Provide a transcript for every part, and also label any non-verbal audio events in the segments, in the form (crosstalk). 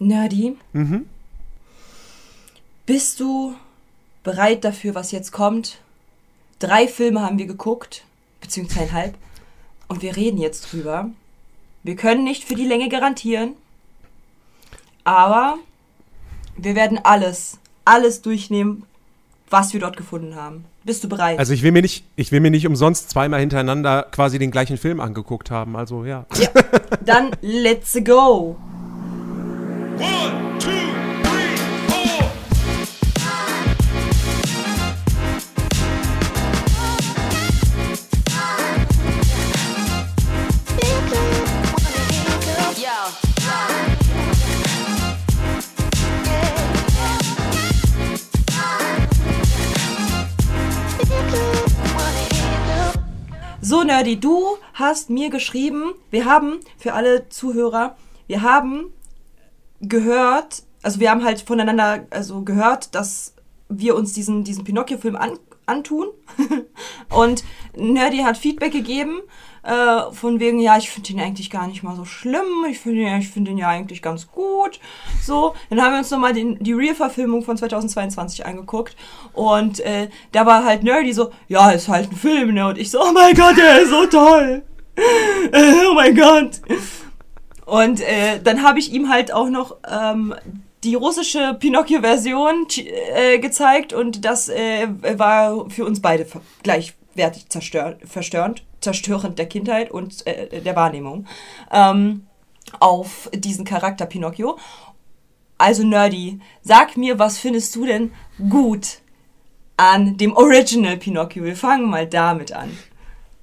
Nerdy, Mhm. bist du bereit dafür, was jetzt kommt? Drei Filme haben wir geguckt, beziehungsweise eineinhalb. Und wir reden jetzt drüber. Wir können nicht für die Länge garantieren. Aber wir werden alles, alles durchnehmen, was wir dort gefunden haben. Bist du bereit? Also ich will mir nicht, ich will mir nicht umsonst zweimal hintereinander quasi den gleichen Film angeguckt haben. Also ja. ja. Dann let's go. So, Nerdy, du hast mir geschrieben, wir haben, für alle Zuhörer, wir haben gehört, also wir haben halt voneinander also gehört, dass wir uns diesen, diesen Pinocchio-Film an, antun. (laughs) Und Nerdy hat Feedback gegeben, äh, von wegen, ja, ich finde ihn eigentlich gar nicht mal so schlimm, ich finde ihn, ich find ihn ja eigentlich ganz gut. So, dann haben wir uns nochmal den- die Real-Verfilmung von 2022 angeguckt und äh, da war halt Nerdy so, ja, ist halt ein Film, ne? Und ich so, oh mein Gott, der ist so toll. (laughs) oh mein Gott. Und äh, dann habe ich ihm halt auch noch ähm, die russische Pinocchio-Version äh, gezeigt und das äh, war für uns beide gleichwertig zerstör verstörend, zerstörend der Kindheit und äh, der Wahrnehmung ähm, auf diesen Charakter Pinocchio. Also Nerdy, sag mir, was findest du denn gut an dem Original Pinocchio? Wir fangen mal damit an.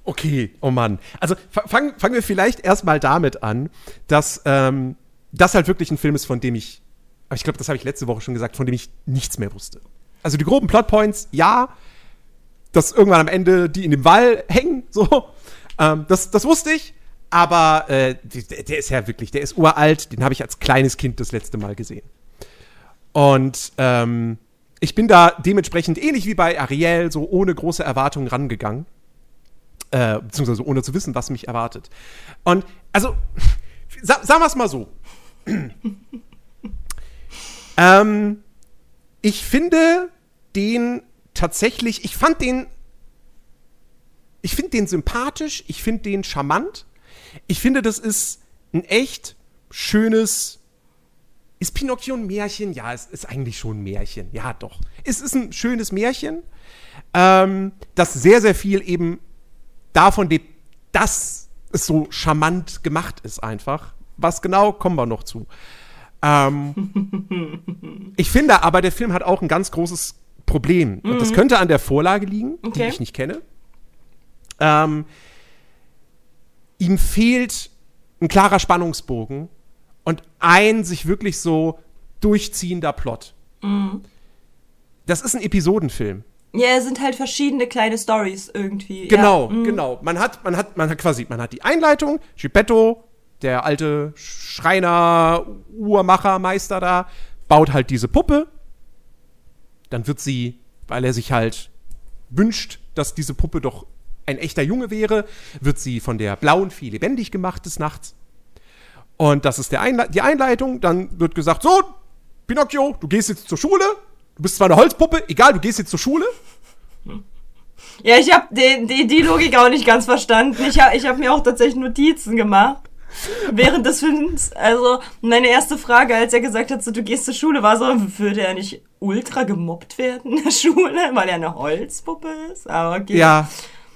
Okay, oh Mann. Also fa- fangen fangen wir vielleicht erstmal damit an, dass ähm, das halt wirklich ein Film ist, von dem ich, aber ich glaube, das habe ich letzte Woche schon gesagt, von dem ich nichts mehr wusste. Also die groben Plotpoints, ja, dass irgendwann am Ende die in dem Wall hängen, (laughs) so, ähm, das, das wusste ich, aber äh, der, der ist ja wirklich, der ist uralt, den habe ich als kleines Kind das letzte Mal gesehen. Und ähm, ich bin da dementsprechend ähnlich wie bei Ariel so ohne große Erwartungen rangegangen äh, beziehungsweise ohne zu wissen, was mich erwartet. Und also, (laughs) sa sagen wir es mal so. (clears throat) ähm, ich finde den tatsächlich, ich fand den, ich finde den sympathisch, ich finde den charmant. Ich finde, das ist ein echt schönes, ist Pinocchio ein Märchen? Ja, es ist eigentlich schon ein Märchen. Ja, doch. Es ist ein schönes Märchen, ähm, das sehr, sehr viel eben davon lebt, dass es so charmant gemacht ist einfach. Was genau, kommen wir noch zu. Ähm, (laughs) ich finde aber, der Film hat auch ein ganz großes Problem. Und das könnte an der Vorlage liegen, die Okay. ich nicht kenne. Ähm, ihm fehlt ein klarer Spannungsbogen und ein sich wirklich so durchziehender Plot. Das ist ein Episodenfilm. Ja, es sind halt verschiedene kleine Stories irgendwie. Genau, ja. mhm. genau. Man hat, man hat, man hat quasi, man hat die Einleitung, Geppetto, der alte Schreiner, Uhrmacher, Meister da, baut halt diese Puppe. Dann wird sie, weil er sich halt wünscht, dass diese Puppe doch ein echter Junge wäre, wird sie von der blauen Fee lebendig gemacht des Nachts. Und das ist der Einle die Einleitung. Dann wird gesagt, so, Pinocchio, du gehst jetzt zur Schule. Du bist zwar eine Holzpuppe, egal, du gehst jetzt zur Schule. Ja, ich habe die, die, die Logik auch nicht ganz verstanden. Ich habe ich hab mir auch tatsächlich Notizen gemacht. Während des Films, also meine erste Frage, als er gesagt hat, so, du gehst zur Schule, war so, würde er nicht ultra gemobbt werden in der Schule, weil er eine Holzpuppe ist? Aber okay. Ja,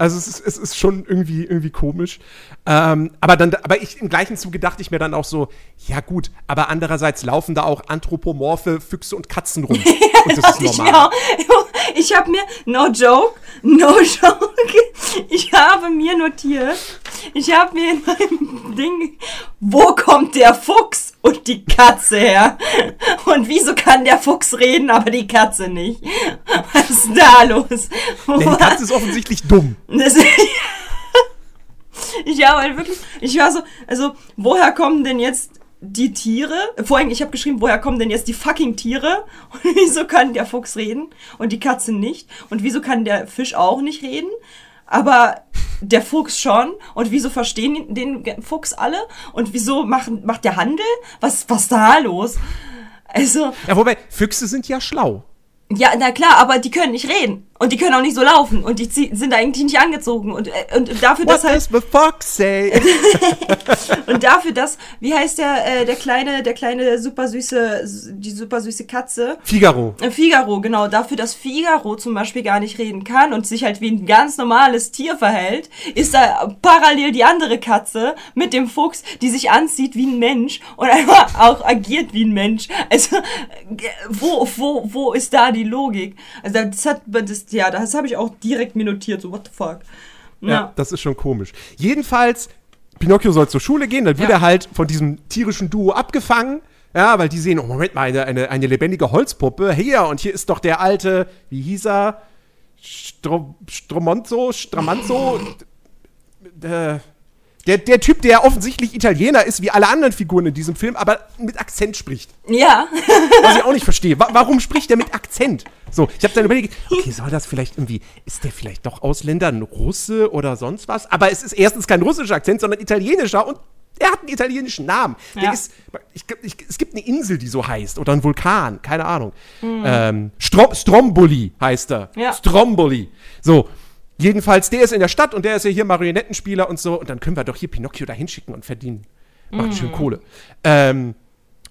also es ist, es ist schon irgendwie, irgendwie komisch. Ähm, aber dann, aber ich im gleichen Zuge dachte ich mir dann auch so, ja gut, aber andererseits laufen da auch anthropomorphe Füchse und Katzen rum. (laughs) und das ist Ich, normal. mir, ich habe mir, no joke, no (laughs) joke, ich habe mir notiert, ich habe mir in meinem Ding, wo kommt der Fuchs und die Katze her? Und wieso kann der Fuchs reden, aber die Katze nicht? Was ist da los? Denn die Katze ist offensichtlich dumm. (laughs) Ich habe halt wirklich, ich war so, also, woher kommen denn jetzt die Tiere? Vor allem, ich habe geschrieben, woher kommen denn jetzt die fucking Tiere? (laughs) Und wieso kann der Fuchs reden und die Katze nicht? Und wieso kann der Fisch auch nicht reden? Aber der Fuchs schon. Und wieso verstehen den Fuchs alle? Und wieso machen, macht der Handel? Was, was ist da los? Also, Ja, wobei, Füchse sind ja schlau. ja, na klar, aber die können nicht reden. Und die können auch nicht so laufen. Und die sind eigentlich nicht angezogen. Und, äh, und dafür, dass What halt does the fox say? (laughs) Und dafür, dass, wie heißt der, äh, der kleine, der kleine super süße, die super süße Katze? Figaro. Äh, Figaro, genau. Dafür, dass Figaro zum Beispiel gar nicht reden kann und sich halt wie ein ganz normales Tier verhält, ist da parallel die andere Katze mit dem Fuchs, die sich anzieht wie ein Mensch und einfach auch agiert wie ein Mensch. Also, äh, wo, wo, wo ist da die Logik? Also, das hat, das, ja, das habe ich auch direkt mir notiert, so, what the fuck? Ja. das ist schon komisch. Jedenfalls, Pinocchio soll zur Schule gehen, dann wird Ja. er halt von diesem tierischen Duo abgefangen. Ja, weil die sehen, oh Moment mal, eine, eine, eine lebendige Holzpuppe. Hier, und hier ist doch der alte, wie hieß er? Stro, Stromonzo, Stramanzo? äh, der, der Typ, der offensichtlich Italiener ist, wie alle anderen Figuren in diesem Film, aber mit Akzent spricht. Ja. Was ich auch nicht verstehe. Wa warum spricht der mit Akzent? So, ich habe dann überlegt, okay, soll das vielleicht irgendwie, ist der vielleicht doch Ausländer, ein Russe oder sonst was? Aber es ist erstens kein russischer Akzent, sondern italienischer und er hat einen italienischen Namen. Der Ja. ist, ich, ich, es gibt eine Insel, die so heißt oder ein Vulkan, keine Ahnung. Ähm, Strom, Stromboli heißt er. Ja. Stromboli. So. Jedenfalls, der ist in der Stadt und der ist ja hier Marionettenspieler und so. Und dann können wir doch hier Pinocchio da hinschicken und verdienen. Macht schön Kohle. Ähm,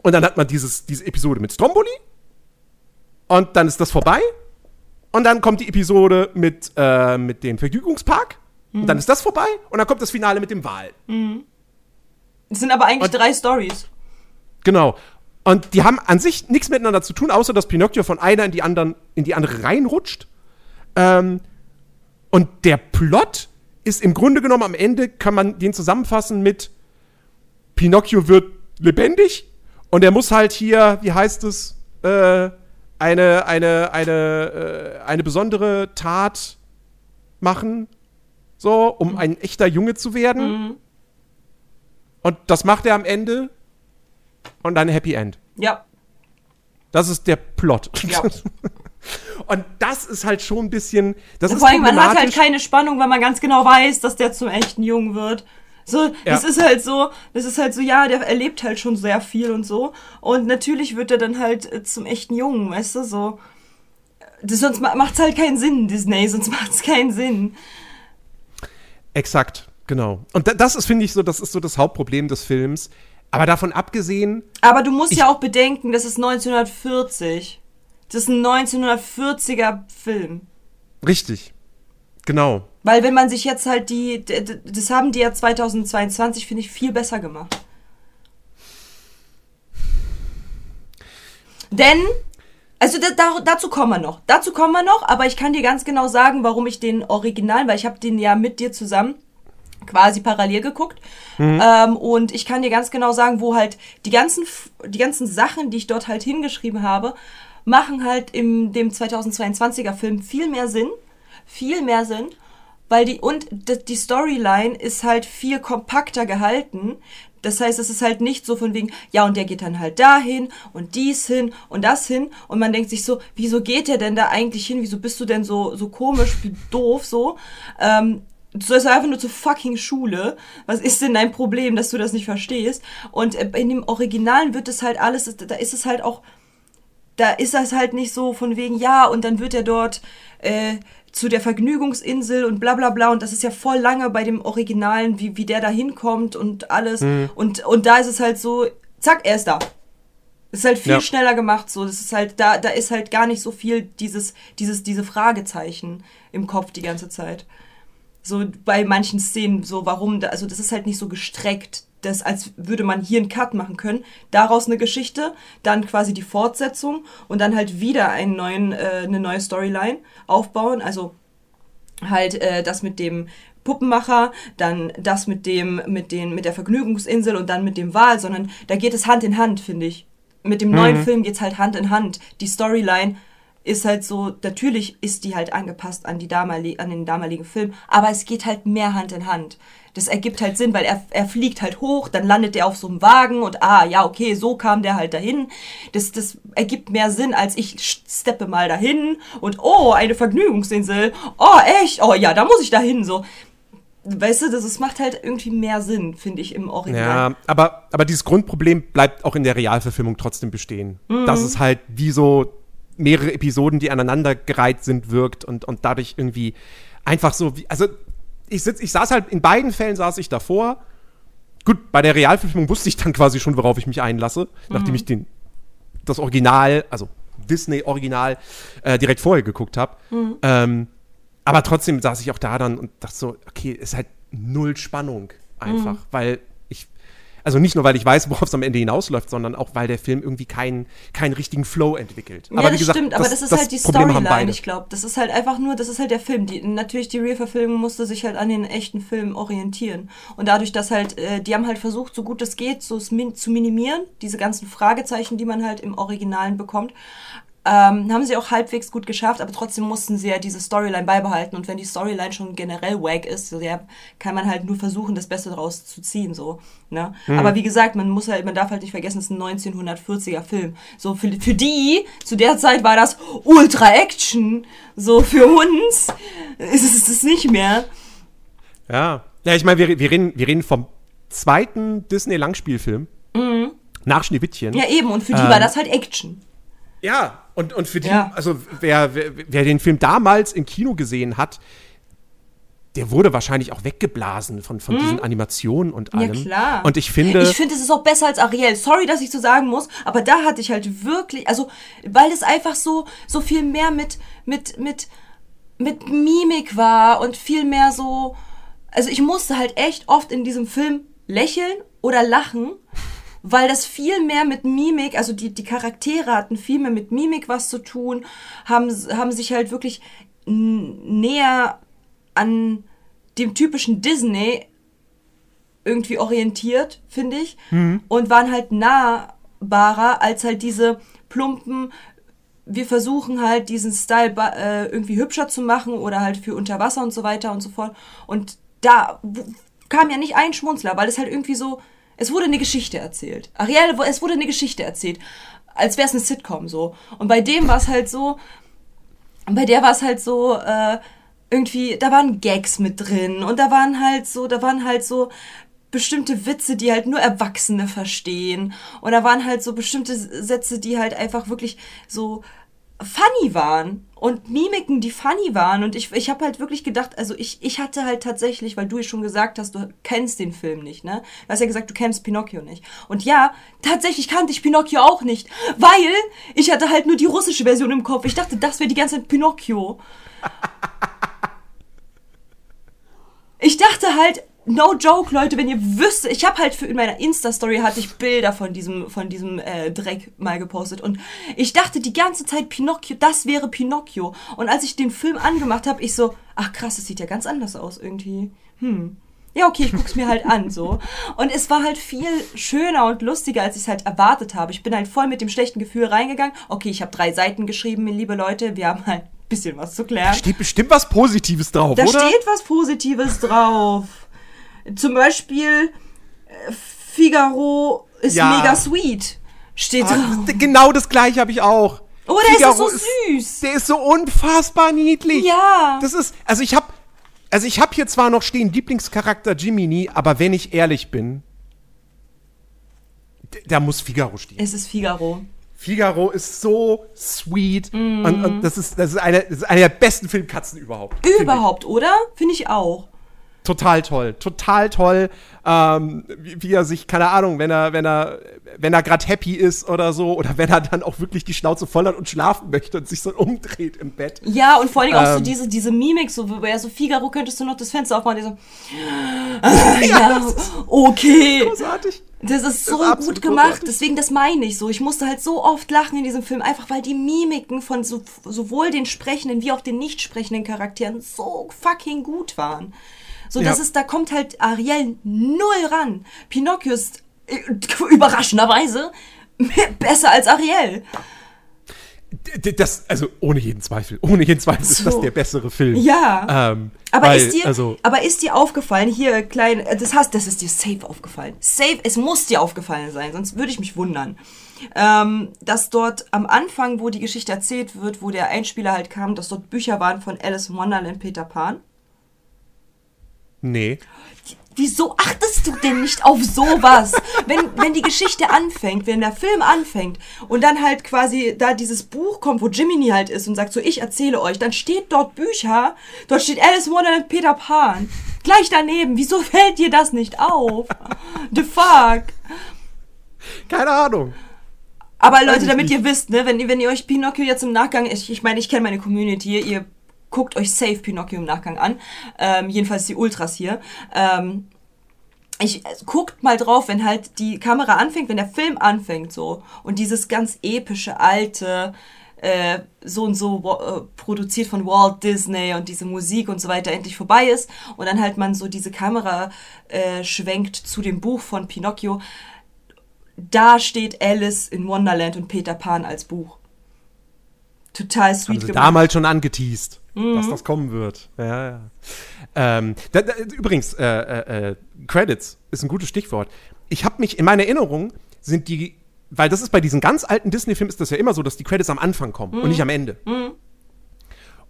und dann hat man dieses, diese Episode mit Stromboli. Und dann ist das vorbei. Und dann kommt die Episode mit, äh, mit dem Vergnügungspark. Und dann ist das vorbei. Und dann kommt das Finale mit dem Wal. Es sind aber eigentlich Und- drei Stories. Genau. Und die haben an sich nichts miteinander zu tun, außer dass Pinocchio von einer in die, anderen, in die andere reinrutscht. Ähm, und der Plot ist im Grunde genommen am Ende, kann man den zusammenfassen mit Pinocchio wird lebendig und er muss halt hier, wie heißt es, äh, eine, eine, eine, äh, eine besondere Tat machen, so, um ein echter Junge zu werden. Und das macht er am Ende und dann Happy End. Ja. Das ist der Plot. Ja. (laughs) und das ist halt schon ein bisschen. Das ist Vor allem, man hat halt keine Spannung, weil man ganz genau weiß, dass der zum echten Jungen wird. So, das Ja. ist halt so, das ist halt so, ja, der erlebt halt schon sehr viel und so. Und natürlich wird er dann halt äh, zum echten Jungen, weißt du, so. Das, sonst ma- macht's halt keinen Sinn, Disney, sonst (laughs) macht's keinen Sinn. Exakt, genau. Und da, das ist, finde ich, so, das ist so das Hauptproblem des Films. Aber davon abgesehen, Aber du musst ja auch bedenken, das ist 1940. Das ist ein 1940er Film. richtig. Genau. Weil wenn man sich jetzt halt die, das haben die ja 2022, finde ich, viel besser gemacht. Denn, also da, da, dazu kommen wir noch. Dazu kommen wir noch, aber ich kann dir ganz genau sagen, warum ich den Original, weil ich habe den ja mit dir zusammen quasi parallel geguckt. Ähm, und ich kann dir ganz genau sagen, wo halt die ganzen, die ganzen Sachen, die ich dort halt hingeschrieben habe, machen halt in dem 2022er Film viel mehr Sinn. Viel mehr Sinn. Weil die, und die Storyline ist halt viel kompakter gehalten. Das heißt, es ist halt nicht so von wegen, ja, und der geht dann halt dahin und dies hin und das hin. Und man denkt sich so, wieso geht der denn da eigentlich hin? Wieso bist du denn so, so komisch, doof so? Ähm, Du sollst einfach nur zur fucking Schule. Was ist denn dein Problem, dass du das nicht verstehst? Und äh, in dem Originalen wird es halt alles, da ist es halt auch, da ist das halt nicht so von wegen, ja, und dann wird er dort äh, zu der Vergnügungsinsel und bla bla bla. Und das ist ja voll lange bei dem Originalen, wie, wie der da hinkommt und alles. Und, und da ist es halt so, zack, er ist da. Ist halt viel Ja. schneller gemacht so. Das ist halt, da, da ist halt gar nicht so viel dieses, dieses, diese Fragezeichen im Kopf die ganze Zeit so bei manchen Szenen so, warum, da, also das ist halt nicht so gestreckt, das, als würde man hier einen Cut machen können, daraus eine Geschichte, dann quasi die Fortsetzung und dann halt wieder einen neuen, äh, eine neue Storyline aufbauen, also halt äh, das mit dem Puppenmacher, dann das mit dem, mit den, mit der Vergnügungsinsel und dann mit dem Wal, sondern da geht es Hand in Hand, finde ich. Mit dem neuen Film geht's halt Hand in Hand. Die Storyline ist halt so, natürlich ist die halt angepasst an, die damalige, an den damaligen Film, aber es geht halt mehr Hand in Hand. Das ergibt halt Sinn, weil er, er fliegt halt hoch, dann landet er auf so einem Wagen und ah, ja, okay, so kam der halt dahin. Das, das ergibt mehr Sinn, als ich steppe mal dahin und oh, eine Vergnügungsinsel. Oh, echt? Oh ja, da muss ich dahin. So. weißt du, das, es macht halt irgendwie mehr Sinn, finde ich, im Original. Ja, aber, aber dieses Grundproblem bleibt auch in der Realverfilmung trotzdem bestehen. Mhm. Dass es halt wie so mehrere Episoden, die aneinandergereiht sind, wirkt und, und dadurch irgendwie einfach so wie, also ich sitz, ich saß halt, in beiden Fällen saß ich davor. Gut, bei der Realverfilmung wusste ich dann quasi schon, worauf ich mich einlasse, nachdem ich den, das Original, also Disney-Original, äh, direkt vorher geguckt habe. Ähm, aber trotzdem saß ich auch da dann und dachte so, okay, ist halt null Spannung einfach, weil ich, also nicht nur, weil ich weiß, worauf es am Ende hinausläuft, sondern auch, weil der Film irgendwie keinen, keinen richtigen Flow entwickelt. Ja, aber das stimmt, aber das, ist halt die Storyline, ich glaube. Das ist halt einfach nur, das ist halt der Film. Die, natürlich, die Real-Verfilmung musste sich halt an den echten Film orientieren. Und dadurch, dass halt, äh, die haben halt versucht, so gut es geht, so es min zu minimieren, diese ganzen Fragezeichen, die man halt im Originalen bekommt. Ähm, haben sie auch halbwegs gut geschafft, aber trotzdem mussten sie ja diese Storyline beibehalten. Und wenn die Storyline schon generell wack ist, so, ja, kann man halt nur versuchen, das Beste daraus zu ziehen, so. Ne? Aber wie gesagt, man muss halt, man darf halt nicht vergessen, es ist ein 1940er Film. So für, für die, zu der Zeit war das Ultra Action. So für uns ist es es nicht mehr. Ja. Ja, ich meine, wir, wir, reden, wir reden vom zweiten Disney-Langspielfilm. Nach Schneewittchen. Mhm. Ja, eben. Und für die Ähm, war das halt Action. Ja, und, und für die, Ja. also wer, wer, wer den Film damals im Kino gesehen hat, der wurde wahrscheinlich auch weggeblasen von, von diesen Animationen und Mhm. Ja, allem. klar. Und ich finde, Ich finde, es ist auch besser als Ariel. Sorry, dass ich so sagen muss, aber da hatte ich halt wirklich, also, weil es einfach so, so viel mehr mit, mit, mit, mit Mimik war und viel mehr so, also ich musste halt echt oft in diesem Film lächeln oder lachen, weil das viel mehr mit Mimik, also die, die Charaktere hatten viel mehr mit Mimik was zu tun, haben, haben sich halt wirklich näher an dem typischen Disney irgendwie orientiert, finde ich. Und waren halt nahbarer als halt diese plumpen, wir versuchen halt diesen Style äh, irgendwie hübscher zu machen oder halt für unter Wasser und so weiter und so fort. Und da kam ja nicht ein Schmunzler, weil es halt irgendwie so, es wurde eine Geschichte erzählt. Ariel, es wurde eine Geschichte erzählt, als wäre es eine Sitcom so. Und bei dem war es halt so, bei der war es halt so, äh, irgendwie, da waren Gags mit drin und da waren halt so, da waren halt so bestimmte Witze, die halt nur Erwachsene verstehen. Und da waren halt so bestimmte Sätze, die halt einfach wirklich so funny waren und Mimiken, die funny waren. Und ich, ich habe halt wirklich gedacht, also ich, ich hatte halt tatsächlich, weil du ja schon gesagt hast, du kennst den Film nicht, ne? Du hast ja gesagt, du kennst Pinocchio nicht. Und ja, tatsächlich kannte ich Pinocchio auch nicht, weil ich hatte halt nur die russische Version im Kopf. Ich dachte, das wäre die ganze Zeit Pinocchio. (laughs) Ich dachte halt, no joke, Leute, wenn ihr wüsste, ich habe halt für in meiner Insta-Story hatte ich Bilder von diesem, von diesem äh, Dreck mal gepostet und ich dachte die ganze Zeit, Pinocchio, das wäre Pinocchio. Und als ich den Film angemacht habe, ich so, ach krass, das sieht ja ganz anders aus irgendwie. Hm. Ja, okay, ich guck's mir halt an, so. Und es war halt viel schöner und lustiger, als ich es halt erwartet habe. Ich bin halt voll mit dem schlechten Gefühl reingegangen. Okay, ich habe drei Seiten geschrieben, liebe Leute, wir haben halt ein bisschen was zu klären. steht bestimmt was Positives drauf, Da oder? steht was Positives drauf. Zum Beispiel äh, Figaro ist Ja. mega sweet. Steht Ah, drauf. genau das gleiche habe ich auch. Oh, der ist Figaro so süß. Der ist so unfassbar niedlich. Ja. Das ist, also ich habe, also ich habe hier zwar noch stehen Lieblingscharakter Jiminy, aber wenn ich ehrlich bin, da muss Figaro stehen. Es ist Figaro. Figaro ist so sweet Mhm. und, und das ist, das ist eine, das ist eine der besten Filmkatzen überhaupt. Überhaupt, oder? Finde ich auch. Total toll, total toll, ähm, wie, wie er sich, keine Ahnung, wenn er, wenn er, wenn er gerade happy ist oder so, oder wenn er dann auch wirklich die Schnauze voll hat und schlafen möchte und sich so umdreht im Bett. Ja, und vor allem auch so Ähm. diese, diese Mimik, so, er so, Figaro, könntest du noch das Fenster aufmachen? Der so, (laughs) ah, ja, okay. Großartig. Das ist so ist absolut gut gemacht. großartig. Deswegen, das meine ich so. Ich musste halt so oft lachen in diesem Film, einfach weil die Mimiken von so, sowohl den sprechenden wie auch den nicht sprechenden Charakteren so fucking gut waren. So, das Ja. ist, da kommt halt Ariel null ran. Pinocchio ist äh, (laughs) überraschenderweise besser als Ariel. Das, also ohne jeden Zweifel, ohne jeden Zweifel ist das So. der bessere Film. Ja. Ähm, Aber weil, ist dir, also, aber ist dir aufgefallen, hier klein, äh, das heißt, das ist dir safe aufgefallen. Safe, es muss dir aufgefallen sein, sonst würde ich mich wundern. Ähm, dass dort am Anfang, wo die Geschichte erzählt wird, wo der Einspieler halt kam, dass dort Bücher waren von Alice in Wonderland, Peter Pan. Nee. Wieso achtest du denn nicht auf sowas? wenn, wenn die Geschichte anfängt, wenn der Film anfängt und dann halt quasi da dieses Buch kommt, wo Jiminy halt ist und sagt so, ich erzähle euch, dann steht dort Bücher, dort steht Alice Wonderland Peter Pan. Gleich daneben. Wieso fällt dir das nicht auf? The fuck? Keine Ahnung. Aber Leute, damit ihr wisst, ne, wenn, ihr- wenn ihr euch Pinocchio jetzt im Nachgang, ich, ich meine, ich kenne meine Community, ihr guckt euch safe Pinocchio im Nachgang an. Ähm, jedenfalls die Ultras hier. Ähm, ich äh, guckt mal drauf, wenn halt die Kamera anfängt, wenn der Film anfängt so und dieses ganz epische alte äh, so und so äh, produziert von Walt Disney und diese Musik und so weiter endlich vorbei ist und dann halt man so diese Kamera äh, schwenkt zu dem Buch von Pinocchio. Da steht Alice in Wonderland und Peter Pan als Buch. Total sweet sie gemacht. damals schon angeteased, Mhm. dass das kommen wird. Ja, ja. Ähm, da, da, übrigens, äh, äh, äh, Credits ist ein gutes Stichwort. Ich habe mich in meiner Erinnerung sind die, weil das ist bei diesen ganz alten Disney-Filmen ist das ja immer so, dass die Credits am Anfang kommen und Mhm. nicht am Ende.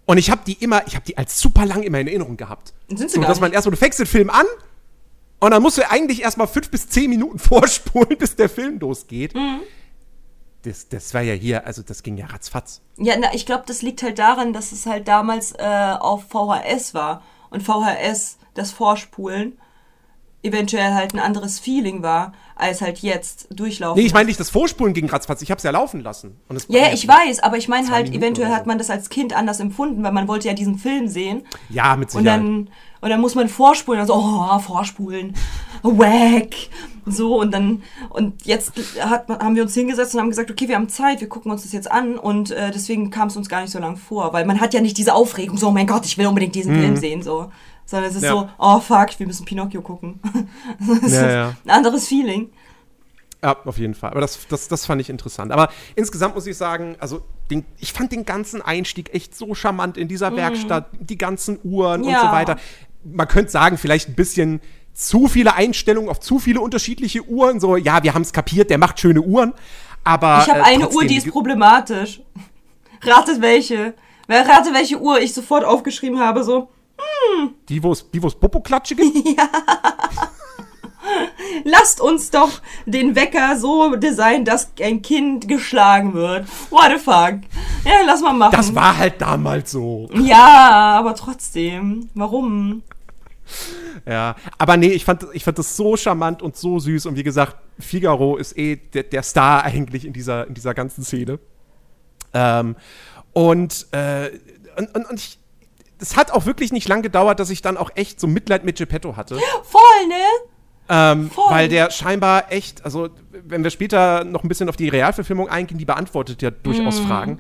Und ich habe die immer, ich habe die als super lang in meiner Erinnerung gehabt. Sind sie so, gar dass man nicht. erstmal, du fängst den Film an und dann musst du eigentlich erstmal fünf bis zehn Minuten (laughs) vorspulen, bis der Film losgeht. Mhm. Das, das war ja hier, also das ging ja ratzfatz. Ja, na, ich glaube, das liegt halt daran, dass es halt damals äh, auf VHS war und VHS, das Vorspulen, eventuell halt ein anderes Feeling war, als halt jetzt durchlaufen. Nee, ich meine nicht das Vorspulen gegen ratzfatz, ich hab's ja laufen lassen. Und es Ja, ja, ich weiß, aber ich meine halt, Minuten eventuell so. hat man das als Kind anders empfunden, weil man wollte ja diesen Film sehen. Ja, mit Und Sicherheit. dann, und dann muss man vorspulen, also, oh, vorspulen, wack, so, und dann, und jetzt hat, haben wir uns hingesetzt und haben gesagt, okay, wir haben Zeit, wir gucken uns das jetzt an, und äh, deswegen kam es uns gar nicht so lang vor, weil man hat ja nicht diese Aufregung, so, oh mein Gott, ich will unbedingt diesen Film sehen, so, sondern es ist Mhm. Ja. so, oh fuck, wir müssen Pinocchio gucken. (laughs) das Ja, ist ja. ein anderes Feeling. Ja, auf jeden Fall. Aber das, das, das fand ich interessant. Aber insgesamt muss ich sagen, also den, ich fand den ganzen Einstieg echt so charmant in dieser Werkstatt, die ganzen Uhren und Mhm. Ja. so weiter. Man könnte sagen, vielleicht ein bisschen zu viele Einstellungen auf zu viele unterschiedliche Uhren. So, ja, wir haben es kapiert, der macht schöne Uhren. Aber Ich habe äh, eine Uhr, die ist problematisch. (laughs) Ratet welche. Wer rate, welche Uhr ich sofort aufgeschrieben habe, so. die, wo es die, wo's Popoklatsche gibt. (laughs) Lasst uns doch den Wecker so designen, dass ein Kind geschlagen wird. What the fuck? Ja, lass mal machen. Das war halt damals so. Ja, aber trotzdem. Warum? Ja, aber nee, ich fand, ich fand das so charmant und so süß. Und wie gesagt, Figaro ist eh der, der Star eigentlich in dieser, in dieser ganzen Szene. Ähm, und, äh, und, und, und ich, es hat auch wirklich nicht lang gedauert, dass ich dann auch echt so Mitleid mit Geppetto hatte. Voll, ne? Ähm, Voll. weil der scheinbar echt, also wenn wir später noch ein bisschen auf die Realverfilmung eingehen, die beantwortet ja durchaus Mhm. Fragen.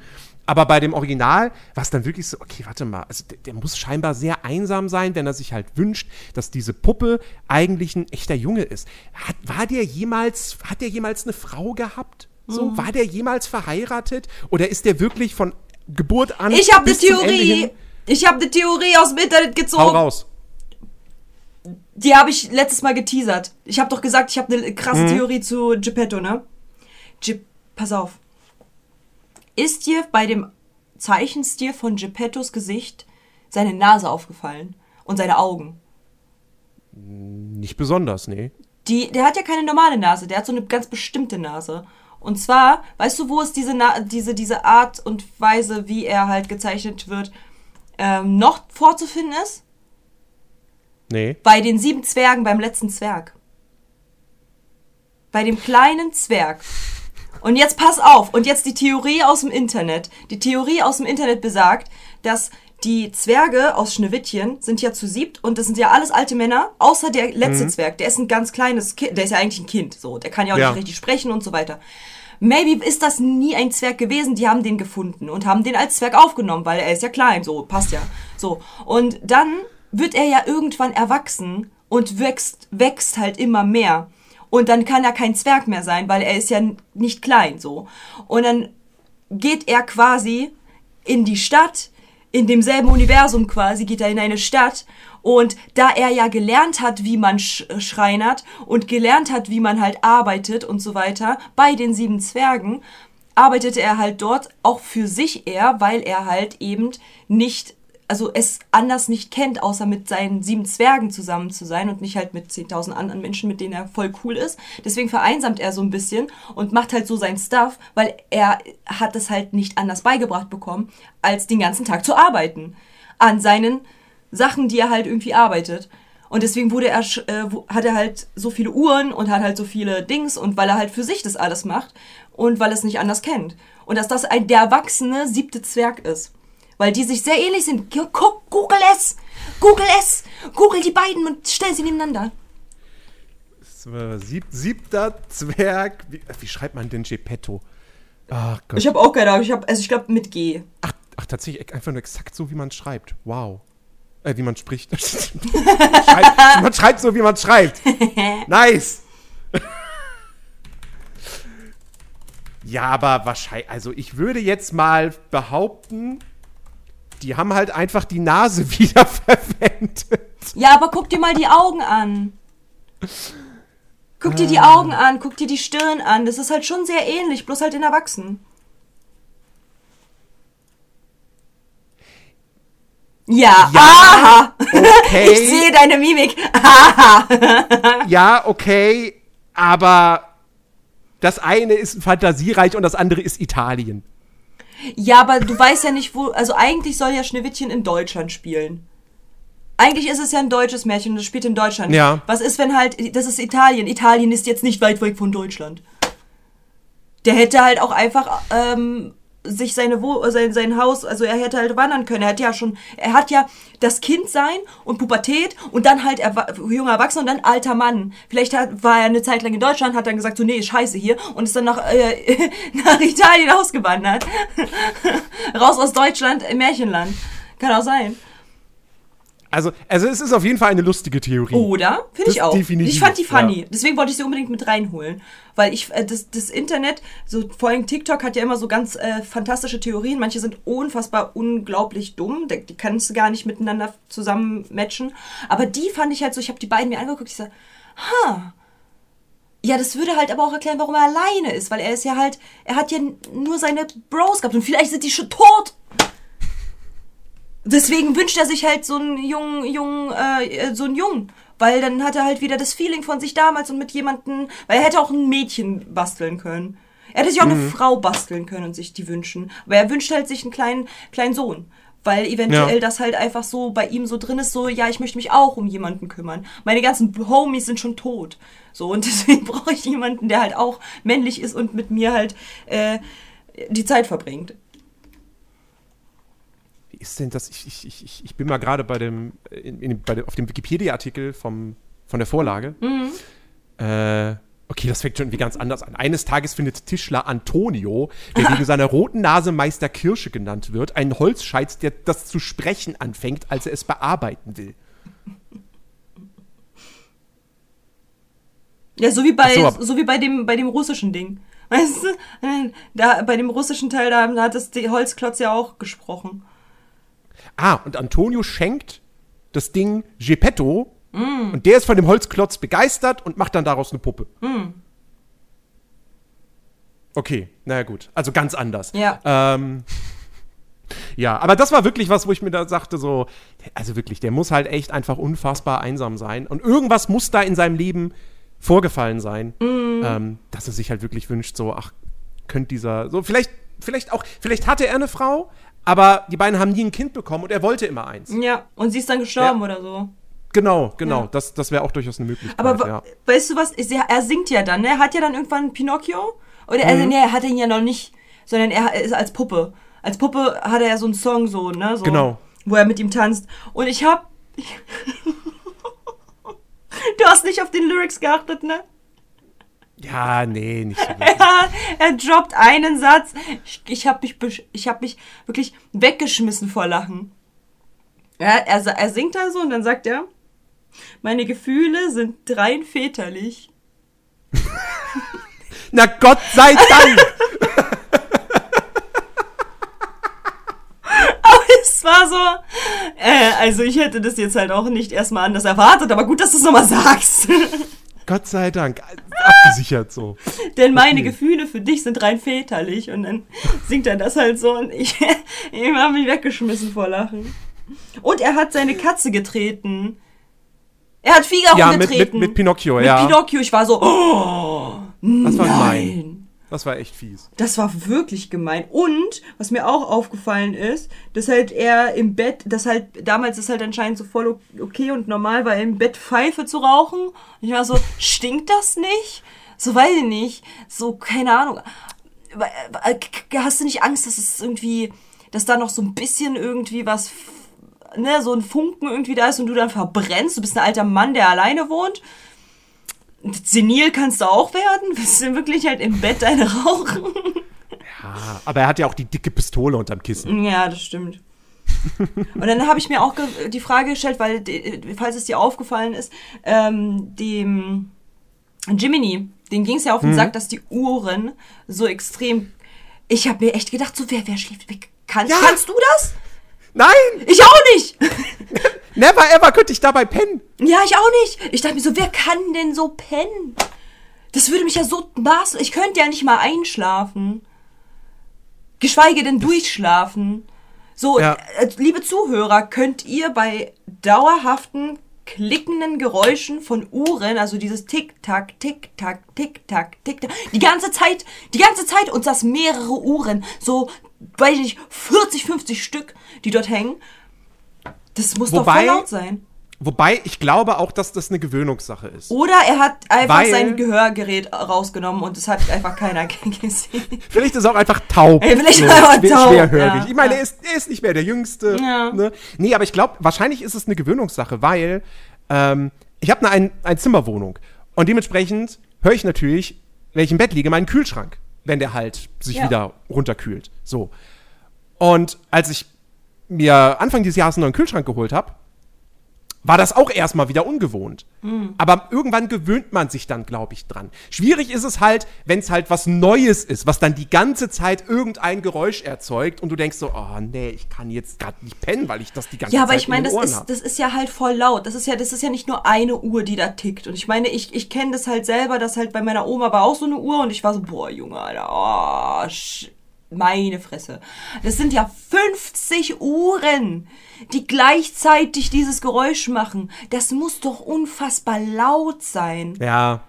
Aber bei dem Original war es dann wirklich so, okay, warte mal, also der, der muss scheinbar sehr einsam sein, wenn er sich halt wünscht, dass diese Puppe eigentlich ein echter Junge ist. Hat, war der jemals, hat der jemals eine Frau gehabt? So, Mhm. war der jemals verheiratet? Oder ist der wirklich von Geburt an Ich habe eine Theorie. Ich habe eine Theorie aus dem Internet Hau gezogen. raus. Die habe ich letztes Mal geteasert. Ich habe doch gesagt, ich habe eine krasse Theorie zu Geppetto, ne? Ge Pass auf. Ist dir bei dem Zeichenstil von Geppettos Gesicht seine Nase aufgefallen? Und seine Augen? Nicht besonders, nee. Die, der hat ja keine normale Nase, der hat so eine ganz bestimmte Nase. Und zwar, weißt du, wo es diese, Na diese, diese Art und Weise, wie er halt gezeichnet wird, ähm, noch vorzufinden ist? Nee. Bei den sieben Zwergen beim letzten Zwerg. Bei dem kleinen Zwerg. Und jetzt pass auf. Und jetzt die Theorie aus dem Internet. Die Theorie aus dem Internet besagt, dass die Zwerge aus Schneewittchen sind ja zu siebt und das sind ja alles alte Männer, außer der letzte Zwerg. Der ist ein ganz kleines Kind. Der ist ja eigentlich ein Kind. So, der kann ja auch Ja. nicht richtig sprechen und so weiter. Maybe ist das nie ein Zwerg gewesen, die haben den gefunden und haben den als Zwerg aufgenommen, weil er ist ja klein, so, passt ja. So. Und dann wird er ja irgendwann erwachsen und wächst, wächst halt immer mehr. Und dann kann er kein Zwerg mehr sein, weil er ist ja nicht klein, so. Und dann geht er quasi in die Stadt, in demselben Universum quasi, geht er in eine Stadt. Und da er ja gelernt hat, wie man sch schreinert und gelernt hat, wie man halt arbeitet und so weiter, bei den sieben Zwergen, arbeitete er halt dort auch für sich eher, weil er halt eben nicht also es anders nicht kennt, außer mit seinen sieben Zwergen zusammen zu sein und nicht halt mit 10.000 anderen Menschen, mit denen er voll cool ist. Deswegen vereinsamt er so ein bisschen und macht halt so sein Stuff, weil er hat es halt nicht anders beigebracht bekommen, als den ganzen Tag zu arbeiten. An seinen Sachen, die er halt irgendwie arbeitet. Und deswegen wurde er, äh, hat er halt so viele Uhren und hat halt so viele Dings und weil er halt für sich das alles macht und weil er es nicht anders kennt. Und dass das ein, der erwachsene siebte Zwerg ist. Weil die sich sehr ähnlich sind. Gu- Guck, Google es! Google es! Google die beiden und stell sie nebeneinander. Sieb, siebter Zwerg. Wie, wie schreibt man denn Geppetto? Ach Gott. Ich habe auch keine Ahnung. Ich also ich glaube mit G. Ach, ach, tatsächlich einfach nur exakt so, wie man schreibt. Wow. Äh, wie man spricht. (laughs) schreibt, man schreibt so, wie man schreibt. (laughs) Nice. ja, aber wahrscheinlich, also ich würde jetzt mal behaupten, die haben halt einfach die Nase (laughs) wiederverwendet. Ja, aber guck dir mal die Augen an. Guck dir die Ah. Augen an, guck dir die Stirn an. Das ist halt schon sehr ähnlich, bloß halt in Erwachsenen. Ja, Ja, aha. okay. (laughs) Ich sehe deine Mimik. Aha. (laughs) Ja, okay, aber das eine ist Fantasiereich und das andere ist Italien. Ja, aber du weißt ja nicht, wo. Also eigentlich soll ja Schneewittchen in Deutschland spielen. Eigentlich ist es ja ein deutsches Märchen und das spielt in Deutschland. Ja. Was ist, wenn halt. Das ist Italien. Italien ist jetzt nicht weit weg von Deutschland. Der hätte halt auch einfach ähm, sich seine Wo sein, sein Haus, also er hätte halt wandern können. Er hat ja schon, er hat ja das Kind sein und Pubertät und dann halt erwa junger Erwachsener und dann alter Mann. Vielleicht hat, war er eine Zeit lang in Deutschland, hat dann gesagt, so nee, scheiße hier und ist dann nach, äh, (laughs) nach Italien ausgewandert. (laughs) Raus aus Deutschland im Märchenland. Kann auch sein. Also, also es ist auf jeden Fall eine lustige Theorie. Oder? Finde ich auch. definitiv, ich fand die funny. ja. Deswegen wollte ich sie unbedingt mit reinholen. Weil ich, äh, das, das Internet, so vor allem TikTok hat ja immer so ganz äh, fantastische Theorien. Manche sind unfassbar unglaublich dumm. Die, die kannst du gar nicht miteinander zusammen matchen. Aber die fand ich halt so, ich habe die beiden mir angeguckt, ich so, ha. Ja, das würde halt aber auch erklären, warum er alleine ist. Weil er ist ja halt, er hat ja nur seine Bros gehabt. Und vielleicht sind die schon tot. Deswegen wünscht er sich halt so einen jungen, jungen, äh, so einen Jungen. Weil dann hat er halt wieder das Feeling von sich damals und mit jemandem, weil er hätte auch ein Mädchen basteln können. Er hätte sich auch eine Frau basteln können und sich die wünschen. Aber er wünscht halt sich einen kleinen, kleinen Sohn. Weil eventuell Ja. das halt einfach so bei ihm so drin ist, so, ja, ich möchte mich auch um jemanden kümmern. Meine ganzen Homies sind schon tot. So, und (laughs) deswegen brauche ich jemanden, der halt auch männlich ist und mit mir halt äh, die Zeit verbringt. Ist denn das? Ich, ich, ich- ich, bin mal gerade bei dem, in, in, bei dem, auf dem Wikipedia-Artikel von der Vorlage. Äh, okay, das fängt schon irgendwie ganz anders an. Eines Tages findet Tischler Antonio, der wegen seiner roten Nase Meister Kirsche genannt wird, einen Holzscheit, der das zu sprechen anfängt, als er es bearbeiten will. Ja, so wie bei, so, so wie bei dem, bei dem russischen Ding. Weißt du? Da, bei dem russischen Teil, da, da hat das die Holzklotz ja auch gesprochen. Ah, und Antonio schenkt das Ding Geppetto und der ist von dem Holzklotz begeistert und macht dann daraus eine Puppe. Okay, naja gut. Also ganz anders. Ja. Ähm, ja, aber das war wirklich was, wo ich mir da sagte, so, also wirklich, der muss halt echt einfach unfassbar einsam sein. Und irgendwas muss da in seinem Leben vorgefallen sein, ähm, dass er sich halt wirklich wünscht, so, ach, könnte dieser, so, vielleicht, vielleicht auch, vielleicht hatte er eine Frau, aber die beiden haben nie ein Kind bekommen und er wollte immer eins. Ja, und sie ist dann gestorben Ja. oder so. Genau, genau. Ja. Das, das wäre auch durchaus eine Möglichkeit. Aber ja. weißt du was? Er, er singt ja dann, ne? Er hat ja dann irgendwann Pinocchio. Oder also, nee, er hat ihn ja noch nicht, sondern er ist als Puppe. Als Puppe hat er ja so einen Song so, ne? So, Genau. Wo er mit ihm tanzt. Und ich hab. (laughs) du hast nicht auf den Lyrics geachtet, ne? Ja, nee, nicht so. Ja, (laughs) er droppt einen Satz. Ich, ich habe mich, ich hab mich wirklich weggeschmissen vor Lachen. Ja, er, er singt da so und dann sagt er, meine Gefühle sind rein väterlich. (laughs) Na Gott sei Dank! (laughs) Aber es war so, äh, also ich hätte das jetzt halt auch nicht erstmal anders erwartet, aber gut, dass du es nochmal sagst. Gott sei Dank. Abgesichert so. Denn meine Okay. Gefühle für dich sind rein väterlich. Und dann singt er das halt so und ich, (laughs) ich habe mich weggeschmissen vor Lachen. Und er hat seine Katze getreten. Er hat Figaro Ja, mit, getreten. mit, mit Pinocchio, Mit ja. Pinocchio. Ich war so, oh, das war nein. gemein. Das war echt fies. Das war wirklich gemein. Und was mir auch aufgefallen ist, dass halt er im Bett, dass halt damals ist halt anscheinend so voll okay und normal war, im Bett Pfeife zu rauchen. Und ich war so, stinkt das nicht? So weiß ich nicht. So, keine Ahnung. Hast du nicht Angst, dass es irgendwie, dass da noch so ein bisschen irgendwie was, ne, so ein Funken irgendwie da ist und du dann verbrennst? Du bist ein alter Mann, der alleine wohnt. Senil kannst du auch werden? (laughs) Willst du wirklich halt im Bett eine rauchen? Ah, aber er hat ja auch die dicke Pistole unterm Kissen. Ja, das stimmt. Und dann habe ich mir auch die Frage gestellt, weil, falls es dir aufgefallen ist, ähm, dem Jiminy, den ging es ja auf den Sack, dass die Uhren so extrem. Ich habe mir echt gedacht, so wer, wer schläft weg? Kann, Ja. Kannst du das? Nein! Ich auch nicht! (laughs) Never ever könnte ich dabei pennen. Ja, ich auch nicht. Ich dachte mir so, wer kann denn so pennen? Das würde mich ja so maß. Ich könnte ja nicht mal einschlafen. Geschweige denn durchschlafen. So, Ja. äh, liebe Zuhörer, könnt ihr bei dauerhaften klickenden Geräuschen von Uhren, also dieses Tick-Tack, Tick-Tack, Tick-Tack, Tick-Tack, die ganze Zeit, die ganze Zeit und das mehrere Uhren, so, weiß ich nicht, 40, 50 Stück, die dort hängen. Das muss doch Wobei- voll laut sein. Wobei ich glaube auch, dass das eine Gewöhnungssache ist. Oder er hat einfach Weil- sein Gehörgerät rausgenommen und es hat einfach keiner (laughs) gesehen. Vielleicht ist er auch einfach taub. Ey, vielleicht ist er einfach schwer- taub, Schwerhörig. ja, ich meine, ja. er, ist, er ist nicht mehr der Jüngste. Ja. Ne? Nee, aber ich glaube, wahrscheinlich ist es eine Gewöhnungssache, weil ähm, ich habe eine ein, ein Zimmerwohnung. Und dementsprechend höre ich natürlich, wenn ich im Bett liege, meinen Kühlschrank, wenn der halt sich wieder runterkühlt. So. Und als ich mir Anfang dieses Jahres einen neuen Kühlschrank geholt habe, war das auch erstmal wieder ungewohnt. Aber irgendwann gewöhnt man sich dann, glaube ich, dran. Schwierig ist es halt, wenn es halt was Neues ist, was dann die ganze Zeit irgendein Geräusch erzeugt und du denkst so, oh nee, ich kann jetzt gerade nicht pennen, weil ich das die ganze Ja, Zeit aber ich meine, in das ist, das ist ja halt voll laut. Das ist ja, das ist ja nicht nur eine Uhr, die da tickt. Und ich meine, ich, ich kenne das halt selber, dass halt bei meiner Oma war auch so eine Uhr und ich war so, boah, Junge, Alter, oh, sch meine Fresse. Das sind ja 50 Uhren, die gleichzeitig dieses Geräusch machen. Das muss doch unfassbar laut sein. Ja,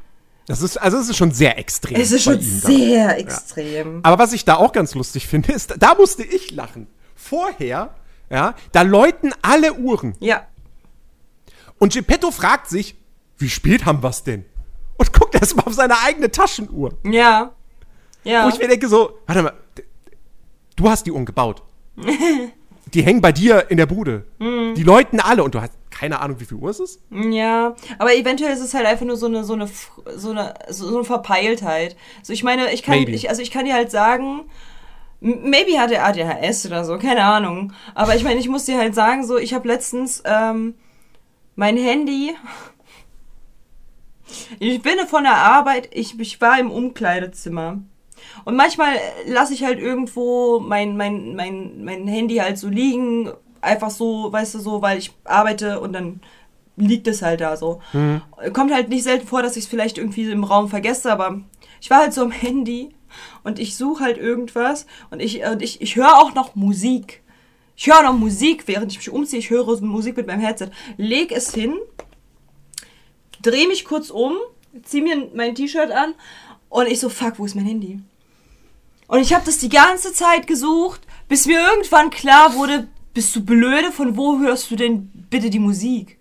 das ist, also es ist schon sehr extrem. Es ist schon ihm da. sehr extrem. Aber was ich da auch ganz lustig finde, ist, da musste ich lachen. Vorher, ja, da läuten alle Uhren. Ja. Und Geppetto fragt sich, wie spät haben wir's denn? Und guckt erst mal auf seine eigene Taschenuhr. Ja. Ja. Wo ich mir denke so, warte mal, du hast die Uhren gebaut. die hängen bei dir in der Bude. Mhm. Die läuten alle und du hast keine Ahnung, wie viel Uhr es ist. Ja, aber eventuell ist es halt einfach nur so eine so eine so eine so eine Verpeiltheit. So ich meine, ich kann ich, also ich kann dir halt sagen, maybe hat er ADHS oder so, keine Ahnung. Aber ich meine, ich muss dir halt sagen, so ich habe letztens ähm, mein Handy (laughs) ich bin von der Arbeit, ich, ich war im Umkleidezimmer. Und manchmal lasse ich halt irgendwo mein, mein, mein, mein Handy halt so liegen, einfach so, weißt du, so, weil ich arbeite und dann liegt es halt da so. Kommt halt nicht selten vor, dass ich es vielleicht irgendwie im Raum vergesse, aber ich war halt so am (laughs) Handy und ich suche halt irgendwas und ich, und ich, ich höre auch noch Musik. Ich höre noch Musik, während ich mich umziehe. Ich höre Musik mit meinem Headset. Leg es hin, drehe mich kurz um, ziehe mir mein T-Shirt an und ich so, fuck, wo ist mein Handy? Und ich habe das die ganze Zeit gesucht, bis mir irgendwann klar wurde, bist du blöde, von wo hörst du denn bitte die Musik?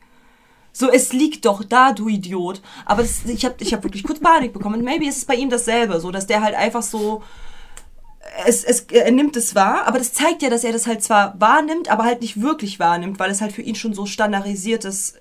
So, es liegt doch da, du Idiot. Aber das, ich habe ich hab wirklich kurz Panik bekommen. Und maybe ist es bei ihm dasselbe, so, dass der halt einfach so, es, es, er nimmt es wahr, aber das zeigt ja, dass er das halt zwar wahrnimmt, aber halt nicht wirklich wahrnimmt, weil es halt für ihn schon so standardisiertes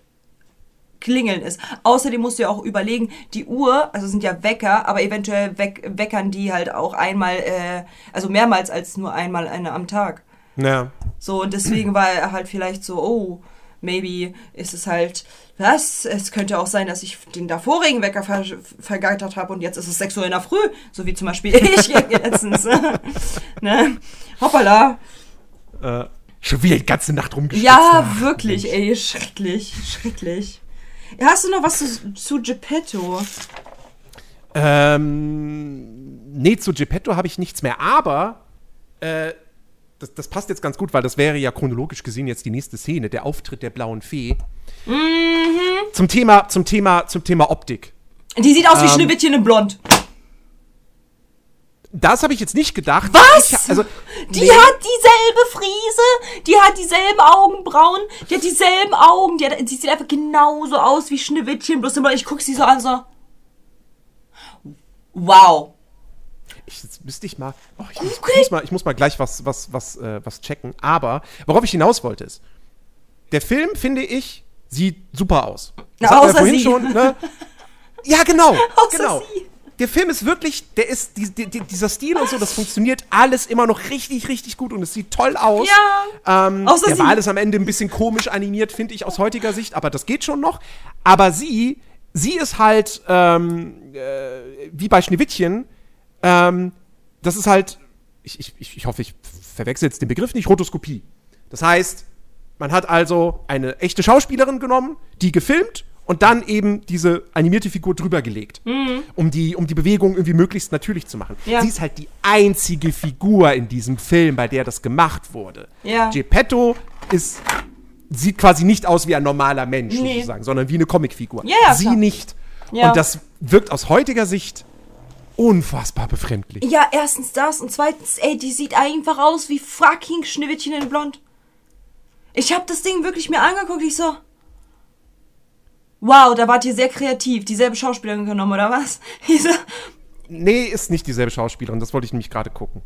Klingeln ist. Außerdem musst du ja auch überlegen, die Uhr, also sind ja Wecker, aber eventuell weck, weckern die halt auch einmal, äh, also mehrmals als nur einmal eine am Tag. Ja. So, und deswegen war er halt vielleicht so, oh, maybe ist es halt, was? Es könnte auch sein, dass ich den davorigen Wecker ver vergeitert habe und jetzt ist es 6 Uhr in der Früh, so wie zum Beispiel (laughs) ich letztens. (laughs) ne? Hoppala. Äh, schon wieder die ganze Nacht rumgeschwitzt. Ja, wirklich, ey, schrecklich, schrecklich. Hast du noch was zu, zu Geppetto? Ähm, nee, zu Geppetto habe ich nichts mehr, aber äh, das, das passt jetzt ganz gut, weil das wäre ja chronologisch gesehen jetzt die nächste Szene, der Auftritt der blauen Fee. Mhm. Zum Thema, zum Thema, zum Thema Optik. Die sieht aus wie Ähm, Schneewittchen in Blond. Das habe ich jetzt nicht gedacht. Was? Ich, also, Die nee. hat dieselbe Friese, die hat dieselben Augenbrauen, die hat dieselben Augen, die, hat, die sieht einfach genauso aus wie Schneewittchen, bloß immer, ich guck sie so an, so. Wow. Ich, jetzt müsste ich mal, oh, ich, muss, ich, muss mal, ich muss mal gleich was, was, was, äh, was checken. Aber worauf ich hinaus wollte ist, der Film, finde ich, sieht super aus. Das Na, außer vorhin sie. schon, ne? (laughs) Ja, genau, Außer genau. sie. Der Film ist wirklich, der ist, die, die, die, dieser Stil und so, das funktioniert alles immer noch richtig, richtig gut und es sieht toll aus. Ja. Ähm, Außer der sie. war alles am Ende ein bisschen komisch animiert, finde ich aus heutiger Sicht, aber das geht schon noch. Aber sie, sie ist halt, ähm, äh, wie bei Schneewittchen, ähm, das ist halt, ich, ich, ich ich hoffe, ich verwechsel jetzt den Begriff nicht, Rotoskopie. Das heißt, man hat also eine echte Schauspielerin genommen, die gefilmt und dann eben diese animierte Figur drüber gelegt, um, die, um die Bewegung irgendwie möglichst natürlich zu machen. Ja. Sie ist halt die einzige Figur in diesem Film, bei der das gemacht wurde. Ja. Geppetto ist, sieht quasi nicht aus wie ein normaler Mensch Nee. sozusagen, sondern wie eine Comicfigur. Ja, Sie klar. nicht. Und das wirkt aus heutiger Sicht unfassbar befremdlich. Ja, erstens das und zweitens, ey, die sieht einfach aus wie fucking Schneewittchen in Blond. Ich hab das Ding wirklich mir angeguckt, ich so. Wow, da wart ihr sehr kreativ. Dieselbe Schauspielerin genommen, oder was? (laughs) Nee, ist nicht dieselbe Schauspielerin, das wollte ich nämlich gerade gucken.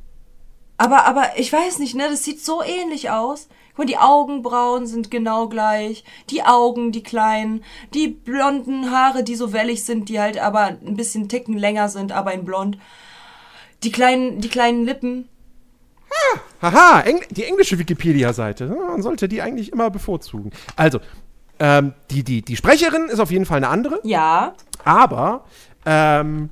Aber, aber ich weiß nicht, ne? Das sieht so ähnlich aus. Guck mal, die Augenbrauen sind genau gleich. Die Augen, die kleinen. Die blonden Haare, die so wellig sind, die halt aber ein bisschen Ticken länger sind, aber in blond. Die kleinen, die kleinen Lippen. Haha, Engl die englische Wikipedia-Seite. Ja, Man sollte die eigentlich immer bevorzugen. Also, ähm, die, die, die Sprecherin ist auf jeden Fall eine andere, Ja. aber ähm,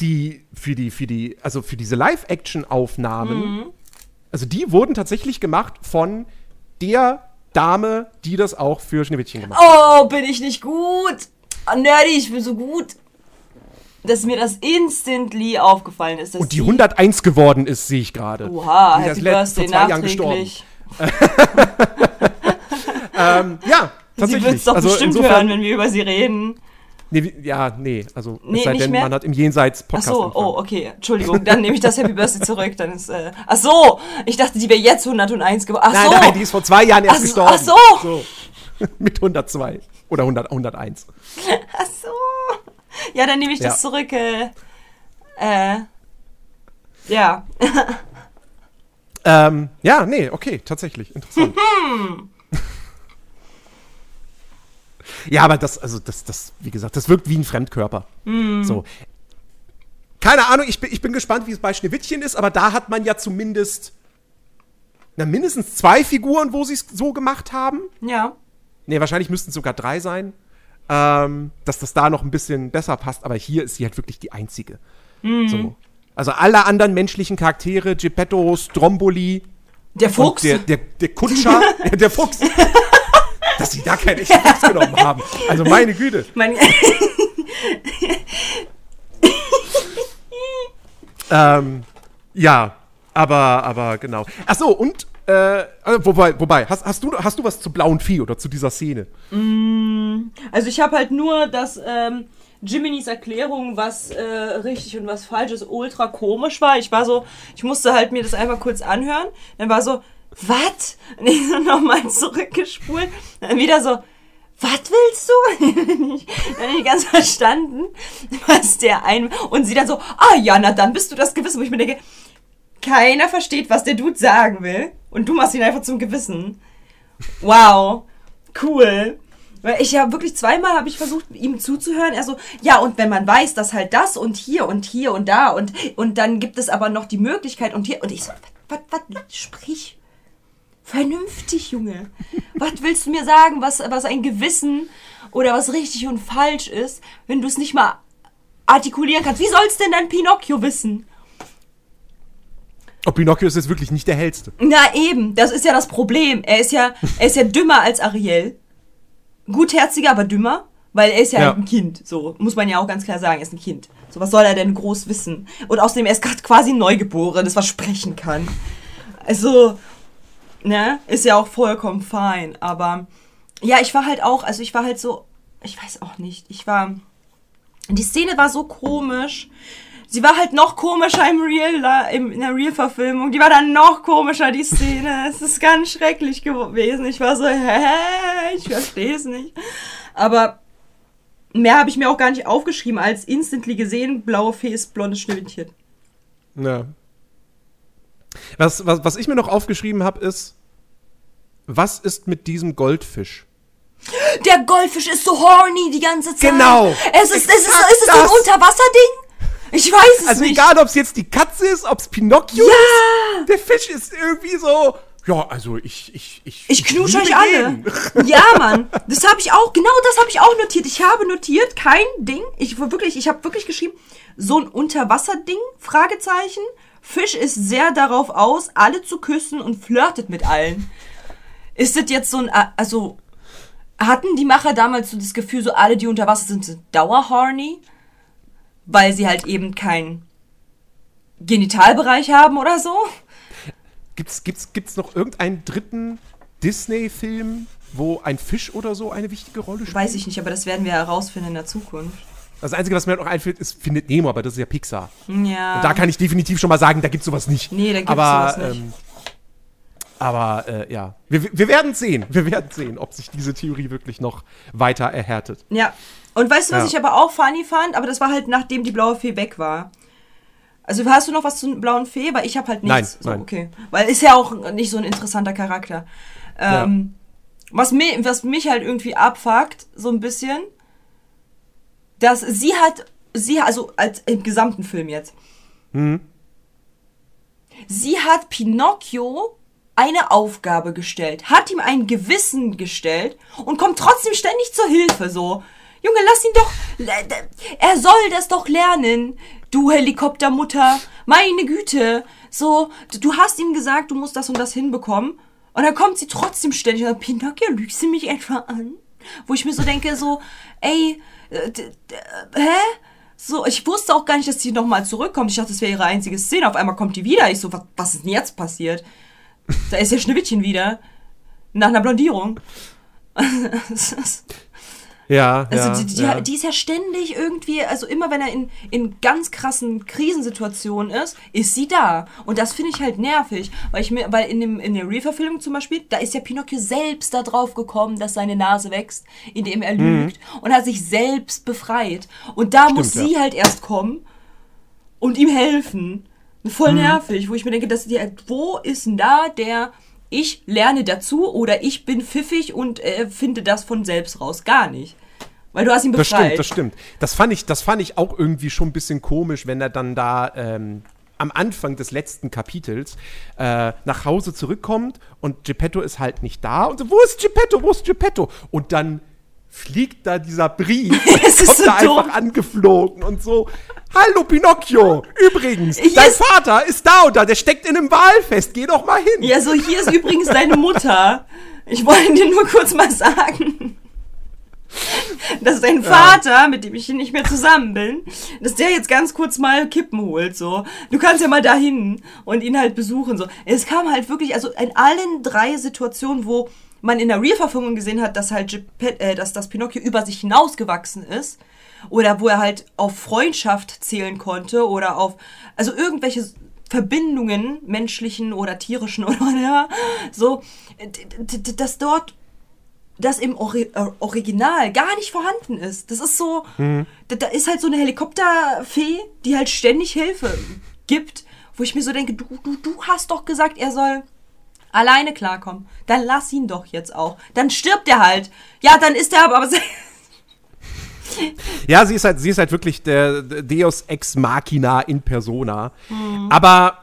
die für die, für die, also für diese Live-Action-Aufnahmen, also die wurden tatsächlich gemacht von der Dame, die das auch für Schneewittchen gemacht hat. Oh, bin ich nicht gut. Ah, nerdy, ich bin so gut. Dass mir das instantly aufgefallen ist. Und die 101 geworden ist, sehe ich gerade. Oha, Die ist Happy letzt- Birthday zwei Jahren gestorben. (laughs) Ähm, ja, Sie tatsächlich. wird es doch also bestimmt insofern, hören, wenn wir über sie reden. Nee, ja, nee, also Nee, es sei denn, mehr? man hat im Jenseits Ach Podcast. so, oh, okay, Entschuldigung, dann nehme ich das Happy Birthday zurück, dann ist, äh, ach so, ich dachte, die wäre jetzt 101 geworden, ach Nein, so. nein, die ist vor zwei Jahren erst Ach so, gestorben. ach so. (laughs) Mit 102 oder 100, 101. ach so. Ja, dann nehme ich das Ja. zurück, äh, äh, ja. Ähm, ja, nee, okay, tatsächlich, interessant. (laughs) ja, aber das, also das, das, wie gesagt, das wirkt wie ein Fremdkörper. So. Keine Ahnung, ich bin, ich bin gespannt, wie es bei Schneewittchen ist, aber da hat man ja zumindest na, mindestens zwei Figuren, wo sie es so gemacht haben. Ja. Nee, wahrscheinlich müssten es sogar drei sein. Ähm, dass das da noch ein bisschen besser passt, aber hier ist sie halt wirklich die einzige. So. Also alle anderen menschlichen Charaktere, Geppetto, Stromboli, Der Fuchs. der, der, der Kutscher, (laughs) der Fuchs. Dass sie da keinen echten Fuchs genommen haben. Also meine Güte. (laughs) mein, Ähm, ja, aber, aber genau. Ach so, und, äh, also, wobei, wobei hast, hast, du, hast du was zu Blauen Vieh oder zu dieser Szene? Also ich habe halt nur, dass ähm, Jiminy's Erklärung, was äh, richtig und was falsch ist, ultra komisch war. Ich war so, ich musste halt mir das einfach kurz anhören. Dann war so, was? Und ich so nochmal zurückgespult. Dann wieder so, was willst du? (laughs) ich dann nicht ganz verstanden, was der ein... Und sie dann so, ah ja, na dann bist du das Gewissen. Wo ich mir denke, keiner versteht, was der Dude sagen will. Und du machst ihn einfach zum Gewissen. Wow, cool. Weil ich ja wirklich zweimal habe ich versucht, ihm zuzuhören. Er so, ja, und wenn man weiß, dass halt das und hier und hier und da und, und dann gibt es aber noch die Möglichkeit und hier. Und ich so, was, was, sprich vernünftig, Junge. Was willst du mir sagen, was, was ein Gewissen oder was richtig und falsch ist, wenn du es nicht mal artikulieren kannst? Wie soll's denn dein Pinocchio wissen? Ob Pinocchio ist jetzt wirklich nicht der hellste. Na eben, das ist ja das Problem. Er ist ja, er ist ja dümmer als Ariel. Gutherziger, aber dümmer, weil er ist ja, Ja. halt ein Kind. So muss man ja auch ganz klar sagen, er ist ein Kind. So was soll er denn groß wissen? Und außerdem er ist gerade quasi neugeboren, das was sprechen kann. Also, ne, ist ja auch vollkommen fein. Aber ja, ich war halt auch, also ich war halt so, ich weiß auch nicht, ich war, die Szene war so komisch. Sie war halt noch komischer im Real, in der Real-Verfilmung. Die war dann noch komischer, die Szene. (laughs) Es ist ganz schrecklich gewesen. Ich war so, hä, ich verstehe es nicht. Aber mehr habe ich mir auch gar nicht aufgeschrieben, als instantly gesehen, blaue Fee ist blondes Schneewittchen. Ja. Was, was, was ich mir noch aufgeschrieben habe, ist, was ist mit diesem Goldfisch? Der Goldfisch ist so horny die ganze Zeit. Genau. Es ist, es ist, Exakt ist es ein. Unterwasserding? Ich weiß es Also nicht. egal, ob es jetzt die Katze ist, ob es Pinocchio Ja. ist, der Fisch ist irgendwie so, ja, also ich, ich, ich. Ich knutsche liebe euch alle. Ja, Mann. Das habe ich auch, genau das habe ich auch notiert. Ich habe notiert, kein Ding. Ich war wirklich, ich habe wirklich geschrieben, so ein Unterwasserding, Fragezeichen. Fisch ist sehr darauf aus, alle zu küssen und flirtet mit allen. Ist das jetzt so ein, also, hatten die Macher damals so das Gefühl, so alle, die unter Wasser sind, sind dauerhorny? Weil sie halt eben keinen Genitalbereich haben oder so? Gibt's, gibt's, gibt's noch irgendeinen dritten Disney-Film, wo ein Fisch oder so eine wichtige Rolle spielt? Weiß ich nicht, aber das werden wir herausfinden in der Zukunft. Das Einzige, was mir halt noch einfällt, ist Findet Nemo, aber das ist ja Pixar. Ja. Und da kann ich definitiv schon mal sagen, da gibt's sowas nicht. Nee, da gibt's aber, sowas nicht. Ähm, aber äh, ja, wir, wir werden sehen. Wir werden sehen, ob sich diese Theorie wirklich noch weiter erhärtet. Ja. Und weißt du, was Ja. ich aber auch funny fand? Aber das war halt nachdem die blaue Fee weg war. Also hast du noch was zur blauen Fee? Weil ich habe halt nichts. Nein, so, nein. Okay. Weil ist ja auch nicht so ein interessanter Charakter. Ähm, was, mi was mich halt irgendwie abfuckt, so ein bisschen, dass sie hat, sie, also als im gesamten Film jetzt, sie hat Pinocchio eine Aufgabe gestellt, hat ihm ein Gewissen gestellt und kommt trotzdem ständig zur Hilfe, so. Junge, lass ihn doch, er soll das doch lernen, du Helikoptermutter, meine Güte, so, du hast ihm gesagt, du musst das und das hinbekommen und dann kommt sie trotzdem ständig und sagt, Pinocchio, lügst du mich etwa an? Wo ich mir so denke, so, ey, äh, d- hä? So, ich wusste auch gar nicht, dass die nochmal zurückkommt. Ich dachte, das wäre ihre einzige Szene. Auf einmal kommt die wieder. Ich so, was, was ist denn jetzt passiert? Da ist ja Schneewittchen wieder. Nach einer Blondierung. (laughs) Ja, Also ja, die, die, ja. die ist ja ständig irgendwie, also immer wenn er in, in ganz krassen Krisensituationen ist, ist sie da. Und das finde ich halt nervig. Weil ich mir, weil in dem, in der Real-Verfilmung zum Beispiel, da ist ja Pinocchio selbst da drauf gekommen, dass seine Nase wächst, indem er lügt und hat sich selbst befreit. Und da muss Mhm. Stimmt, sie ja. halt erst kommen und ihm helfen. Voll nervig, wo ich mir denke, dass die, wo ist denn da der ich lerne dazu oder ich bin pfiffig und äh, finde das von selbst raus? Gar nicht. Weil du hast ihn Das befreit. stimmt, das stimmt. Das fand ich, das fand ich auch irgendwie schon ein bisschen komisch, wenn er dann da ähm, am Anfang des letzten Kapitels äh, nach Hause zurückkommt und Geppetto ist halt nicht da und so, wo ist Geppetto, wo ist Geppetto? Und dann fliegt da dieser Brief (laughs) und Es ist kommt so da dumm. einfach angeflogen und so. Hallo Pinocchio, übrigens, Hier dein ist- Vater ist da und da, der steckt in einem Walfest, geh doch mal hin. Ja, so hier ist übrigens deine Mutter. Ich wollte dir nur kurz mal sagen, dass dein Vater, mit dem ich hier nicht mehr zusammen bin, dass der jetzt ganz kurz mal Kippen holt, so. Du kannst ja mal dahin und ihn halt besuchen, so. Es kam halt wirklich, also in allen drei Situationen, wo man in der Real-Verfilmung gesehen hat, dass halt äh, dass das Pinocchio über sich hinausgewachsen ist, oder wo er halt auf Freundschaft zählen konnte oder auf, also irgendwelche Verbindungen, menschlichen oder tierischen (laughs) oder whatever, so, dass dort das im Ori äh, Original gar nicht vorhanden ist. Das ist so, da, da ist halt so eine Helikopterfee, die halt ständig Hilfe gibt, wo ich mir so denke, du, du, du hast doch gesagt, er soll alleine klarkommen. Dann lass ihn doch jetzt auch. Dann stirbt er halt. Ja, dann ist er aber, aber (laughs) Ja, sie ist halt, sie ist halt wirklich der, der Deus Ex Machina in Persona. Mhm. Aber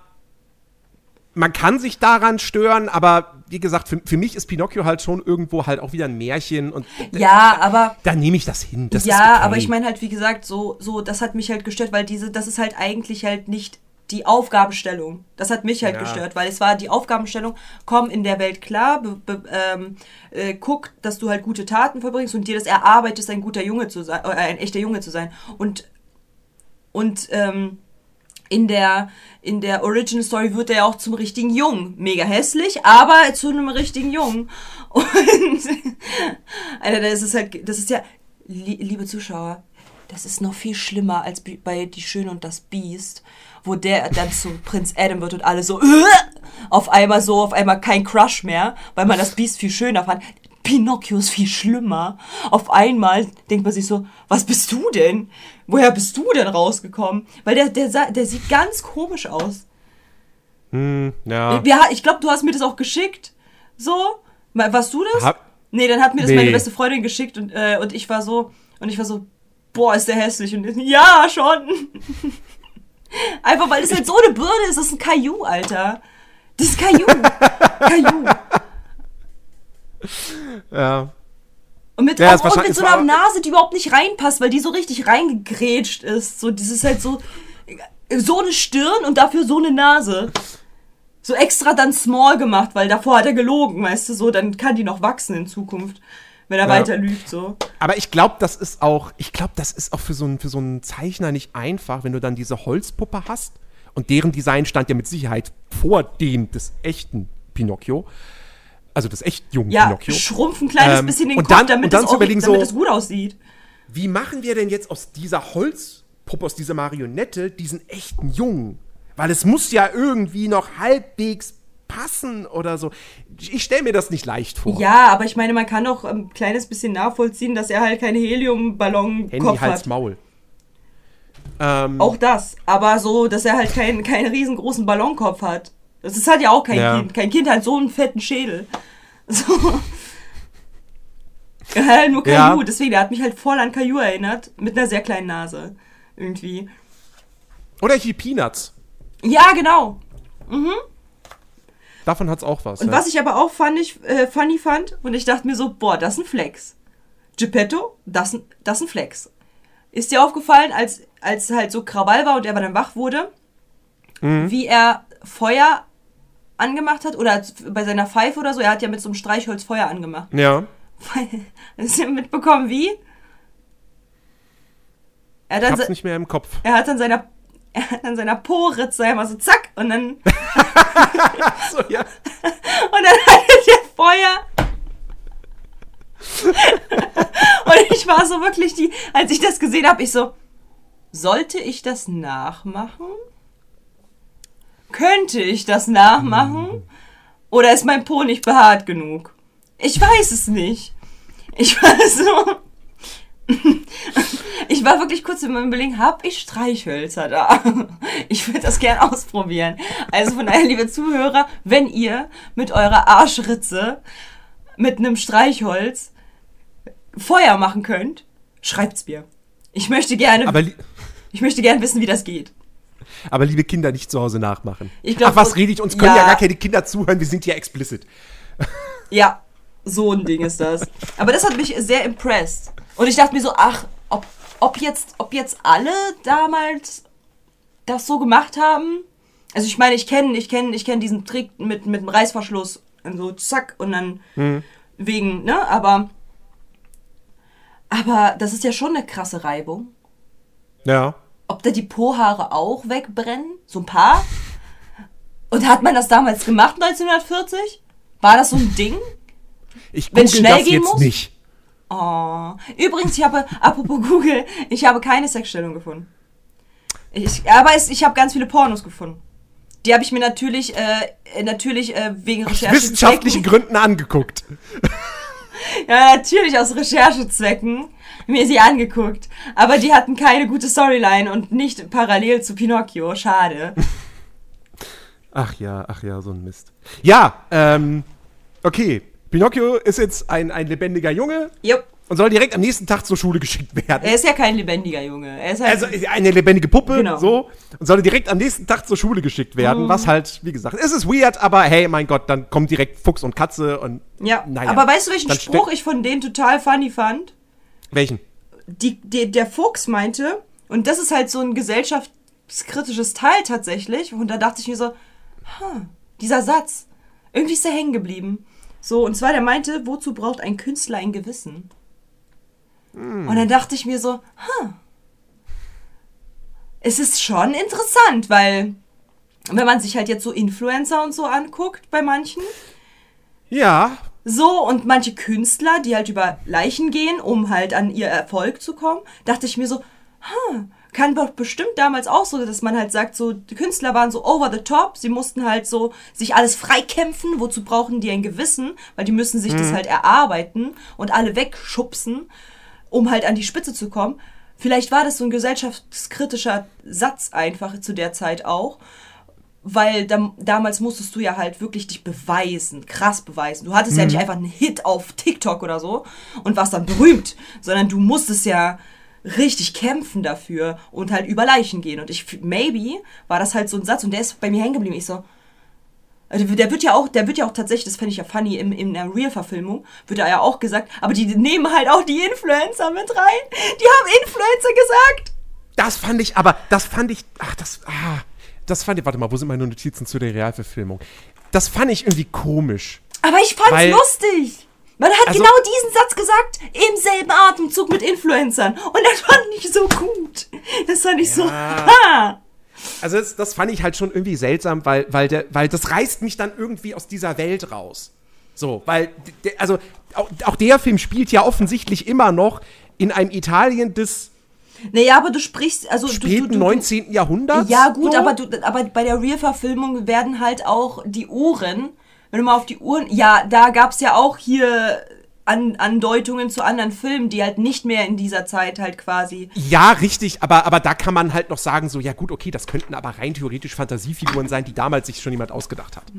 man kann sich daran stören, aber wie gesagt, für, für mich ist Pinocchio halt schon irgendwo halt auch wieder ein Märchen und ja, aber da nehme ich das hin. Das ja, okay. aber ich meine halt, wie gesagt, so, so, das hat mich halt gestört, weil diese, das ist halt eigentlich halt nicht die Aufgabenstellung. Das hat mich halt Ja. gestört, weil es war die Aufgabenstellung, komm in der Welt klar, be, be, ähm, äh, guck, dass du halt gute Taten verbringst und dir das erarbeitest, ein guter Junge zu sein, äh, ein echter Junge zu sein. Und, und, ähm, in der, in der Original Story wird er ja auch zum richtigen Jungen. Mega hässlich, aber zu einem richtigen Jungen. Und, (laughs) Alter, das ist halt, das ist ja, li liebe Zuschauer, das ist noch viel schlimmer als bei Die Schöne und das Biest, wo der dann zu Prinz Adam wird und alle so, (laughs) auf einmal so, auf einmal kein Crush mehr, weil man das Biest viel schöner fand. Pinocchio ist viel schlimmer. Auf einmal denkt man sich so, was bist du denn? Woher bist du denn rausgekommen? Weil der, der, der sieht ganz komisch aus. Hm, ja. Wir, ich glaube, du hast mir das auch geschickt. So? Warst du das? Hab- nee, dann hat mir das Nee. meine beste Freundin geschickt und, äh, und ich war so, und ich war so, boah, ist der hässlich. Und ja, schon. (laughs) Einfach weil es halt so eine Birne ist. Das ist ein Caillou, Alter. Das ist Caillou. Caillou. (laughs) ja. Und mit, Ja, auch, und mit so einer Nase, die überhaupt nicht reinpasst, weil die so richtig reingegrätscht ist. So, das ist halt so, so eine Stirn und dafür so eine Nase. So extra dann small gemacht, weil davor hat er gelogen, weißt du, so, dann kann die noch wachsen in Zukunft, wenn er Ja. weiter lügt, so. Aber ich glaube, das ist auch, ich glaube, das ist auch für so, einen, für so einen Zeichner nicht einfach, wenn du dann diese Holzpuppe hast und deren Design stand ja mit Sicherheit vor dem des echten Pinocchio. Also des echt jungen Ja, Pinocchio. schrumpf ein kleines Ähm, bisschen den Kopf, dann- damit, es damit so- es gut aussieht. Wie machen wir denn jetzt aus dieser Holzpuppe, aus dieser Marionette, diesen echten Jungen? Weil es muss ja irgendwie noch halbwegs passen oder so. Ich stelle mir das nicht leicht vor. Ja, aber ich meine, man kann doch ein kleines bisschen nachvollziehen, dass er halt keine Handy, Heliumballon-Kopf Hals, hat. Maul. Ähm, Auch das. Aber so, dass er halt keinen, keinen riesengroßen Ballonkopf hat. Das ist halt ja auch kein Ja. Kind. Kein Kind hat so einen fetten Schädel. (laughs) So. Halt nur Ja. Caillou. Deswegen, der hat mich halt voll an Caillou erinnert. Mit einer sehr kleinen Nase. Irgendwie. oder hier Peanuts. Ja, genau. Davon hat's auch was. Und ja. was ich aber auch fand, ich, äh, funny fand, und ich dachte mir so, boah, das ist ein Flex. Geppetto, das, das ist ein Flex. Ist dir aufgefallen, als, als halt so Krawall war und er dann wach wurde, Mhm. wie er Feuer angemacht hat? Oder bei seiner Pfeife oder so, er hat ja mit so einem Streichholz Feuer angemacht. Ja. (laughs) Hast du mitbekommen, wie? Er hat Ich dann, hab's se- nicht mehr im Kopf. er hat an seiner, (laughs) er hat an seiner Po-Ritze einmal so zack und dann (laughs) So, ja. Und dann hatte der Feuer. Und ich war so wirklich die, als ich das gesehen habe, ich so, sollte ich das nachmachen? Könnte ich das nachmachen? Oder ist mein Po nicht behaart genug? Ich weiß es nicht. Ich war (laughs) so. Ich war wirklich kurz meinem Überlegen, hab ich Streichhölzer da? Ich würde das gern ausprobieren. Also von daher, liebe Zuhörer, wenn ihr mit eurer Arschritze mit einem Streichholz Feuer machen könnt, schreibt's mir. Ich möchte gerne, Aber, ich möchte gerne wissen, wie das geht. Aber liebe Kinder, nicht zu Hause nachmachen. Ich glaub, Ach, was rede ich? Uns können ja. ja. gar keine Kinder zuhören, wir sind ja explicit. Ja, so ein Ding ist das. Aber das hat mich sehr impressed. Und ich dachte mir so, ach, ob, ob, jetzt, ob jetzt alle damals das so gemacht haben? Also ich meine, ich kenne ich kenn, ich kenn diesen Trick mit, mit dem Reißverschluss. Und so zack und dann wegen, ne? Aber, aber das ist ja schon eine krasse Reibung. Ja. Ob da die Po-Haare auch wegbrennen? So ein paar? Und hat man das damals gemacht, 1940? War das so ein Ding? Ich google schnell das gehen jetzt muss? nicht. Oh. Übrigens, ich habe, apropos Google, ich habe keine Sexstellung gefunden. Ich, aber es, ich habe ganz viele Pornos gefunden. Die habe ich mir natürlich, äh, natürlich äh, wegen Recherche. Wissenschaftlichen Gründen angeguckt. (laughs) Ja, natürlich aus Recherchezwecken mir sie angeguckt. Aber die hatten keine gute Storyline und nicht parallel zu Pinocchio. Schade. (laughs) Ach ja, ach ja, so ein Mist. Ja, ähm, okay. Pinocchio ist jetzt ein, ein lebendiger Junge Jupp. und soll direkt am nächsten Tag zur Schule geschickt werden. Er ist ja kein lebendiger Junge. Er ist halt, Also eine lebendige Puppe, Genau. so, und soll direkt am nächsten Tag zur Schule geschickt werden, Mhm. was halt, wie gesagt, es ist weird, aber hey, mein Gott, dann kommt direkt Fuchs und Katze und ja. naja. Aber weißt du, welchen Spruch ich von denen total funny fand? Welchen? die, die, der Fuchs meinte, und das ist halt so ein gesellschaftskritisches Teil tatsächlich, und da dachte ich mir so, huh, dieser Satz, irgendwie ist der hängen geblieben. So, und zwar der meinte, wozu braucht ein Künstler ein Gewissen? Und dann dachte ich mir so, huh, es ist schon interessant, weil wenn man sich halt jetzt so Influencer und so anguckt bei manchen, Ja, so und manche Künstler, die halt über Leichen gehen, um halt an ihr Erfolg zu kommen, dachte ich mir so, ha, kann doch bestimmt damals auch so, dass man halt sagt, so die Künstler waren so over the top, sie mussten halt so sich alles freikämpfen, wozu brauchen die ein Gewissen, weil die müssen sich das halt erarbeiten und alle wegschubsen, um halt an die Spitze zu kommen. Vielleicht war das so ein gesellschaftskritischer Satz einfach zu der Zeit auch weil dam damals musstest du ja halt wirklich dich beweisen, krass beweisen. Du hattest ja nicht einfach einen Hit auf TikTok oder so und warst dann berühmt, sondern du musstest ja richtig kämpfen dafür und halt über Leichen gehen. Und ich, maybe war das halt so ein Satz und der ist bei mir hängen geblieben. Ich so, also der wird ja auch, der wird ja auch tatsächlich, das fände ich ja funny, im, in der Real-Verfilmung wird da ja auch gesagt, aber die nehmen halt auch die Influencer mit rein. Die haben Influencer gesagt. das fand ich, aber das fand ich, ach, das, ah, das fand ich, warte mal, wo sind meine Notizen zu der Realverfilmung? Das fand ich irgendwie komisch. Aber ich fand's Weil- lustig. Man hat Also- genau diesen Satz gesagt, im selben Atemzug mit Influencern. Und das fand ich so gut. Das fand ich so, ha! Also das, das fand ich halt schon irgendwie seltsam, weil, weil, der, weil das reißt mich dann irgendwie aus dieser Welt raus. So, weil, also auch, auch der Film spielt ja offensichtlich immer noch in einem Italien des Naja, aber du sprichst, also du, du, späten du, 19. Jahrhunderts. Ja, gut, so. aber, du, aber bei der Real-Verfilmung werden halt auch die Uhren, wenn du mal auf die Uhren, ja, da gab's ja auch hier An, Andeutungen zu anderen Filmen, die halt nicht mehr in dieser Zeit halt quasi. Ja, richtig, aber, aber da kann man halt noch sagen, so, ja gut, okay, das könnten aber rein theoretisch Fantasiefiguren sein, die damals sich schon jemand ausgedacht hat. (laughs)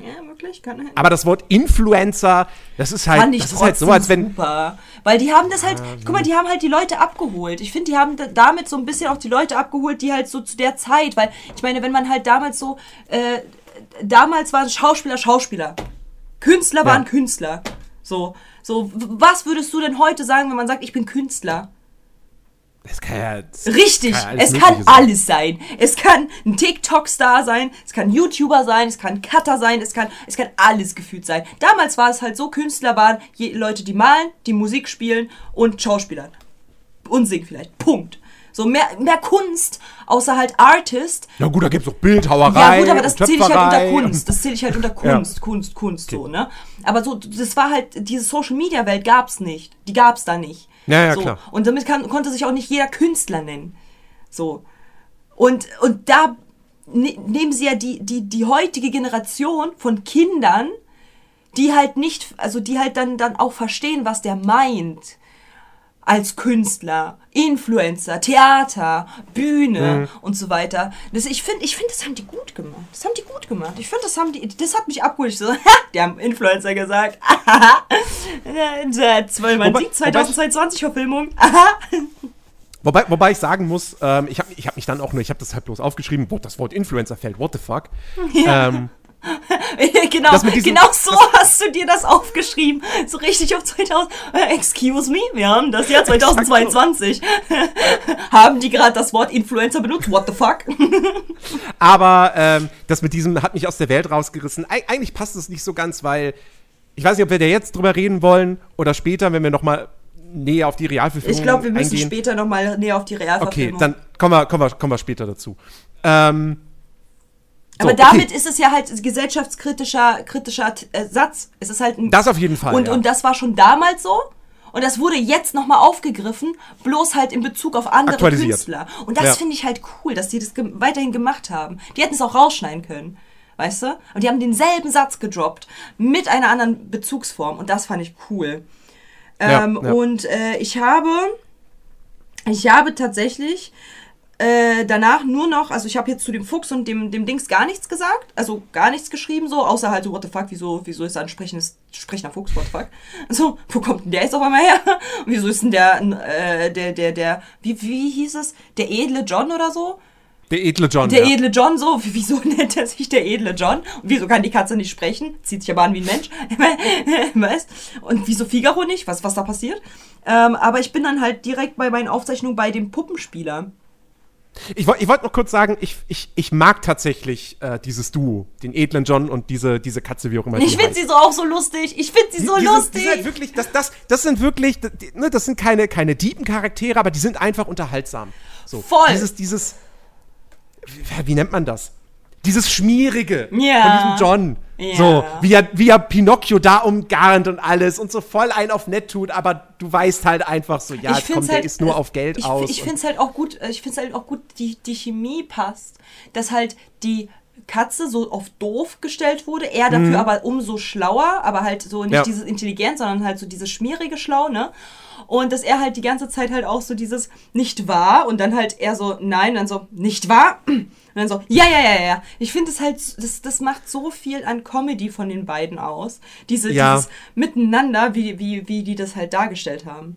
Ja, wirklich, kann halt. Aber das Wort Influencer, das ist halt, Fand ich das ist halt so, als wenn. super. Weil die haben das halt, guck mal, die haben halt die Leute abgeholt. Ich finde, die haben da- damit so ein bisschen auch die Leute abgeholt, die halt so zu der Zeit, weil ich meine, wenn man halt damals so, äh, damals waren Schauspieler Schauspieler. Künstler waren Künstler. So, so, was würdest du denn heute sagen, wenn man sagt, ich bin Künstler? Das kann ja, das Richtig, kann ja es kann sein. alles sein. Es kann ein TikTok-Star sein, es kann ein YouTuber sein, es kann ein Cutter sein, es kann, es kann alles gefühlt sein. Damals war es halt so, Künstler waren je, Leute, die malen, die Musik spielen und Schauspieler. Und singen vielleicht. Punkt. So mehr, mehr Kunst, außer halt Artist. Ja gut, da gibt's auch Bildhauerei. Ja gut, aber das zähle ich halt unter Kunst. Das zähle ich halt unter (laughs) Kunst, Kunst, Kunst so, ne? Aber so, das war halt, diese Social-Media-Welt gab's nicht. Die gab's da nicht. Ja, ja, so. klar. Und damit kann, konnte sich auch nicht jeder Künstler nennen. So. Und, und da ne, nehmen sie ja die, die, die heutige Generation von Kindern, die halt nicht, also die halt dann, dann auch verstehen, was der meint. Als Künstler, Influencer, Theater, Bühne und so weiter. Das, ich finde, ich finde, das haben die gut gemacht. Das haben die gut gemacht. Ich finde, das haben die, das hat mich abgeholt. Ich so, (laughs) die haben Influencer gesagt. (laughs) Wobei- sieht 2022 Verfilmung. (laughs) Wobei, wobei ich sagen muss, ähm, ich habe ich hab mich dann auch nur, ich habe das halt bloß aufgeschrieben, wo das Wort Influencer fällt, what the fuck. Ähm, (laughs) genau, genau so hast du dir das aufgeschrieben. So richtig auf 2000. Äh, excuse me, wir haben das Jahr 2022. (laughs) haben die gerade das Wort Influencer benutzt? What the fuck? (laughs) aber ähm, das mit diesem hat mich aus der Welt rausgerissen. Eig eigentlich passt es nicht so ganz, weil ich weiß nicht, ob wir da jetzt drüber reden wollen oder später, wenn wir noch mal näher auf die Realverfilmung Ich glaube, wir müssen eingehen. später nochmal näher auf die Okay, Realverfilmung. dann kommen wir, kommen wir, kommen wir später dazu. Ähm, so, Aber damit okay. ist es ja halt gesellschaftskritischer kritischer äh, Satz. Es ist halt ein Das auf jeden Fall, Und, ja. und das war schon damals so. Und das wurde jetzt nochmal aufgegriffen, bloß halt in Bezug auf andere. Künstler. Und das Ja. finde ich halt cool, dass die das ge weiterhin gemacht haben. Die hätten es auch rausschneiden können. Weißt du? Und die haben denselben Satz gedroppt mit einer anderen Bezugsform. Und das fand ich cool. Ja, Ähm, ja. Und äh, ich habe, ich habe tatsächlich äh, danach nur noch, also ich habe jetzt zu dem Fuchs und dem, dem Dings gar nichts gesagt, also gar nichts geschrieben, so, außer halt so, what the fuck, wieso, wieso ist da ein sprechendes, sprechender Fuchs, what the fuck? (laughs) So, wo kommt denn der jetzt auf einmal her? Und (laughs) wieso ist denn der, äh, der, der, der, wie, wie hieß es? Der edle John oder so? der edle John. Der ja. edle John so, wieso (laughs) nennt er sich der edle John? Und wieso kann die Katze nicht sprechen? Zieht sich aber an wie ein Mensch. weißt? Und wieso Figaro nicht? Was, was da passiert? Ähm, aber ich bin dann halt direkt bei meinen Aufzeichnungen bei dem Puppenspieler. Ich, ich wollte noch kurz sagen, ich, ich, ich mag tatsächlich äh, dieses Duo, den edlen John und diese, diese Katze, wie auch immer Ich finde sie so auch so lustig. Ich finde sie so Die- die sind- lustig. Die sind halt wirklich, das, das, das sind wirklich, die, ne, das sind keine, keine Charaktere, aber die sind einfach unterhaltsam. So, Voll. Dieses, dieses, wie nennt man das? Dieses Schmierige Ja. von diesem John. Ja. So, wie er, wie er Pinocchio da umgarnt und alles und so voll ein auf nett tut, aber du weißt halt einfach so, ja, komm, find's der halt, ist nur äh, auf Geld ich, aus. Ich finde es halt auch gut, äh, ich finde halt auch gut, die, die Chemie passt, dass halt die Katze so auf doof gestellt wurde, er dafür aber umso schlauer, aber halt so nicht Mhm. Ja. dieses intelligent, sondern halt so dieses schmierige Schlau, ne? Und dass er halt die ganze Zeit halt auch so dieses nicht wahr und dann halt er so nein, dann so nicht wahr (clears throat) und dann so ja ja ja ja. Ich finde es halt das das macht so viel an Comedy von den beiden aus. Diese Ja. dieses miteinander, wie wie wie die das halt dargestellt haben.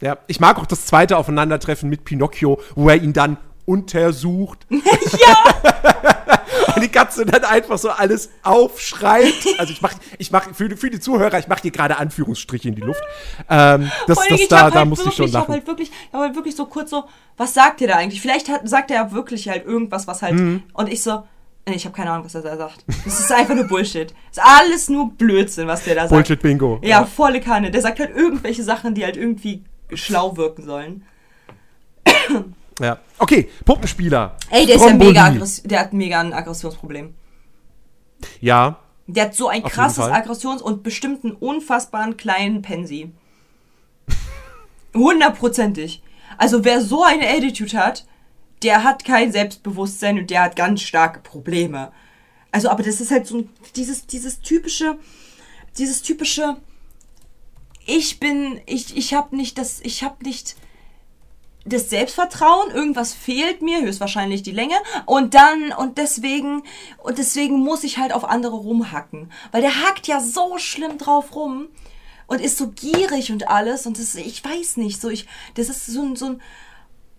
Ja, ich mag auch das zweite Aufeinandertreffen mit Pinocchio, wo er ihn dann untersucht. (laughs) ja! (laughs) (laughs) Und die Katze dann einfach so alles aufschreit. Also ich mach, ich mach für, die- für die Zuhörer, ich mache hier gerade Anführungsstriche in die Luft. Ähm, das, das, ich da, hab da halt musste ich schon Ich hab lachen. halt wirklich, ich hab halt wirklich so kurz so, was sagt ihr da eigentlich? Vielleicht hat, sagt er ja wirklich halt irgendwas, was halt. Mhm. Und ich so, nee, ich habe keine Ahnung, was er da sagt. Das ist einfach nur Bullshit. Das ist alles nur Blödsinn, was der da sagt. Bullshit-Bingo. Ja, volle Kanne. Der sagt halt irgendwelche Sachen, die halt irgendwie schlau wirken sollen. Ja. Okay, Puppenspieler. Ey, der ist ja mega aggressiv. Der hat mega ein Aggressionsproblem. Ja, Der hat so ein krasses. Aggressions- und bestimmt einen unfassbaren kleinen Pensi. Hundertprozentig. Also wer so eine Attitude hat, der hat kein Selbstbewusstsein und der hat ganz starke Probleme. Also, aber das ist halt so ein, dieses, dieses typische, dieses typische, ich bin, ich, ich hab nicht das, ich hab nicht das Selbstvertrauen, irgendwas fehlt mir, höchstwahrscheinlich die Länge und dann und deswegen und deswegen muss ich halt auf andere rumhacken, weil der hackt ja so schlimm drauf rum und ist so gierig und alles und das ich weiß nicht, so ich das ist so ein so ein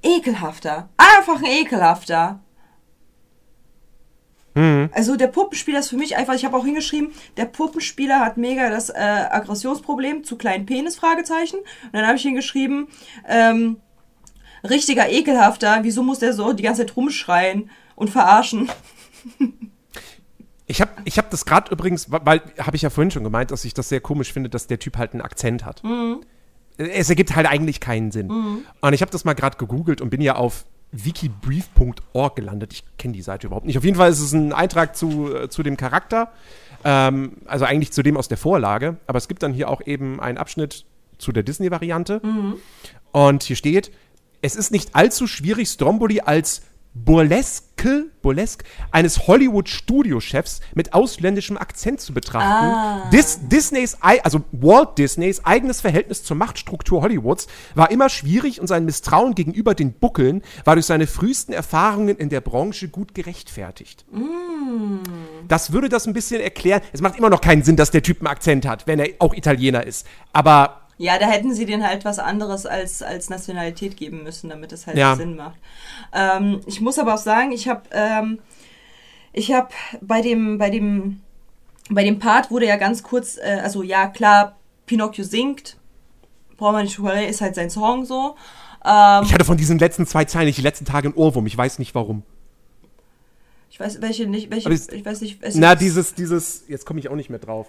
ekelhafter, einfach ein ekelhafter. Also der Puppenspieler ist für mich einfach, ich habe auch hingeschrieben, der Puppenspieler hat mega das äh, Aggressionsproblem zu kleinen Penis, Fragezeichen. Und dann habe ich hingeschrieben, ähm, richtiger ekelhafter, wieso muss der so die ganze Zeit rumschreien und verarschen? Ich habe ich hab das gerade übrigens, weil habe ich ja vorhin schon gemeint, dass ich das sehr komisch finde, dass der Typ halt einen Akzent hat. Es ergibt halt eigentlich keinen Sinn. Und ich habe das mal gerade gegoogelt und bin ja auf wikibrief.org gelandet. Ich kenne die Seite überhaupt nicht. Auf jeden Fall ist es ein Eintrag zu, äh, zu dem Charakter, ähm, also eigentlich zu dem aus der Vorlage. Aber es gibt dann hier auch eben einen Abschnitt zu der Disney-Variante. Und hier steht, es ist nicht allzu schwierig, Stromboli als Burlesque, Burlesque eines Hollywood-Studiochefs mit ausländischem Akzent zu betrachten. Dis, Disneys, also Walt Disneys eigenes Verhältnis zur Machtstruktur Hollywoods war immer schwierig und sein Misstrauen gegenüber den Buckeln war durch seine frühesten Erfahrungen in der Branche gut gerechtfertigt. Das würde das ein bisschen erklären. Es macht immer noch keinen Sinn, dass der Typ einen Akzent hat, wenn er auch Italiener ist. Aber Ja, da hätten sie denen halt was anderes als, als Nationalität geben müssen, damit es halt Ja. Sinn macht. Ähm, ich muss aber auch sagen, ich habe ähm, ich habe bei dem bei dem bei dem Part wurde ja ganz kurz, äh, also ja klar, Pinocchio singt, braucht man nicht drüber reden, ist halt sein Song so. Ähm, ich hatte von diesen letzten zwei Zeilen nicht die letzten Tage einen Ohrwurm. Ich weiß nicht warum. ich weiß welche nicht, welche, es- ich weiß nicht. Na, dieses, dieses, jetzt komme ich auch nicht mehr drauf.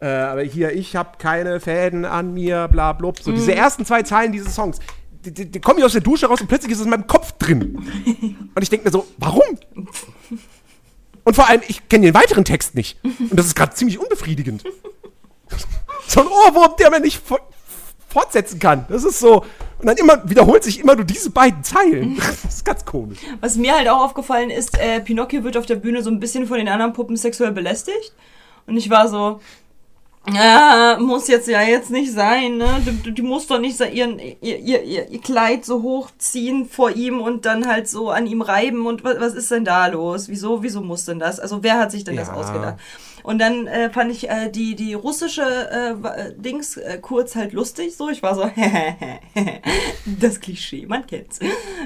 Äh, aber hier, ich habe keine Fäden an mir, bla blub. So, Mhm. diese ersten zwei Zeilen dieses Songs, die, die, die kommen hier aus der Dusche raus und plötzlich ist es in meinem Kopf drin. (laughs) Und ich denke mir so, warum? Und vor allem, ich kenne den weiteren Text nicht. Und das ist gerade ziemlich unbefriedigend. (laughs) So ein Ohrwurm, der man nicht fort- fortsetzen kann. Das ist so. Und dann immer wiederholt sich immer nur diese beiden Zeilen. (laughs) Das ist ganz komisch. Was mir halt auch aufgefallen ist, äh, Pinocchio wird auf der Bühne so ein bisschen von den anderen Puppen sexuell belästigt. Und ich war so, ja, muss jetzt ja jetzt nicht sein, ne? Du, du, die muss doch nicht so ihren, ihr, ihr, ihr, Kleid so hochziehen vor ihm und dann halt so an ihm reiben und was, was ist denn da los? Wieso, wieso muss denn das? Also wer hat sich denn das Ja. ausgedacht? Und dann äh, fand ich äh, die, die russische äh, äh, Dings äh, kurz halt lustig, so. Ich war so, (laughs) das Klischee, man kennt's.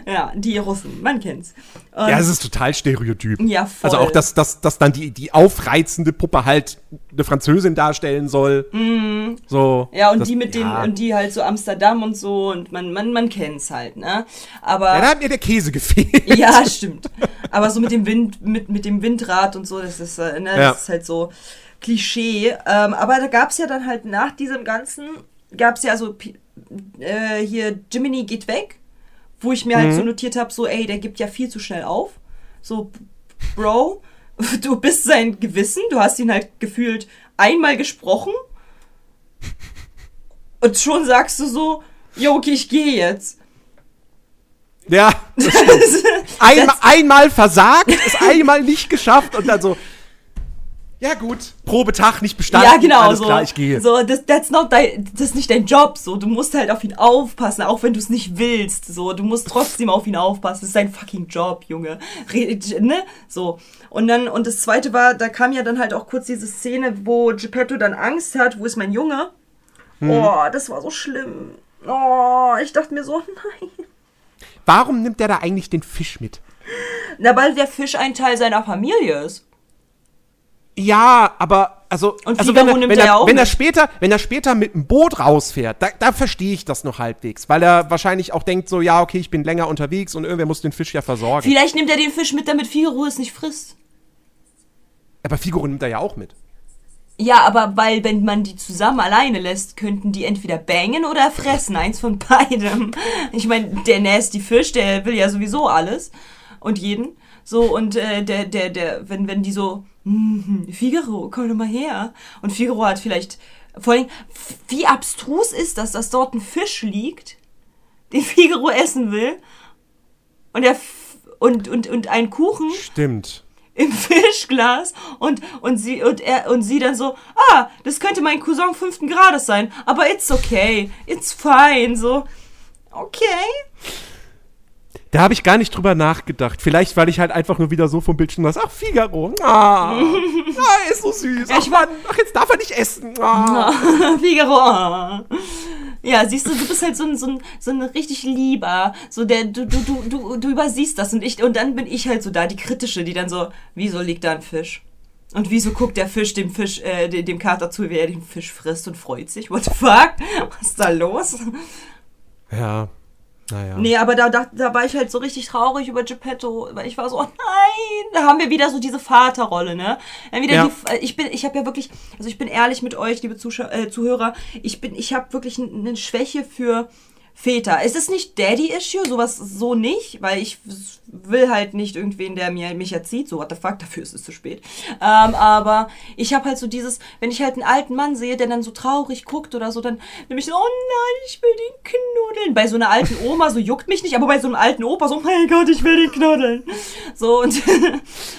Ja, die Russen, man kennt's. Und Ja, es ist total stereotyp. Ja, voll. Also auch, dass, dass, dass dann die, die aufreizende Puppe halt eine Französin darstellen soll. So. Mhm. Ja, und das, die mit ja. den, und die halt so Amsterdam und so und man, man, man kennt's halt, ne? Aber. Ja, da hat mir der Käse gefehlt. (laughs) Ja, stimmt. Aber so mit dem Wind, mit, mit dem Windrad und so, das ist, äh, ne, das Ja. ist halt so Klischee. Ähm, aber da gab's ja dann halt nach diesem Ganzen, gab's ja so Pi- äh, hier Jiminy geht weg, wo ich mir halt Mhm. so notiert habe, so, ey, der gibt ja viel zu schnell auf. So, Bro, (laughs) du bist sein Gewissen, du hast ihn halt gefühlt einmal gesprochen. Und schon sagst du so, jo, okay, ich gehe jetzt. Ja, das stimmt. (laughs) Einmal, einmal versagt, es einmal nicht geschafft und dann so, ja gut, Probetag nicht bestanden. ja, genau, alles so. klar, ich gehe. So, das, that's not dein, das ist nicht dein Job, so. Du musst halt auf ihn aufpassen, auch wenn du es nicht willst, so. Du musst trotzdem auf ihn aufpassen. Das ist dein fucking Job, Junge. Re ne? So. Und dann, und das zweite war, da kam ja dann halt auch kurz diese Szene, wo Geppetto dann Angst hat, wo ist mein Junge? Hm. Oh, das war so schlimm. Oh, ich dachte mir so, (laughs) nein. Warum nimmt der da eigentlich den Fisch mit? Na, weil der Fisch ein Teil seiner Familie ist. Ja, aber also, Und also wenn, er, nimmt wenn, er ja auch wenn er später, wenn er später mit dem Boot rausfährt, da, da verstehe ich das noch halbwegs, weil er wahrscheinlich auch denkt so, ja, okay, ich bin länger unterwegs und irgendwer muss den Fisch ja versorgen. Vielleicht nimmt er den Fisch mit, damit Figaro es nicht frisst. Aber Figaro nimmt er ja auch mit. Ja, aber weil, wenn man die zusammen alleine lässt, könnten die entweder bangen oder fressen. Eins von beidem. Ich meine, der nasty Fisch, der will ja sowieso alles. Und jeden. So, und äh, der, der, der, wenn, wenn die so, hm, Figaro, komm doch mal her. Und Figaro hat vielleicht, vor allem, wie abstrus ist das, dass dort ein Fisch liegt, den (laughs) Figaro essen will. Und er, f- und, und, und ein Kuchen Stimmt. im (laughs) Fischglas und, und sie und er und sie dann so, ah, das könnte mein Cousin fünften Grades sein, aber it's okay, it's fine, so, okay. Da habe ich gar nicht drüber nachgedacht. Vielleicht, weil ich halt einfach nur wieder so vom Bildschirm saß. Ach, Figaro. Ah, (laughs) ah ist so süß. Ach, Mann, ach, jetzt darf er nicht essen. Ah. (laughs) Figaro. ah. Ja, siehst du, du bist halt so ein, so ein, so ein richtig lieber, so der, du, du, du, du, du übersiehst das und ich, und dann bin ich halt so da, die kritische, die dann so, wieso liegt da ein Fisch? Und wieso guckt der Fisch dem Fisch, äh, dem dem Kater zu, wie er den Fisch frisst und freut sich? What the fuck? Was ist da los? Ja, naja. Nee, aber da, da, da war ich halt so richtig traurig über Geppetto, weil ich war so, oh nein, da haben wir wieder so diese Vaterrolle, ne? Dann wieder Ja. die, ich bin, ich habe ja wirklich, also ich bin ehrlich mit euch, liebe Zuschauer, äh, Zuhörer, ich bin, ich habe wirklich eine Schwäche für Väter. Es ist nicht Daddy-Issue, sowas so nicht, weil ich will halt nicht irgendwen, der mir mich erzieht, so what the fuck, dafür ist es zu spät. Ähm, aber ich habe halt so dieses, wenn ich halt einen alten Mann sehe, der dann so traurig guckt oder so, dann nehme ich so, oh nein, ich will den knuddeln. Bei so einer alten Oma, so juckt mich nicht, aber bei so einem alten Opa, so, mein Gott, ich will den knuddeln. So, und (laughs)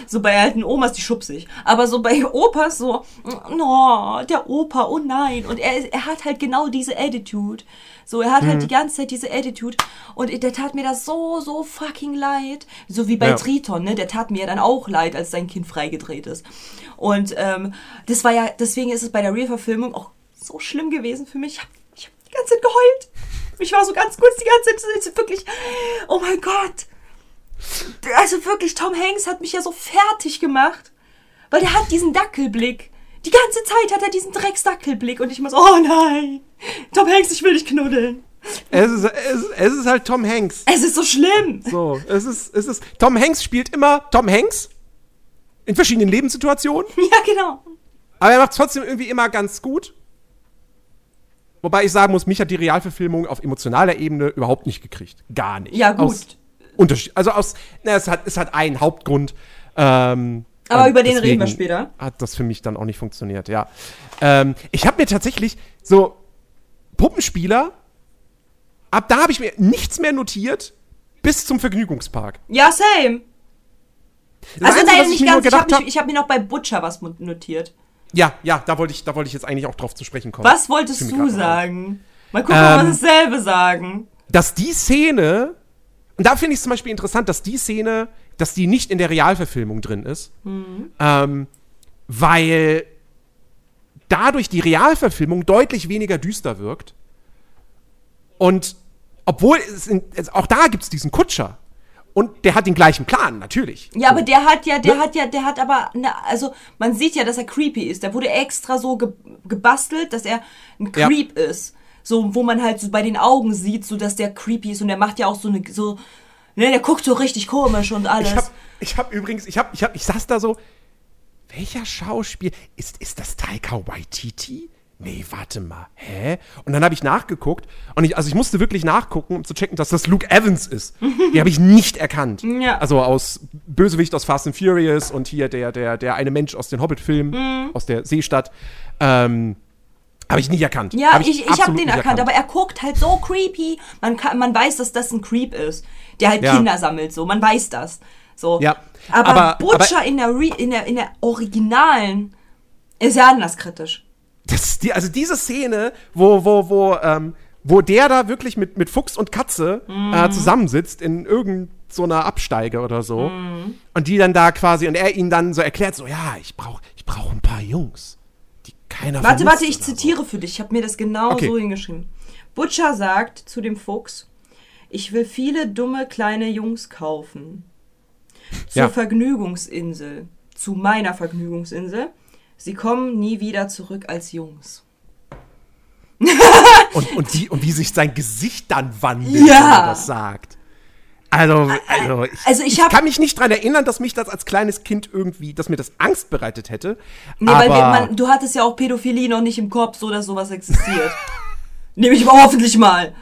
so bei alten Omas, die schubsig. Aber so bei Opas so, no, der Opa, oh nein. Und er, er hat halt genau diese Attitude. So, er hat halt die ganze Zeit diese Attitude. Und der tat mir das so, so fucking leid. So wie bei Ja. Triton, ne? Der tat mir ja dann auch leid, als sein Kind freigedreht ist. Und ähm, das war ja, deswegen ist es bei der Real-Verfilmung auch so schlimm gewesen für mich. Ich hab, ich hab die ganze Zeit geheult. Ich war so ganz kurz die ganze Zeit wirklich, oh mein Gott. Also wirklich, Tom Hanks hat mich ja so fertig gemacht. Weil der hat diesen Dackelblick. Die ganze Zeit hat er diesen Drecksdackelblick und ich muss, oh nein, Tom Hanks, ich will dich knuddeln. Es, ist, es, es ist halt Tom Hanks. Es ist so schlimm. So, es ist, es ist. Tom Hanks spielt immer Tom Hanks. In verschiedenen Lebenssituationen. (laughs) Ja, genau. Aber er macht es trotzdem irgendwie immer ganz gut. Wobei ich sagen muss, mich hat die Realverfilmung auf emotionaler Ebene überhaupt nicht gekriegt. Gar nicht. Ja, gut. Aus also aus, na, es hat, es hat einen Hauptgrund. Ähm, Aber und über den reden wir später. Hat das für mich dann auch nicht funktioniert, ja. Ähm, ich habe mir tatsächlich so Puppenspieler, ab da habe ich mir nichts mehr notiert, bis zum Vergnügungspark. Ja, same. Das Also nein, nicht ganz. Ich habe hab mir noch bei Butcher was notiert. Ja, ja, da wollte ich, da wollte ich jetzt eigentlich auch drauf zu sprechen kommen. Was wolltest du sagen? Mal gucken, ob wir Ähm, dasselbe sagen. Dass die Szene, und da finde ich es zum Beispiel interessant, dass die Szene, dass die nicht in der Realverfilmung drin ist, ähm, weil dadurch die Realverfilmung deutlich weniger düster wirkt. Und obwohl es, in, es auch da gibt es diesen Kutscher. Und der hat den gleichen Plan, natürlich. Ja, aber der hat ja, der Ne? hat ja, der hat aber, ne, also man sieht ja, dass er creepy ist. Der wurde extra so ge gebastelt, dass er ein Ja. Creep ist. So, wo man halt so bei den Augen sieht, so dass der creepy ist und der macht ja auch so eine, so, ne, der guckt so richtig komisch und alles. Ich hab, ich hab übrigens, ich hab, ich hab, ich saß da so, welcher Schauspiel, ist, ist das Taika Waititi? nee, warte mal, hä? Und dann habe ich nachgeguckt und ich, also ich musste wirklich nachgucken, um zu checken, dass das Luke Evans ist. Die habe ich nicht erkannt. (laughs) Ja. Also aus Bösewicht aus Fast and Furious und hier der, der, der eine Mensch aus den Hobbit-Filmen, Mhm. aus der Seestadt. Ähm, habe ich nicht erkannt. Ja, Hab ich, ich habe absolut den nicht erkannt, aber er guckt halt so creepy. Man, kann, man weiß, dass das ein Creep ist, der halt Ja. Kinder sammelt, so. Man weiß das. So. Ja, Aber, aber- Butcher in, der Re, in, der, in der Originalen ist ja anders kritisch. Das, die, also diese Szene, wo, wo, wo, ähm, wo der da wirklich mit, mit Fuchs und Katze Mhm. äh, zusammensitzt in irgendeiner so einer Absteige oder so. Mhm. Und die dann da quasi, und er ihnen dann so erklärt, so, ja, ich brauche ich brauch ein paar Jungs, keiner Warte, warte, ich oder so. zitiere für dich. Ich habe mir das genau Okay. so hingeschrieben. Butcher sagt zu dem Fuchs, ich will viele dumme kleine Jungs kaufen. Zur Ja. Vergnügungsinsel. Zu meiner Vergnügungsinsel. Sie kommen nie wieder zurück als Jungs. Und, und, wie, und wie sich sein Gesicht dann wandelt, Ja. wenn er das sagt. Also, also, ich, Also ich ich hab- kann mich nicht dran erinnern, dass mich das als kleines Kind irgendwie, dass mir das Angst bereitet hätte. Nee, aber weil wir, man, du hattest ja auch Pädophilie noch nicht im Kopf, so dass sowas existiert. (laughs) Nehme ich aber hoffentlich mal.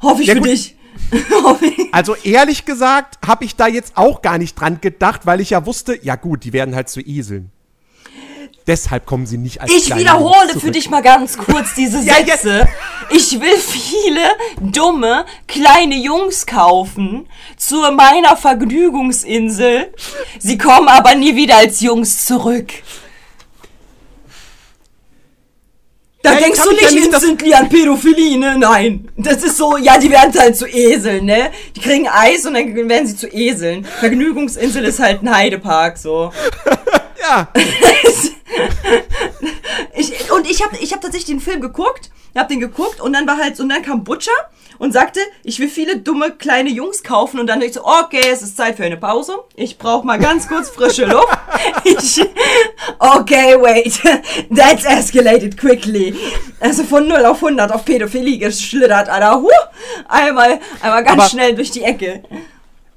Hoffe ich Ja, für gut. dich. (laughs) Ich. Also ehrlich gesagt habe ich da jetzt auch gar nicht dran gedacht, weil ich ja wusste, ja gut, die werden halt zu Eseln. Deshalb kommen sie nicht als Ich wiederhole Jungs für zurück. dich mal ganz kurz diese (laughs) Ja, jetzt. Sätze. Ich will viele dumme kleine Jungs kaufen zu meiner Vergnügungsinsel. Sie kommen aber nie wieder als Jungs zurück. Da Ja, denkst jetzt du ich ja nicht nicht das- instantly an Pädophilie, ne? Nein. Das ist so, ja, die werden halt zu Eseln, ne? Die kriegen Eis und dann werden sie zu Eseln. Vergnügungsinsel ist halt ein Heidepark, so. Ja, (laughs) Ich, und ich habe ich hab tatsächlich den Film geguckt, hab den geguckt und dann war halt, und dann kam Butcher und sagte, ich will viele dumme kleine Jungs kaufen und dann dachte ich so, okay, es ist Zeit für eine Pause. Ich brauche mal ganz kurz frische Luft. (laughs) Ich, okay, wait, that's escalated quickly. Also von 0 auf 100 auf Pädophilie geschlittert, Alter. Huh, einmal, einmal ganz Aber- schnell durch die Ecke.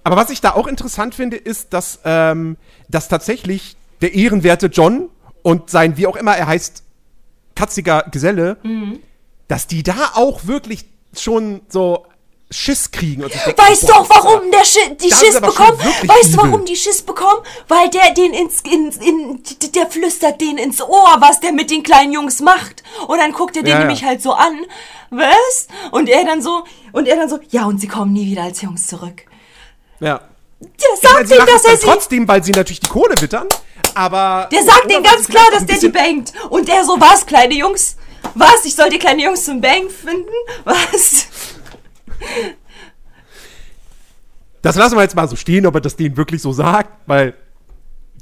aber was ich da auch interessant finde, ist, dass, ähm, dass tatsächlich der ehrenwerte John und sein, wie auch immer er heißt, katziger Geselle, Mhm. dass die da auch wirklich schon so Schiss kriegen und denken, Weißt boah, du auch, warum der, Schi die Schiss bekommen? Weißt du, warum die Schiss bekommen? Weil der den ins, ins in, der flüstert denen ins Ohr, was der mit den kleinen Jungs macht. Und dann guckt er den Ja, ja. nämlich halt so an. Was? Und er dann so, und er dann so, ja, und sie kommen nie wieder als Jungs zurück. Ja. Der sagt sie ihm, dass er sie. trotzdem, weil sie natürlich die Kohle wittern, aber... Der sagt weil ganz klar, dass der die bangt. Und der so, was, kleine Jungs? Was? Ich soll die kleinen Jungs zum Bang finden? Was? Das lassen wir jetzt mal so stehen, ob er das denen wirklich so sagt, weil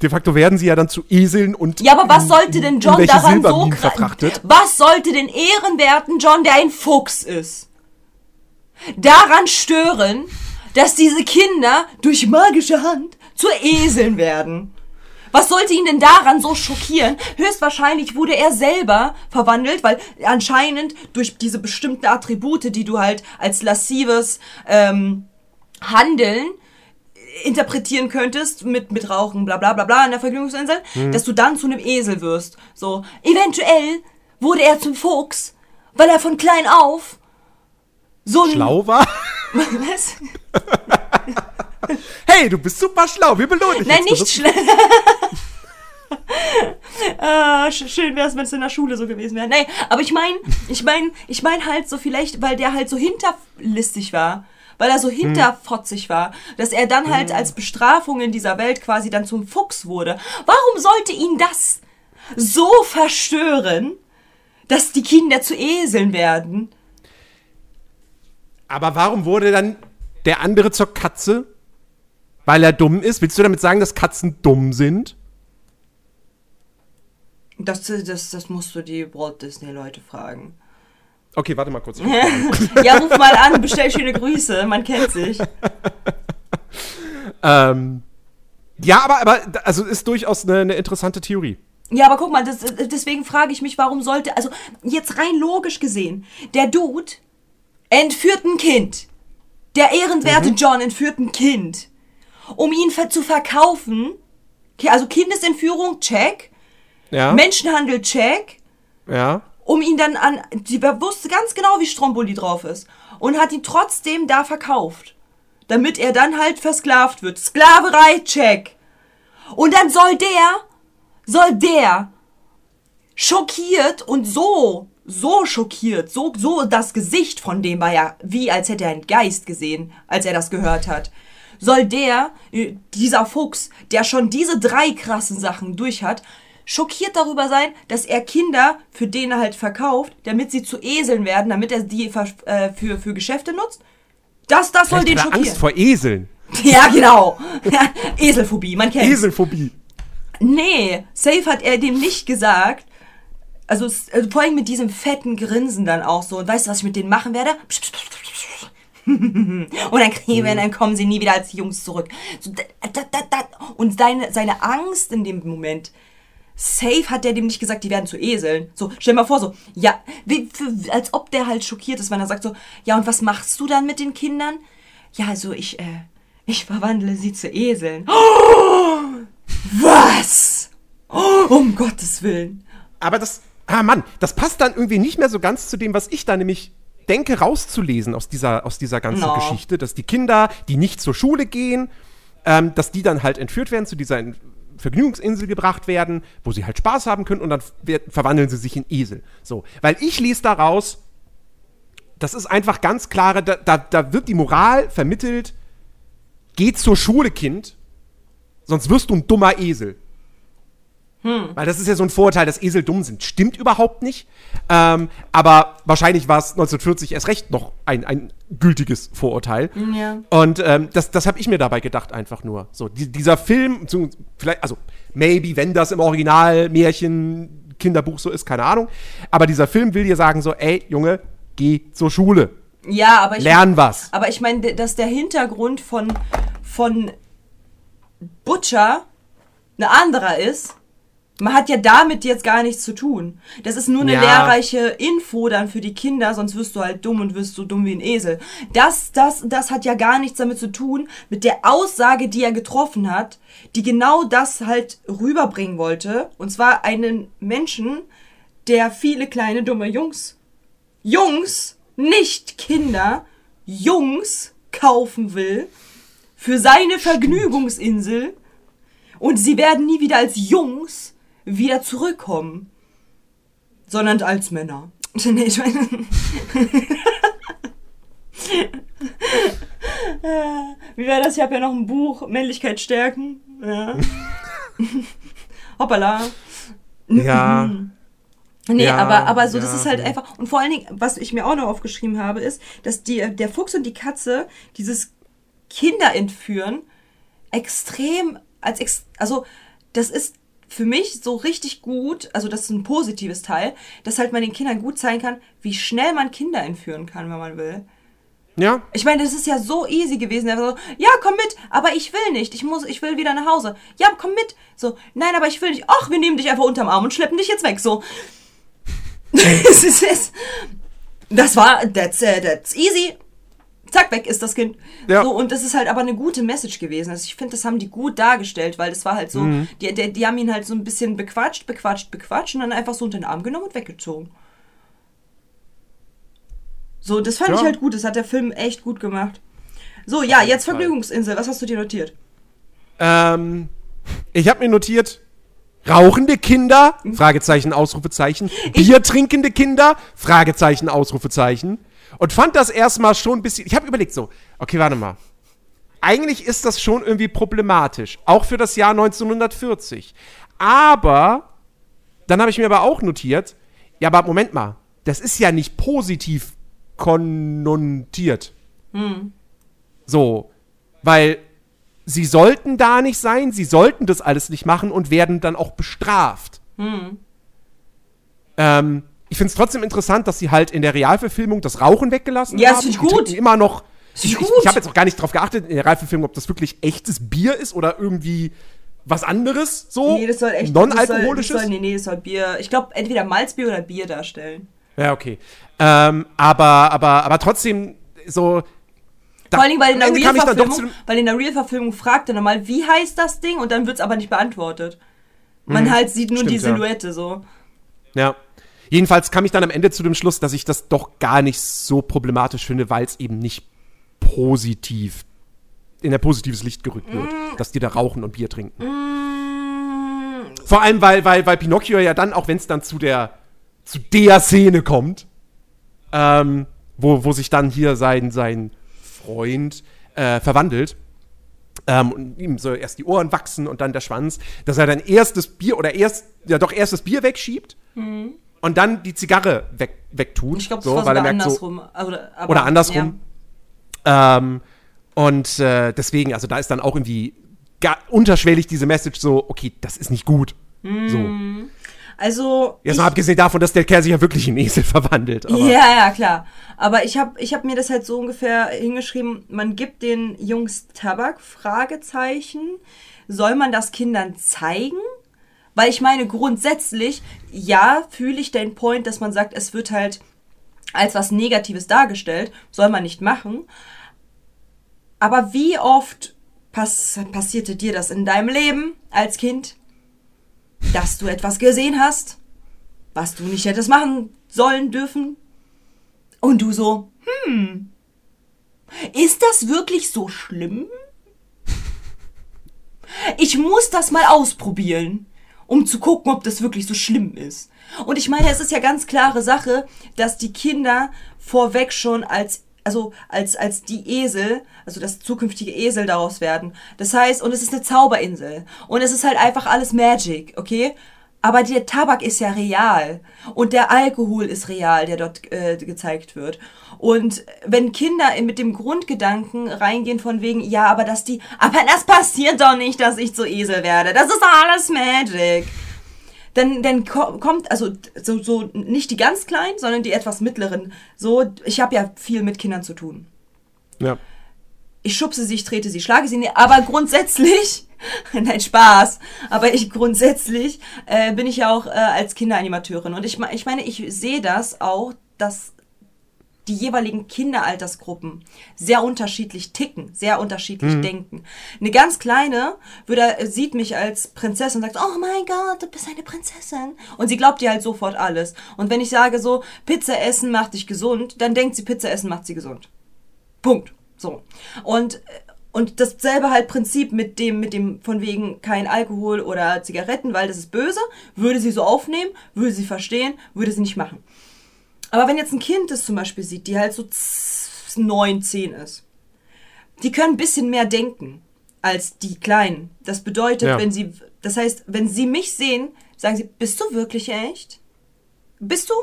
de facto werden sie ja dann zu Eseln und Ja, aber was sollte denn John daran so Silberminen kra- verfrachtet? Was sollte den ehrenwerten John, der ein Fuchs ist, daran stören, dass diese Kinder durch magische Hand zu Eseln werden? Was sollte ihn denn daran so schockieren? Höchstwahrscheinlich wurde er selber verwandelt, weil anscheinend durch diese bestimmten Attribute, die du halt als lassives ähm, Handeln interpretieren könntest mit, mit Rauchen, bla bla bla bla an der Vergnügungsinsel, dass du dann zu einem Esel wirst. So, eventuell wurde er zum Fuchs, weil er von klein auf so ein... Schlau war? (laughs) Was? (laughs) (laughs) Hey, du bist super schlau, wir belohnen dich. Nein, nicht schlecht. (laughs) ah, sch- schön wäre es, wenn es in der Schule so gewesen wäre. Nee, aber ich meine, ich meine, ich meine halt so vielleicht, weil der halt so hinterlistig war, weil er so hinterfotzig war, dass er dann halt als Bestrafung in dieser Welt quasi dann zum Fuchs wurde. Warum sollte ihn das so verstören, dass die Kinder zu Eseln werden? Aber warum wurde dann der andere zur Katze? Weil er dumm ist? Willst du damit sagen, dass Katzen dumm sind? Das, das, das musst du die Walt Disney Leute fragen. Okay, warte mal kurz. (laughs) (laughs) Ja, ruf mal an, bestell schöne Grüße, man kennt sich. (laughs) ähm, ja, aber, aber also ist durchaus eine, eine interessante Theorie. Ja, aber guck mal, das, deswegen frage ich mich, warum sollte, also jetzt rein logisch gesehen, der Dude entführt ein Kind. Der ehrenwerte John entführt ein Kind. Um ihn ver zu verkaufen, also Kindesentführung, check. Ja. Menschenhandel, check. ja. um ihn dann an, sie wusste ganz genau, wie Stromboli drauf ist und hat ihn trotzdem da verkauft, damit er dann halt versklavt wird. Sklaverei, check. Und dann soll der, soll der schockiert und so, so schockiert, so, so das Gesicht von dem war ja wie, als hätte er einen Geist gesehen, als er das gehört hat. Soll der, äh, dieser Fuchs, der schon diese drei krassen Sachen durch hat, schockiert darüber sein, dass er Kinder für den er halt verkauft, damit sie zu Eseln werden, damit er die für, äh, für, für Geschäfte nutzt? Das, das soll Vielleicht den hat er schockieren. Angst vor Eseln. (laughs) ja, genau. (laughs) Eselphobie, man kennt Eselphobie. Nee, safe hat er dem nicht gesagt. Also, also vor allem mit diesem fetten Grinsen dann auch so. Und weißt du, was ich mit denen machen werde? (laughs) Und dann kriegen wir, dann kommen sie nie wieder als Jungs zurück. So, da, da, da. Und seine, seine Angst in dem Moment. Safe hat der dem nicht gesagt, die werden zu Eseln. So, stell dir mal vor, so, ja, wie, für, als ob der halt schockiert ist, wenn er sagt so, ja, und was machst du dann mit den Kindern? Ja, also ich, äh, ich verwandle sie zu Eseln. (gasps) Was? Oh, (gasps) um Gottes Willen. Aber das, ah Mann, das passt dann irgendwie nicht mehr so ganz zu dem, was ich da nämlich denke rauszulesen aus dieser, aus dieser ganzen No. Geschichte, dass die Kinder, die nicht zur Schule gehen, ähm, dass die dann halt entführt werden, zu dieser In- Vergnügungsinsel gebracht werden, wo sie halt Spaß haben können und dann verwandeln sie sich in Esel. So, weil ich lese daraus, das ist einfach ganz klare, da, da, da wird die Moral vermittelt, geh zur Schule, Kind, sonst wirst du ein dummer Esel. Weil das ist ja so ein Vorurteil, dass Esel dumm sind. Stimmt überhaupt nicht. Ähm, aber wahrscheinlich war es 1940 erst recht noch ein, ein gültiges Vorurteil. Ja. Und ähm, das, das habe ich mir dabei gedacht, einfach nur. So, die, dieser Film, vielleicht, also, maybe, wenn das im Original Märchen, Kinderbuch so ist, keine Ahnung. Aber dieser Film will dir sagen, so, ey, Junge, geh zur Schule. Ja, aber ich, Lern was. aber ich meine, dass der Hintergrund von, von Butcher eine anderer ist. Man hat ja damit jetzt gar nichts zu tun. Das ist nur eine Ja. lehrreiche Info dann für die Kinder, sonst wirst du halt dumm und wirst so dumm wie ein Esel. Das, das, das hat ja gar nichts damit zu tun, mit der Aussage, die er getroffen hat, die genau das halt rüberbringen wollte. Und zwar einen Menschen, der viele kleine dumme Jungs, Jungs, nicht Kinder, Jungs kaufen will für seine Vergnügungsinsel und sie werden nie wieder als Jungs wieder zurückkommen, sondern als Männer. (laughs) Nee, ich meine, (laughs) Wie wäre das? Ich habe ja noch ein Buch, Männlichkeit stärken. Ja. (laughs) Hoppala. Ja. Nee, Ja, aber, aber so, das ja, ist halt ja. einfach. Und vor allen Dingen, was ich mir auch noch aufgeschrieben habe, ist, dass die, der Fuchs und die Katze dieses Kinder entführen extrem als ex also das ist für mich so richtig gut, also das ist ein positives Teil, dass halt man den Kindern gut zeigen kann, wie schnell man Kinder entführen kann, wenn man will. Ja, Ich meine, das ist ja so easy gewesen. Er war so, ja, komm mit, aber ich will nicht. Ich muss, ich will wieder nach Hause. Ja, komm mit. So, nein, aber ich will nicht. Ach, wir nehmen dich einfach unterm Arm und schleppen dich jetzt weg. So. (laughs) (laughs) das ist es. Das war, that's, uh, that's easy. Zack, weg ist das Kind. Ja. So, und das ist halt aber eine gute Message gewesen. Also ich finde, das haben die gut dargestellt, weil das war halt so, Mhm. die, die, die haben ihn halt so ein bisschen bequatscht, bequatscht, bequatscht und dann einfach so unter den Arm genommen und weggezogen. So, das fand Ja. ich halt gut. Das hat der Film echt gut gemacht. So, ja, jetzt. Vergnügungsinsel. Was hast du dir notiert? Ähm, ich habe mir notiert, rauchende Kinder, Fragezeichen, Ausrufezeichen, Bier trinkende Kinder, Fragezeichen, Ausrufezeichen. Und fand das erstmal schon ein bisschen, ich habe überlegt so, okay, warte mal. Eigentlich ist das schon irgendwie problematisch, auch für das Jahr 1940. Aber, dann habe ich mir aber auch notiert, ja, aber Moment mal, das ist ja nicht positiv konnotiert. So, weil sie sollten da nicht sein, sie sollten das alles nicht machen und werden dann auch bestraft. Ähm, ich finde es trotzdem interessant, dass sie halt in der Realverfilmung das Rauchen weggelassen Ja, haben. find ich Die gut. immer noch. Ich, ich ich, gut. ich habe jetzt auch gar nicht drauf geachtet in der Realverfilmung, ob das wirklich echtes Bier ist oder irgendwie was anderes so. Nee, das soll echt. Non-alkoholisches. Das soll, das soll, nee, nee, das soll Bier. Ich glaube, entweder Malzbier oder Bier darstellen. Ja, okay. Ähm, aber, aber, aber trotzdem so. da- Vor allen Dingen, weil in der ich Real-Verfilmung, weil in der Real-Verfilmung fragt er nochmal, wie heißt das Ding? Und dann wird's aber nicht beantwortet. Man halt sieht nur Stimmt, die ja. Silhouette so. Ja. Jedenfalls kam ich dann am Ende zu dem Schluss, dass ich das doch gar nicht so problematisch finde, weil es eben nicht positiv in ein positives Licht gerückt wird, dass die da rauchen und Bier trinken. Vor allem, weil, weil, weil Pinocchio ja dann, auch wenn es dann zu der, zu der Szene kommt, ähm, wo, wo sich dann hier sein, sein Freund äh, verwandelt, ähm, und ihm so erst die Ohren wachsen und dann der Schwanz, dass er dann erst das Bier oder erst, ja doch erst das Bier wegschiebt und dann die Zigarre weg, wegtut. Mhm. Ich glaube, das so, war weil er merkt so, andersrum. Oder, aber, oder andersrum. Ähm, und äh, deswegen, also da ist dann auch irgendwie unterschwellig diese Message so, okay, das ist nicht gut. So. Ja. Also, Jetzt ich- mal abgesehen davon, dass der Kerl sich ja wirklich in Esel verwandelt. Aber Ja, ja, klar. Aber ich habe ich hab mir das halt so ungefähr hingeschrieben, man gibt den Jungs Tabak, Fragezeichen. Soll man das Kindern zeigen? Weil ich meine, grundsätzlich, ja, fühle ich den Point, dass man sagt, es wird halt als was Negatives dargestellt, soll man nicht machen. Aber wie oft pass passierte dir das in deinem Leben als Kind, dass du etwas gesehen hast, was du nicht hättest machen sollen dürfen? Und du so, hm, ist das wirklich so schlimm? Ich muss das mal ausprobieren, um zu gucken, ob das wirklich so schlimm ist. Und ich meine, es ist ja ganz klare Sache, dass die Kinder vorweg schon als also als als die Esel, also das zukünftige Esel daraus werden. Das heißt, und es ist eine Zauberinsel und es ist halt einfach alles Magic, okay? Aber der Tabak ist ja real und der Alkohol ist real, der dort äh, gezeigt wird. Und wenn Kinder in- mit dem Grundgedanken reingehen von wegen, ja, aber dass die, aber das passiert doch nicht, dass ich zu Esel werde. Das ist alles Magic. Dann, dann ko- kommt, also so, so nicht die ganz kleinen, sondern die etwas mittleren. So, ich habe ja viel mit Kindern zu tun ja. ich schubse sie, ich trete sie, schlage sie, aber grundsätzlich, (laughs) nein, Spaß, aber ich grundsätzlich äh, bin ich ja auch äh, als Kinderanimateurin und ich, ich meine, ich sehe das auch, dass die jeweiligen Kinderaltersgruppen sehr unterschiedlich ticken, sehr unterschiedlich denken. Eine ganz kleine würde, äh, sieht mich als Prinzessin und sagt, oh mein Gott, du bist eine Prinzessin. Und sie glaubt dir halt sofort alles. Und wenn ich sage so, Pizza essen macht dich gesund, dann denkt sie, Pizza essen macht sie gesund. Punkt. So. Und, und dasselbe halt Prinzip mit dem, mit dem von wegen kein Alkohol oder Zigaretten, weil das ist böse, würde sie so aufnehmen, würde sie verstehen, würde sie nicht machen. Aber wenn jetzt ein Kind das zum Beispiel sieht, die halt so z- neun, zehn ist, die können ein bisschen mehr denken als die Kleinen. Das bedeutet, Ja. wenn sie, das heißt, wenn sie mich sehen, sagen sie, bist du wirklich echt? Bist du?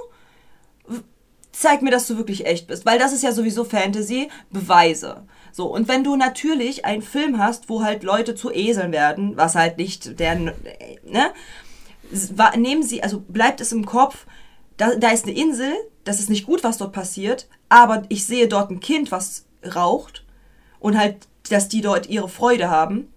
zeig mir, dass du wirklich echt bist, weil das ist ja sowieso Fantasy, Beweise. So, und wenn du natürlich einen Film hast, wo halt Leute zu Eseln werden, was halt nicht der, ne, wa- nehmen sie, also bleibt es im Kopf, da, da ist eine Insel, das ist nicht gut, was dort passiert, aber ich sehe dort ein Kind, was raucht und halt, dass die dort ihre Freude haben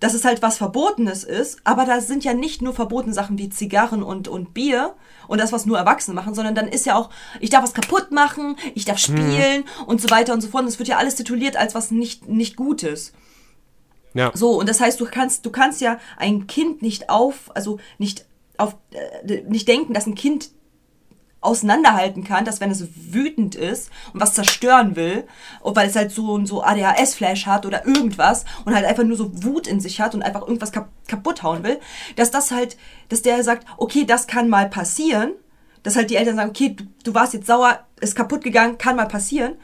dass es halt was Verbotenes ist, aber da sind ja nicht nur verbotene Sachen wie Zigarren und, und Bier und das, was nur Erwachsene machen, sondern dann ist ja auch, ich darf was kaputt machen, ich darf spielen und so weiter und so fort. Und es wird ja alles tituliert als was nicht, nicht Gutes. Ja. So, und das heißt, du kannst, du kannst ja ein Kind nicht auf, also nicht auf, äh, nicht denken, dass ein Kind auseinanderhalten kann, dass wenn es wütend ist und was zerstören will, und weil es halt so so ADHS-Flash hat oder irgendwas und halt einfach nur so Wut in sich hat und einfach irgendwas kap kaputt hauen will, dass das halt, dass der sagt, okay, das kann mal passieren, dass halt die Eltern sagen, okay, du, du warst jetzt sauer, ist kaputt gegangen, kann mal passieren,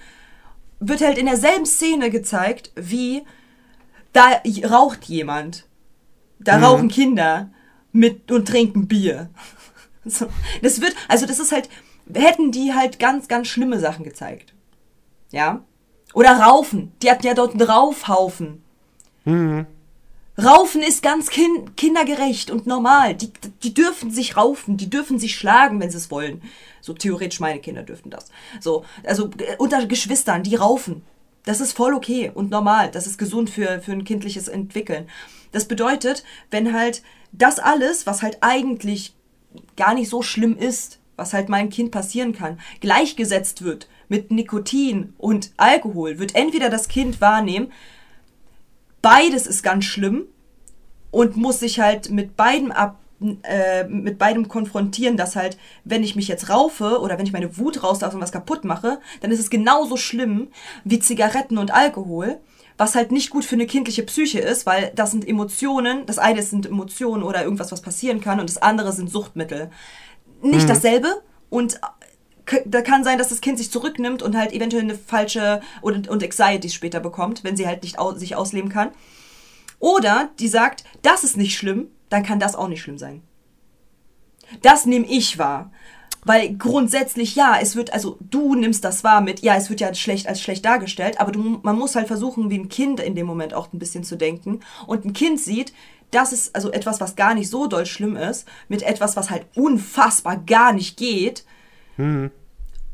wird halt in derselben Szene gezeigt, wie da raucht jemand, da rauchen Kinder mit und trinken Bier. So, das wird, also das ist halt, hätten die halt ganz, ganz schlimme Sachen gezeigt. Ja? Oder Raufen. Die hatten ja dort einen Raufhaufen. Raufen ist ganz kin kindergerecht und normal. Die, die dürfen sich raufen, die dürfen sich schlagen, wenn sie es wollen. So theoretisch meine Kinder dürften das. So, also unter Geschwistern, die raufen. Das ist voll okay und normal. Das ist gesund für, für ein kindliches Entwickeln. Das bedeutet, wenn halt das alles, was halt eigentlich gar nicht so schlimm ist, was halt meinem Kind passieren kann, gleichgesetzt wird mit Nikotin und Alkohol, wird entweder das Kind wahrnehmen, beides ist ganz schlimm und muss sich halt mit beidem ab, äh, mit beidem konfrontieren, dass halt, wenn ich mich jetzt raufe oder wenn ich meine Wut rauslasse und was kaputt mache, dann ist es genauso schlimm wie Zigaretten und Alkohol, was halt nicht gut für eine kindliche Psyche ist, weil das sind Emotionen, das eine sind Emotionen oder irgendwas, was passieren kann und das andere sind Suchtmittel. Nicht dasselbe und da kann sein, dass das Kind sich zurücknimmt und halt eventuell eine falsche und, und Anxiety später bekommt, wenn sie halt nicht au sich ausleben kann. Oder die sagt, das ist nicht schlimm, dann kann das auch nicht schlimm sein. Das nehme ich wahr. Weil grundsätzlich, ja, es wird, also du nimmst das wahr mit, ja, es wird ja schlecht als schlecht dargestellt, aber du, man muss halt versuchen, wie ein Kind in dem Moment auch ein bisschen zu denken. Und ein Kind sieht, das ist also etwas, was gar nicht so doll schlimm ist, mit etwas, was halt unfassbar gar nicht geht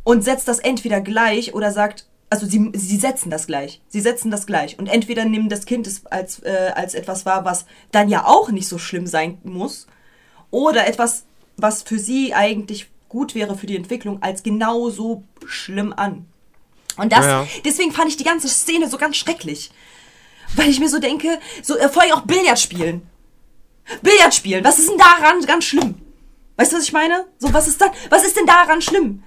und setzt das entweder gleich oder sagt, also sie, sie setzen das gleich. Sie setzen das gleich. Und entweder nehmen das Kind es als, äh, als etwas wahr, was dann ja auch nicht so schlimm sein muss, oder etwas, was für sie eigentlich gut wäre für die Entwicklung, als genauso schlimm an. Und das, Ja. deswegen fand ich die ganze Szene so ganz schrecklich. Weil ich mir so denke, so, äh, vor allem auch Billard spielen. Billard spielen, was ist denn daran ganz schlimm? Weißt du, was ich meine? So, was ist dann, was ist denn daran schlimm?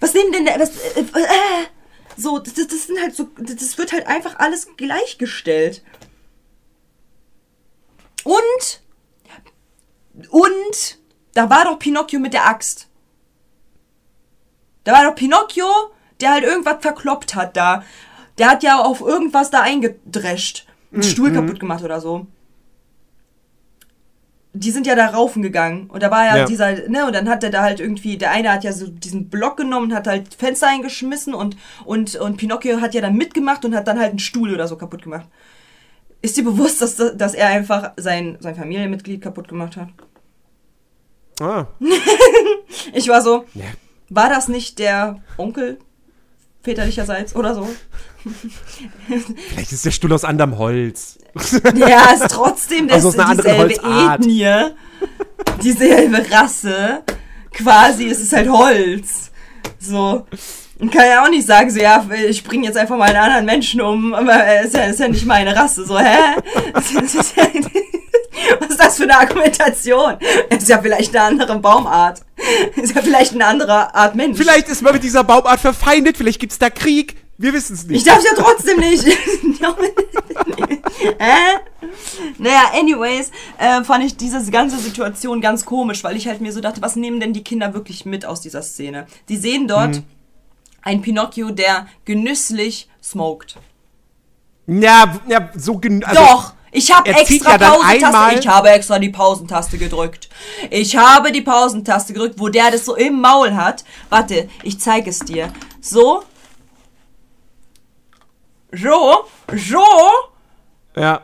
Was nehmen denn, der- was, äh, äh, so, das, das sind halt so, das wird halt einfach alles gleichgestellt. Und, und, da war doch Pinocchio mit der Axt. Da war doch Pinocchio, der halt irgendwas verkloppt hat da. Der hat ja auf irgendwas da eingedrescht. Einen Stuhl kaputt gemacht oder so. Die sind ja da raufen gegangen. Und da war ja, Ja. dieser, ne, und dann hat er da halt irgendwie, der eine hat ja so diesen Block genommen und hat halt Fenster eingeschmissen und, und, und Pinocchio hat ja dann mitgemacht und hat dann halt einen Stuhl oder so kaputt gemacht. Ist dir bewusst, dass, dass er einfach sein, sein Familienmitglied kaputt gemacht hat? Ah, (laughs) Ich war so, ja. war das nicht der Onkel väterlicherseits oder so? Vielleicht ist der Stuhl aus anderem Holz. (laughs) Ja, ist trotzdem das, Also aus einer dieselbe Holzart. Ethnie, dieselbe Rasse. Quasi ist es halt Holz. So. Und kann ja auch nicht sagen, so, ja, ich bringe jetzt einfach mal einen anderen Menschen um, aber er ist ja, ist ja nicht meine Rasse. So, hä? (laughs) (laughs) Was ist das für eine Argumentation? Ist ja vielleicht eine andere Baumart. Ist ja vielleicht eine andere Art Mensch. Vielleicht ist man mit dieser Baumart verfeindet, vielleicht gibt's da Krieg. Wir wissen es Ich nicht. darf ja trotzdem nicht. (laughs) äh? Naja, anyways, äh, fand ich diese ganze Situation ganz komisch, weil ich halt mir so dachte, was nehmen denn die Kinder wirklich mit aus dieser Szene? Die sehen dort einen Pinocchio, der genüsslich smoked. Ja, ja, so gen also, Doch! Ich habe extra ja Pausentaste. Ich habe extra die Pausentaste gedrückt. Ich habe die Pausentaste gedrückt, wo der das so im Maul hat. Warte, ich zeige es dir. So. So. So. Ja.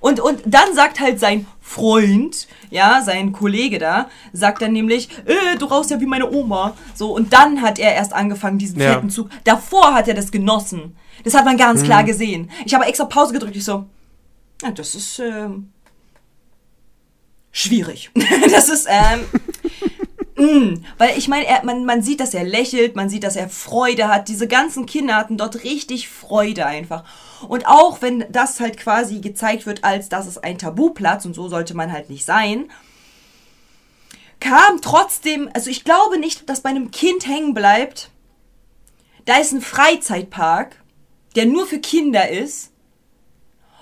Und, und dann sagt halt sein Freund, ja, sein Kollege da, sagt dann nämlich, äh, du rauchst ja wie meine Oma. So, und dann hat er erst angefangen, diesen Ja. fetten Zug. Davor hat er das genossen. Das hat man ganz klar gesehen. Ich habe extra Pause gedrückt, ich so, ja, das ist, ähm, schwierig. (laughs) das ist, ähm, Mm, weil ich meine, er- man, man sieht, dass er lächelt, man sieht, dass er Freude hat. Diese ganzen Kinder hatten dort richtig Freude einfach. Und auch wenn das halt quasi gezeigt wird, als das ist ein Tabuplatz und so sollte man halt nicht sein, kam trotzdem, also ich glaube nicht, dass bei einem Kind hängen bleibt, da ist ein Freizeitpark, der nur für Kinder ist.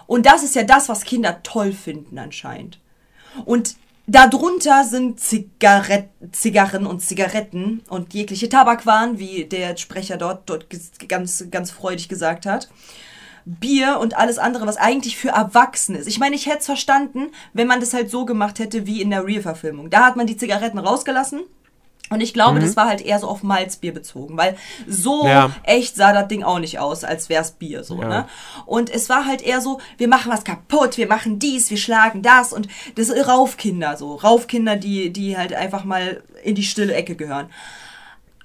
Und das ist ja das, was Kinder toll finden anscheinend. Und darunter sind Zigaret Zigarren und Zigaretten und jegliche Tabakwaren, wie der Sprecher dort, dort ganz, ganz freudig gesagt hat. Bier und alles andere, was eigentlich für Erwachsene ist. Ich meine, ich hätte es verstanden, wenn man das halt so gemacht hätte wie in der Real-Verfilmung. Da hat man die Zigaretten rausgelassen. Und ich glaube, das war halt eher so auf Malzbier bezogen, weil so Ja. echt sah das Ding auch nicht aus, als wär's Bier so, Ja. ne? Und es war halt eher so, wir machen was kaputt, wir machen dies, wir schlagen das und das sind Raufkinder so, Raufkinder, die die halt einfach mal in die stille Ecke gehören.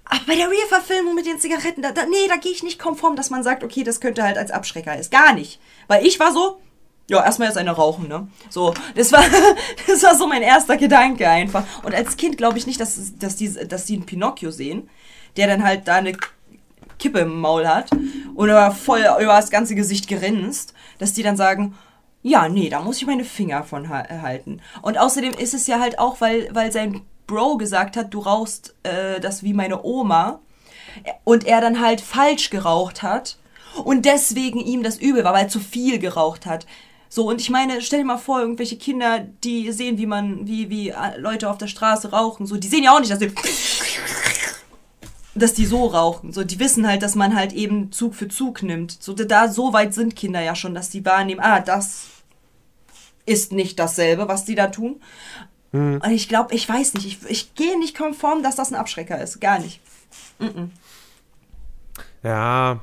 Aber bei der Real-Verfilmung mit den Zigaretten, da, da, nee, da gehe ich nicht konform, dass man sagt, okay, das könnte halt als Abschrecker ist. Gar nicht. Weil ich war so, ja, erstmal jetzt eine rauchen, ne? So, das war, (laughs) das war so mein erster Gedanke einfach. Und als Kind glaube ich nicht, dass, dass, die, dass die einen Pinocchio sehen, der dann halt da eine Kippe im Maul hat und aber voll über das ganze Gesicht grinst, dass die dann sagen, Ja, nee, da muss ich meine Finger von ha- halten. Und außerdem ist es ja halt auch, weil, weil sein Bro gesagt hat, du rauchst äh, das wie meine Oma. Und er dann halt falsch geraucht hat. Und deswegen ihm das übel war, weil er zu viel geraucht hat. So, und ich meine, stell dir mal vor, irgendwelche Kinder, die sehen, wie man, wie, wie äh, Leute auf der Straße rauchen, so, die sehen ja auch nicht, dass die, dass die so rauchen. So, die wissen halt, dass man halt eben Zug für Zug nimmt. So, da, so weit sind Kinder ja schon, dass die wahrnehmen, ah, das ist nicht dasselbe, was die da tun. Und ich glaube, ich weiß nicht, ich, ich gehe nicht konform, dass das ein Abschrecker ist. Gar nicht. Ja.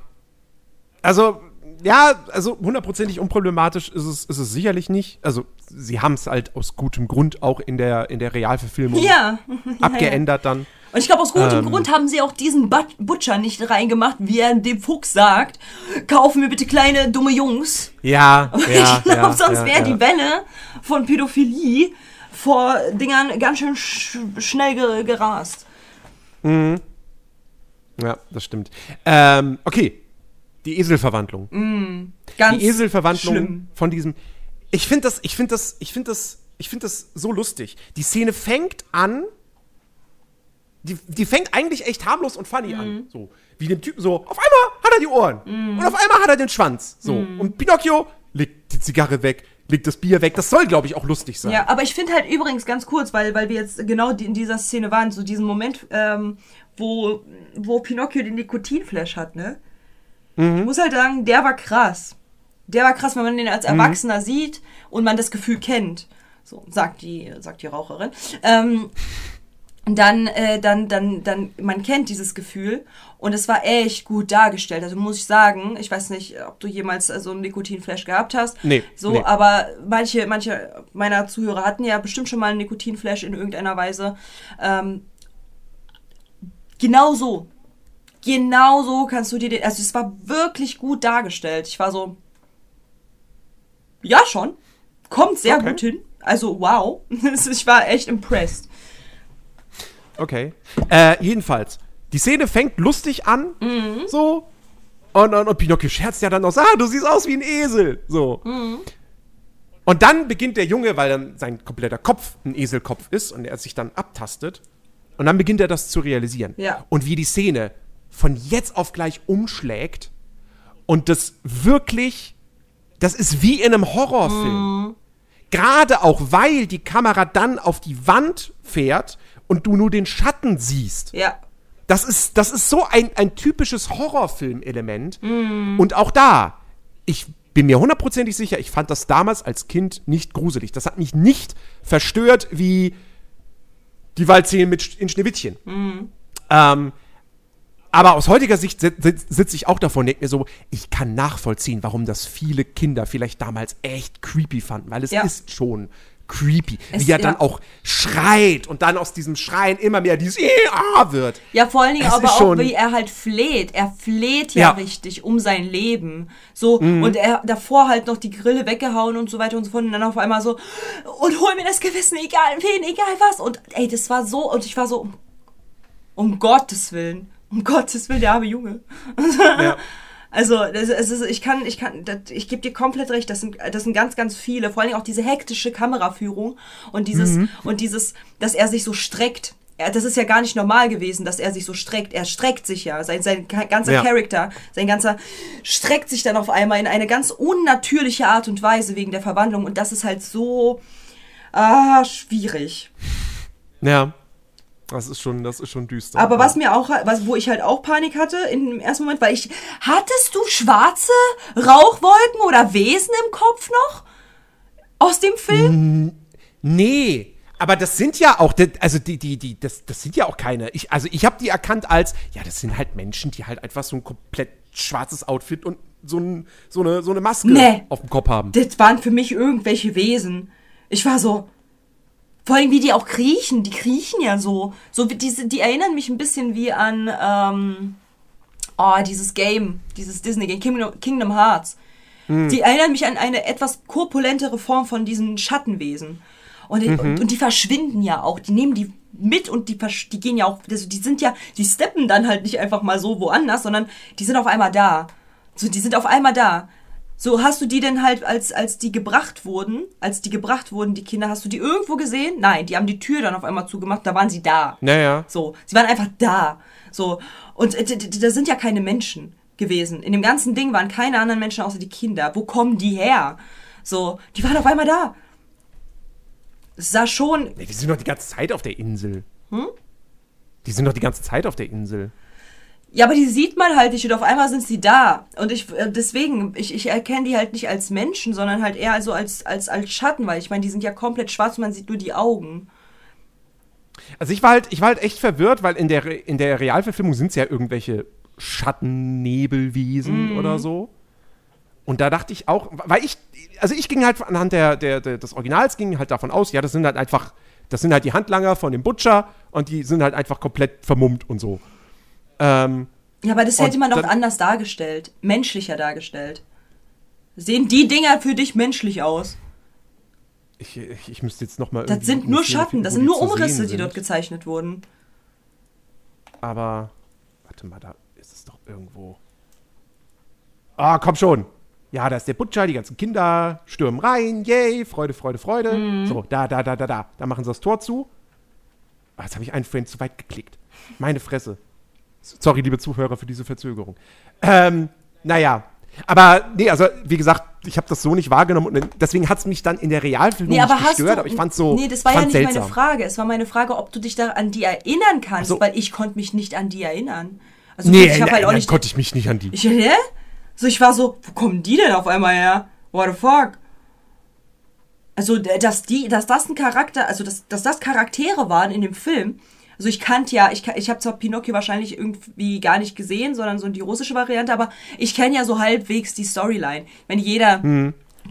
Also, ja, also hundertprozentig unproblematisch ist es, ist es sicherlich nicht. Also, sie haben es halt aus gutem Grund auch in der, in der Realverfilmung Ja. (laughs) abgeändert dann. Und ich glaube, aus gutem Ähm. Grund haben sie auch diesen But Butcher nicht reingemacht, wie er dem Fuchs sagt. Kaufen wir bitte kleine, dumme Jungs. Ja, (laughs) ja, ich glaube, ja, sonst wäre die Welle von Pädophilie vor Dingern ganz schön sch schnell ge gerast. Ja, das stimmt. Ähm, okay. Die Eselverwandlung. Ganz die Eselverwandlung schlimm. von diesem. Ich finde das, ich finde das, ich finde das, ich finde das so lustig. Die Szene fängt an. Die, die fängt eigentlich echt harmlos und funny Mhm. an. So. Wie dem Typen so, auf einmal hat er die Ohren. Und auf einmal hat er den Schwanz. So. Mhm. Und Pinocchio legt die Zigarre weg, legt das Bier weg. Das soll, glaube ich, auch lustig sein. Ja, aber ich finde halt übrigens ganz kurz, weil, weil wir jetzt genau die, in dieser Szene waren, so diesen Moment, ähm, wo, wo Pinocchio den Nikotinflash hat, ne? Mhm. Ich muss halt sagen, der war krass. Der war krass, wenn man den Mhm. als Erwachsener sieht und man das Gefühl kennt. So, sagt die, sagt die Raucherin. Ähm, dann, äh, dann, dann, dann, man kennt dieses Gefühl und es war echt gut dargestellt. Also muss ich sagen, ich weiß nicht, ob du jemals so einen Nikotinflash gehabt hast. Nee, So, nee. aber manche, manche meiner Zuhörer hatten ja bestimmt schon mal einen Nikotinflash in irgendeiner Weise. Ähm, genau so. Genau so kannst du dir den, also es war wirklich gut dargestellt. Ich war so, ja schon, kommt sehr Okay. gut hin. Also wow, (laughs) ich war echt impressed. Okay. Äh, jedenfalls, die Szene fängt lustig an, Mhm. so. Und, und, und Pinocchio scherzt ja dann noch, so, ah, du siehst aus wie ein Esel. So. Mhm. Und dann beginnt der Junge, weil dann sein kompletter Kopf ein Eselkopf ist und er sich dann abtastet. Und dann beginnt er das zu realisieren. Ja. Und wie die Szene von jetzt auf gleich umschlägt und das wirklich, das ist wie in einem Horrorfilm. Gerade auch, weil die Kamera dann auf die Wand fährt und du nur den Schatten siehst. Ja. Das ist, das ist so ein, ein typisches Horrorfilm-Element. Und auch da, ich bin mir hundertprozentig sicher, ich fand das damals als Kind nicht gruselig. Das hat mich nicht verstört wie die Waldszenen mit in Schneewittchen. Ähm, aber aus heutiger Sicht si- si- sitze ich auch davor und denke mir so, ich kann nachvollziehen, warum das viele Kinder vielleicht damals echt creepy fanden, weil es Ja. ist schon creepy, Es- wie er dann ja. auch schreit und dann aus diesem Schreien immer mehr dieses Ja wird. Ja, vor allen Dingen Es aber auch, wie er halt fleht. Er fleht ja, Ja. Mhm. richtig um sein Leben. So, und er davor halt noch die Grille weggehauen und so weiter und so fort. Und dann auf einmal so, und hol mir das Gewissen, egal wen, egal was. Und ey, das war so, und ich war so, um Gottes Willen, um Gottes Willen, der arme Junge. Ja. (laughs) Also, das, es ist, ich kann, ich kann, das, ich gebe dir komplett recht. Das sind, das sind ganz, ganz viele. Vor allen Dingen auch diese hektische Kameraführung und dieses, und dieses, dass er sich so streckt. Er, das ist ja gar nicht normal gewesen, dass er sich so streckt. Er streckt sich ja. Sein, sein ga- ganzer Ja. Charakter, sein ganzer streckt sich dann auf einmal in eine ganz unnatürliche Art und Weise wegen der Verwandlung. Und das ist halt so ah, schwierig. Ja. Das ist schon, das ist schon düster. Aber was mir auch, was, wo ich halt auch Panik hatte in dem ersten Moment, weil ich, hattest du schwarze Rauchwolken oder Wesen im Kopf noch? Aus dem Film? Nee, aber das sind ja auch, also die, die, die, das, das sind ja auch keine. Ich, also ich habe die erkannt als, ja, das sind halt Menschen, die halt einfach so ein komplett schwarzes Outfit und so, ein, so, eine, so eine Maske Nee. auf dem Kopf haben. Das waren für mich irgendwelche Wesen. Ich war so, vor allem wie die auch kriechen, die kriechen ja so. So wie diese, die erinnern mich ein bisschen wie an, ähm, oh, dieses Game, dieses Disney-Game, Kingdom, Kingdom Hearts. Die erinnern mich an eine etwas korpulentere Form von diesen Schattenwesen. Und, die- und, und die verschwinden ja auch. Die nehmen die mit und die, die gehen ja auch, also die sind ja, die steppen dann halt nicht einfach mal so woanders, sondern die sind auf einmal da. So, die sind auf einmal da. So, hast du die denn halt, als, als die gebracht wurden, als die gebracht wurden, die Kinder, hast du die irgendwo gesehen? Nein, die haben die Tür dann auf einmal zugemacht, da waren sie da. Naja. So, sie waren einfach da. So, und äh, da sind ja keine Menschen gewesen. In dem ganzen Ding waren keine anderen Menschen außer die Kinder. Wo kommen die her? So, die waren auf einmal da. Es sah schon, Nee, die sind doch die ganze Zeit auf der Insel. Hm? Die sind doch die ganze Zeit auf der Insel. Ja, aber die sieht man halt nicht und auf einmal sind sie da. Und ich, äh, deswegen, ich, ich erkenne die halt nicht als Menschen, sondern halt eher so als, als, als Schatten, weil ich meine, die sind ja komplett schwarz und man sieht nur die Augen. Also ich war halt, ich war halt echt verwirrt, weil in der, in der Realverfilmung sind es ja irgendwelche Schattennebelwesen oder so. Und da dachte ich auch, weil ich, also ich ging halt anhand der, der, der, des Originals ging halt davon aus, ja, das sind halt einfach, das sind halt die Handlanger von dem Butcher und die sind halt einfach komplett vermummt und so. Ähm, Ja, aber das hätte man doch anders dargestellt. Menschlicher dargestellt. Sehen die Dinger für dich menschlich aus? ich, ich, ich müsste jetzt nochmal Das sind nur Schatten, das sind nur Umrisse, die dort gezeichnet wurden. Aber, warte mal, da ist es doch irgendwo. Ah, komm schon. Ja, da ist der Butcher, die ganzen Kinder stürmen rein, yay, Freude, Freude, Freude. Mhm. So, da, da, da, da, da. Da machen sie das Tor zu. Ah, jetzt habe ich einen Frame zu weit geklickt. Meine Fresse. Sorry, liebe Zuhörer, für diese Verzögerung. Ähm, naja. Aber, nee, also, wie gesagt, ich habe das so nicht wahrgenommen und deswegen hat es mich dann in der Realfilm Nee, nicht aber hast gestört, du. aber ich fand so. Nee, das war ja nicht seltsam. meine Frage. Es war meine Frage, ob du dich da an die erinnern kannst, so. weil ich konnte mich nicht an die erinnern. Also Nee, ich habe halt auch nicht. konnte ich mich nicht an die. Ich, hä? So, ich war so, wo kommen die denn auf einmal her? What the fuck? Also, dass die, dass das ein Charakter, also dass, dass das Charaktere waren in dem Film. Also ich kannte ja, ich, ich habe zwar Pinocchio wahrscheinlich irgendwie gar nicht gesehen, sondern so die russische Variante, aber ich kenne ja so halbwegs die Storyline. Wenn jeder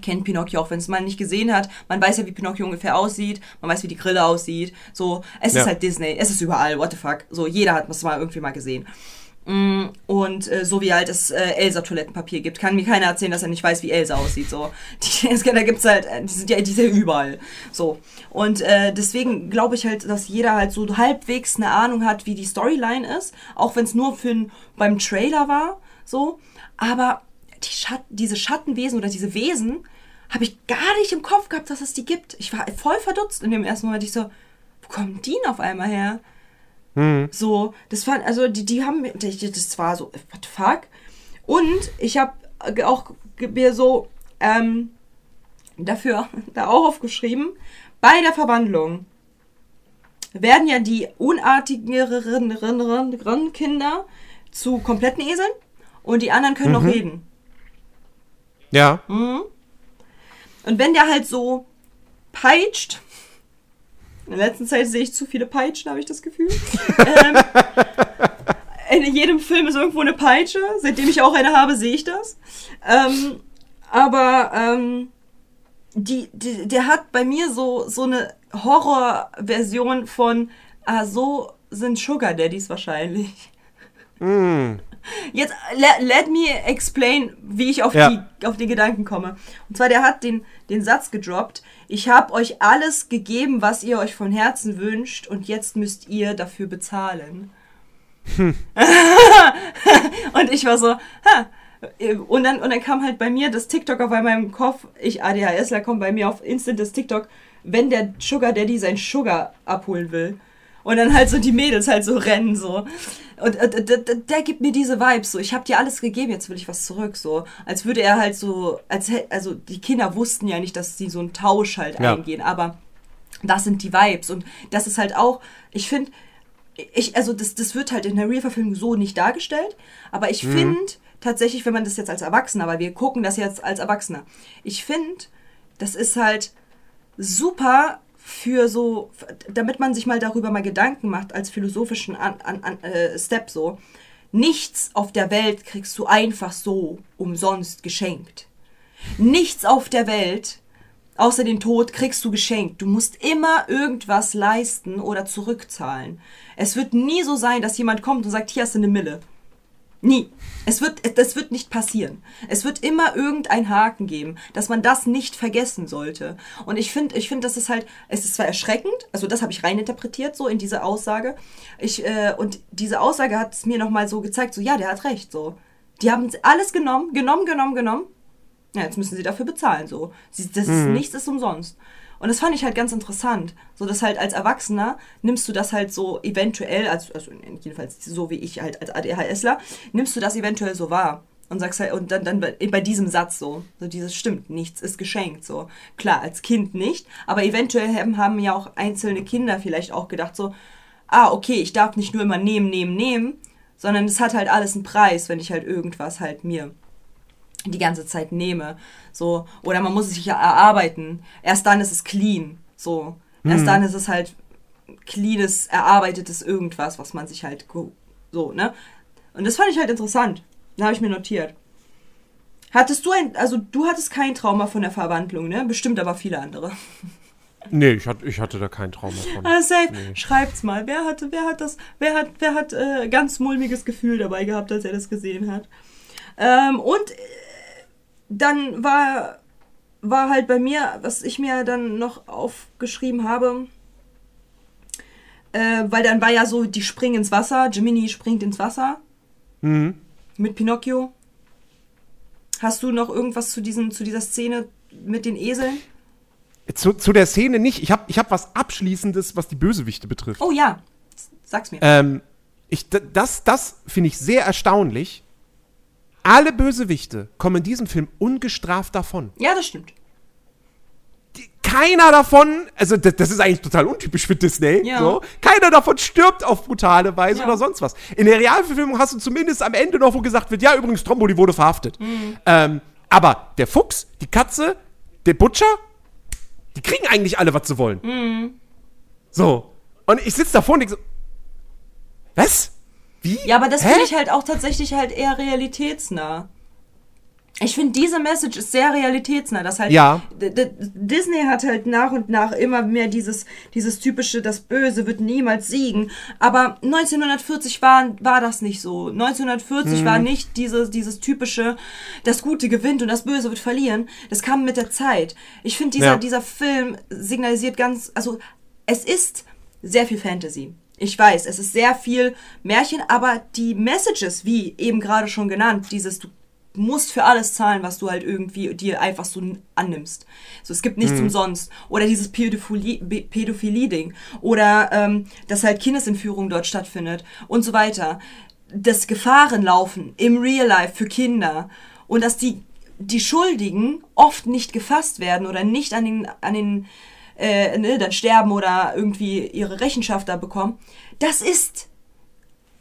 kennt Pinocchio, auch wenn es man nicht gesehen hat, man weiß ja, wie Pinocchio ungefähr aussieht, man weiß, wie die Grille aussieht. So, es Ja. ist halt Disney, es ist überall, what the fuck. So, jeder hat es mal irgendwie mal gesehen. Mm, Und äh, so wie halt es äh, Elsa-Toilettenpapier gibt, kann mir keiner erzählen, dass er nicht weiß, wie Elsa aussieht. So. (laughs) Die, da gibt's halt, äh, die sind ja, die sind ja überall. So. Und äh, deswegen glaube ich halt, dass jeder halt so halbwegs eine Ahnung hat, wie die Storyline ist, auch wenn es nur für ein, beim Trailer war. So. Aber die Schat diese Schattenwesen oder diese Wesen habe ich gar nicht im Kopf gehabt, dass es die gibt. Ich war voll verdutzt in dem ersten Moment. Ich so, wo kommen die denn auf einmal her? So, das fand, also die, die haben, das war so, what the fuck? Und ich habe auch mir so ähm, dafür (laughs) da auch aufgeschrieben, bei der Verwandlung werden ja die unartigeren Kinder zu kompletten Eseln und die anderen können noch reden. Ja. Und wenn der halt so peitscht, in der letzten Zeit sehe ich zu viele Peitschen, habe ich das Gefühl. (laughs) ähm, in jedem Film ist irgendwo eine Peitsche. Seitdem ich auch eine habe, sehe ich das. Ähm, aber ähm, die, die, der hat bei mir so, so eine Horrorversion von, ah, so sind Sugar Daddies wahrscheinlich. Jetzt let, let me explain, wie ich auf, Ja. die, auf die Gedanken komme. Und zwar, der hat den, den Satz gedroppt, ich habe euch alles gegeben, was ihr euch von Herzen wünscht und jetzt müsst ihr dafür bezahlen. (laughs) und ich war so, ha. Und dann, und dann kam halt bei mir das TikTok auf einmal im Kopf, ich ADHSler, kommt bei mir auf instant das TikTok, wenn der Sugar Daddy sein Sugar abholen will. Und dann halt so die Mädels halt so rennen so. Und äh, d- d- der gibt mir diese Vibes so. Ich habe dir alles gegeben, jetzt will ich was zurück so. Als würde er halt so, als also die Kinder wussten ja nicht, dass sie so einen Tausch halt Ja. eingehen, aber das sind die Vibes und das ist halt auch, ich finde, ich, also das, das wird halt in der Real-Verfilmung so nicht dargestellt, aber ich finde tatsächlich, wenn man das jetzt als Erwachsener, weil wir gucken das jetzt als Erwachsener, ich finde, das ist halt super für so, damit man sich mal darüber mal Gedanken macht, als philosophischen an, an, an, äh, Step so. Nichts auf der Welt kriegst du einfach so umsonst geschenkt. Nichts auf der Welt, außer den Tod, kriegst du geschenkt. Du musst immer irgendwas leisten oder zurückzahlen. Es wird nie so sein, dass jemand kommt und sagt, hier hast du eine Mille. Nie. Es wird, das wird nicht passieren. Es wird immer irgendein Haken geben, dass man das nicht vergessen sollte. Und ich finde, ich finde, das ist halt, es ist zwar erschreckend, also das habe ich reininterpretiert so in diese Aussage. Ich, äh, und diese Aussage hat es mir nochmal so gezeigt, so ja, der hat recht, so. Die haben alles genommen, genommen, genommen, genommen. Ja, jetzt müssen sie dafür bezahlen, so. Sie, das ist, nichts ist umsonst. Und das fand ich halt ganz interessant. So, dass halt als Erwachsener nimmst du das halt so eventuell, also, also jedenfalls so wie ich halt als ADHSler, nimmst du das eventuell so wahr. Und sagst halt, und dann, dann bei bei diesem Satz so, so dieses stimmt, nichts ist geschenkt, so. Klar, als Kind nicht, aber eventuell haben, haben ja auch einzelne Kinder vielleicht auch gedacht so, ah, okay, ich darf nicht nur immer nehmen, nehmen, nehmen, sondern es hat halt alles einen Preis, wenn ich halt irgendwas halt mir die ganze Zeit nehme. So, oder man muss es sich ja erarbeiten. Erst dann ist es clean. So. Erst dann ist es halt cleanes, erarbeitetes irgendwas, was man sich halt so, ne? Und das fand ich halt interessant. Da habe ich mir notiert. Hattest du ein, also du hattest kein Trauma von der Verwandlung, ne? Bestimmt aber viele andere. (laughs) Nee, ich hatte, ich hatte da kein Trauma von. Ah, safe. Schreibt's mal. Wer hatte, wer hat das, wer hat, wer hat äh, ganz mulmiges Gefühl dabei gehabt, als er das gesehen hat? Ähm, und dann war, war halt bei mir, was ich mir dann noch aufgeschrieben habe, äh, weil dann war ja so, die springen ins Wasser, Jiminy springt ins Wasser Mhm. mit Pinocchio. Hast du noch irgendwas zu, diesen, zu dieser Szene mit den Eseln? Zu, zu der Szene nicht. Ich habe ich hab was Abschließendes, was die Bösewichte betrifft. Oh ja, sag's mir. Ähm, ich, das das finde ich sehr erstaunlich. Alle Bösewichte kommen in diesem Film ungestraft davon. ja, das stimmt. Die, keiner davon, also das, das ist eigentlich total untypisch für Disney. Ja. So, keiner davon stirbt auf brutale Weise Ja. oder sonst was. In der Realverfilmung hast du zumindest am Ende noch, wo gesagt wird, ja, übrigens, Tromboli wurde verhaftet. Mhm. Ähm, aber der Fuchs, die Katze, der Butcher, die kriegen eigentlich alle, was sie wollen. Mhm. So. Und ich sitze davor und denke so, was? Wie? Ja, aber das finde ich halt auch tatsächlich halt eher realitätsnah. Ich finde, diese Message ist sehr realitätsnah. Das halt, Ja. Disney hat halt nach und nach immer mehr dieses, dieses typische, das Böse wird niemals siegen. Aber 1940 war, war das nicht so. 1940 war nicht dieses, dieses typische, das Gute gewinnt und das Böse wird verlieren. Das kam mit der Zeit. Ich finde, dieser, Ja. dieser Film signalisiert ganz, also es ist sehr viel Fantasy. Ich weiß, es ist sehr viel Märchen, aber die Messages, wie eben gerade schon genannt, dieses du musst für alles zahlen, was du halt irgendwie dir einfach so annimmst. So, es gibt nichts umsonst. Oder dieses Pädophilie- Pädophilie-Ding. Oder ähm, dass halt Kindesentführung dort stattfindet und so weiter. Das Gefahrenlaufen im Real Life für Kinder. Und dass die, die Schuldigen oft nicht gefasst werden oder nicht an den, an den äh, ne, dann sterben oder irgendwie ihre Rechenschaft da bekommen. Das ist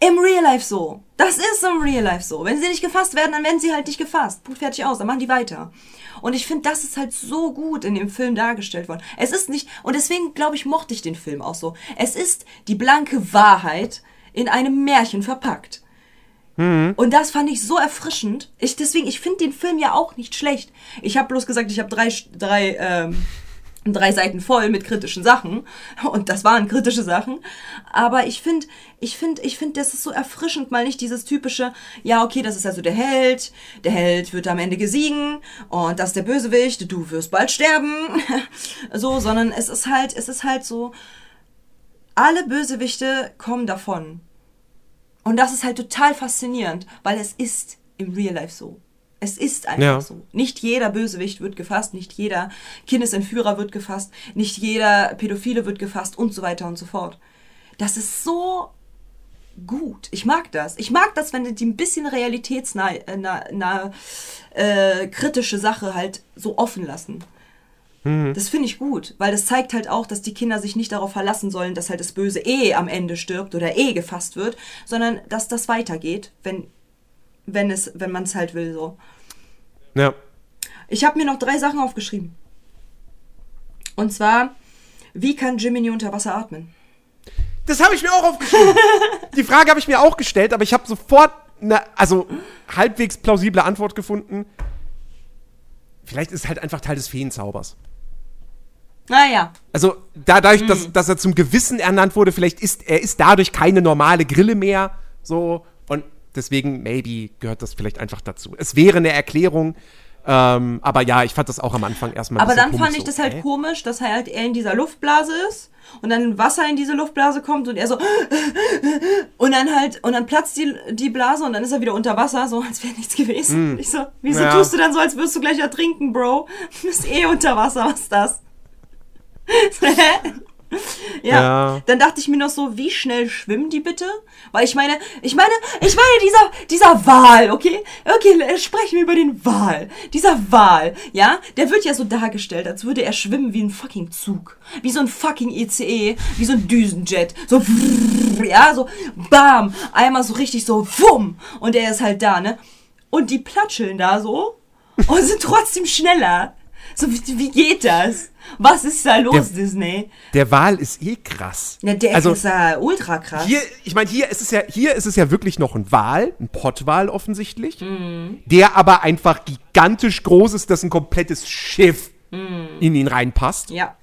im Real Life so. Das ist im Real Life so. Wenn sie nicht gefasst werden, dann werden sie halt nicht gefasst. Punkt fertig aus, dann machen die weiter. Und ich finde, das ist halt so gut in dem Film dargestellt worden. Es ist nicht, und deswegen glaube ich, mochte ich den Film auch so. Es ist die blanke Wahrheit in einem Märchen verpackt. Und das fand ich so erfrischend. Ich, deswegen, ich finde den Film ja auch nicht schlecht. Ich habe bloß gesagt, ich habe drei, drei, ähm, drei Seiten voll mit kritischen Sachen. Und das waren kritische Sachen. Aber ich finde, ich finde, ich finde, das ist so erfrischend, mal nicht dieses typische, ja, okay, das ist also der Held. Der Held wird am Ende gesiegen. Und das ist der Bösewicht. Du wirst bald sterben. (laughs) so, sondern es ist halt, es ist halt so, alle Bösewichte kommen davon. Und das ist halt total faszinierend, weil es ist im Real Life so. Es ist einfach Ja. so. Nicht jeder Bösewicht wird gefasst, nicht jeder Kindesentführer wird gefasst, nicht jeder Pädophile wird gefasst und so weiter und so fort. Das ist so gut. Ich mag das. Ich mag das, wenn die ein bisschen realitätsnah, äh, nah, nah, äh, kritische Sache halt so offen lassen. Das finde ich gut, weil das zeigt halt auch, dass die Kinder sich nicht darauf verlassen sollen, dass halt das Böse eh am Ende stirbt oder eh gefasst wird, sondern dass das weitergeht, wenn, wenn es, wenn man es halt will, so. Ja. Ich habe mir noch drei Sachen aufgeschrieben. Und zwar, wie kann Jiminy unter Wasser atmen? Das habe ich mir auch aufgeschrieben. (laughs) Die Frage habe ich mir auch gestellt, aber ich habe sofort eine, also halbwegs plausible Antwort gefunden. Vielleicht ist es halt einfach Teil des Feenzaubers. Naja, Also dadurch, Hm. dass, dass er zum Gewissen ernannt wurde, vielleicht ist er ist dadurch keine normale Grille mehr. So deswegen maybe gehört das vielleicht einfach dazu. Es wäre eine Erklärung. Ähm, aber ja, ich fand das auch am Anfang erstmal Aber dann fand ich das so, halt hä? komisch, dass halt er in dieser Luftblase ist und dann Wasser in diese Luftblase kommt und er so und dann halt und dann platzt die, die Blase und dann ist er wieder unter Wasser, so als wäre nichts gewesen. Ich so, wieso. Ja. tust du dann so, als würdest du gleich ertrinken, Bro? Du bist eh unter Wasser, was ist das? (laughs) (laughs) (laughs) Ja. Ja. dann dachte ich mir noch so, wie schnell schwimmen die bitte? Weil ich meine, ich meine, ich meine, dieser, dieser Wal, okay? Okay, sprechen wir über den Wal. Dieser Wal, ja? Der wird ja so dargestellt, als würde er schwimmen wie ein fucking Zug. Wie so ein fucking ICE, wie so ein Düsenjet. So, ja, so, bam, einmal so richtig so, wumm. Und er ist halt da, ne? Und die platscheln da so und sind trotzdem schneller. So, wie, wie geht das? Was ist da los, Der- Disney? Der Wal ist eh krass. Ja, der also, ist ja ultra krass. Hier, ich meine, hier ist es ja, hier ist es ja wirklich noch ein Wal, ein Pottwal offensichtlich, Mhm. der aber einfach gigantisch groß ist, dass ein komplettes Schiff in ihn reinpasst. Ja.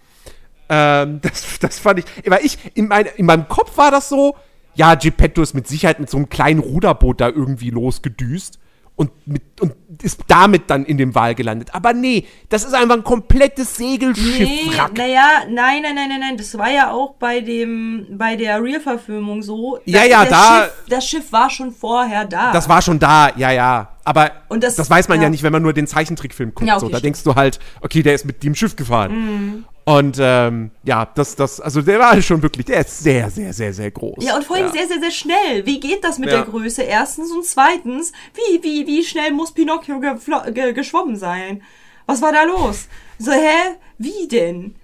Ähm, (laughs) das, das fand ich, weil ich, in, mein, in meinem Kopf war das so, ja, Geppetto ist mit Sicherheit mit so einem kleinen Ruderboot da irgendwie losgedüst und, mit, und ist damit dann in dem Wal gelandet. Aber nee, das ist einfach ein komplettes Nee, Segelschiffwrack. naja, nein, nein, nein, nein, nein. Das war ja auch bei dem, bei der Real-Verfilmung so. Ja, Das- ja, da- Schiff, das Schiff war schon vorher da. Das war schon da, ja, ja. Aber Und das- das, weiß man ja. ja. nicht, wenn man nur den Zeichentrickfilm guckt. Ja, okay, so, da stimmt. denkst du halt, okay, der ist mit dem Schiff gefahren. Und ähm, ja, das, das, also der war schon wirklich, der ist sehr, sehr, sehr, sehr groß. Ja, und vor allem ja. sehr, sehr, sehr schnell. Wie geht das mit der Größe? Erstens und zweitens, wie, wie, wie schnell muss Pinocchio geflo- ge geschwommen sein? Was war da los? So, hä? Wie denn?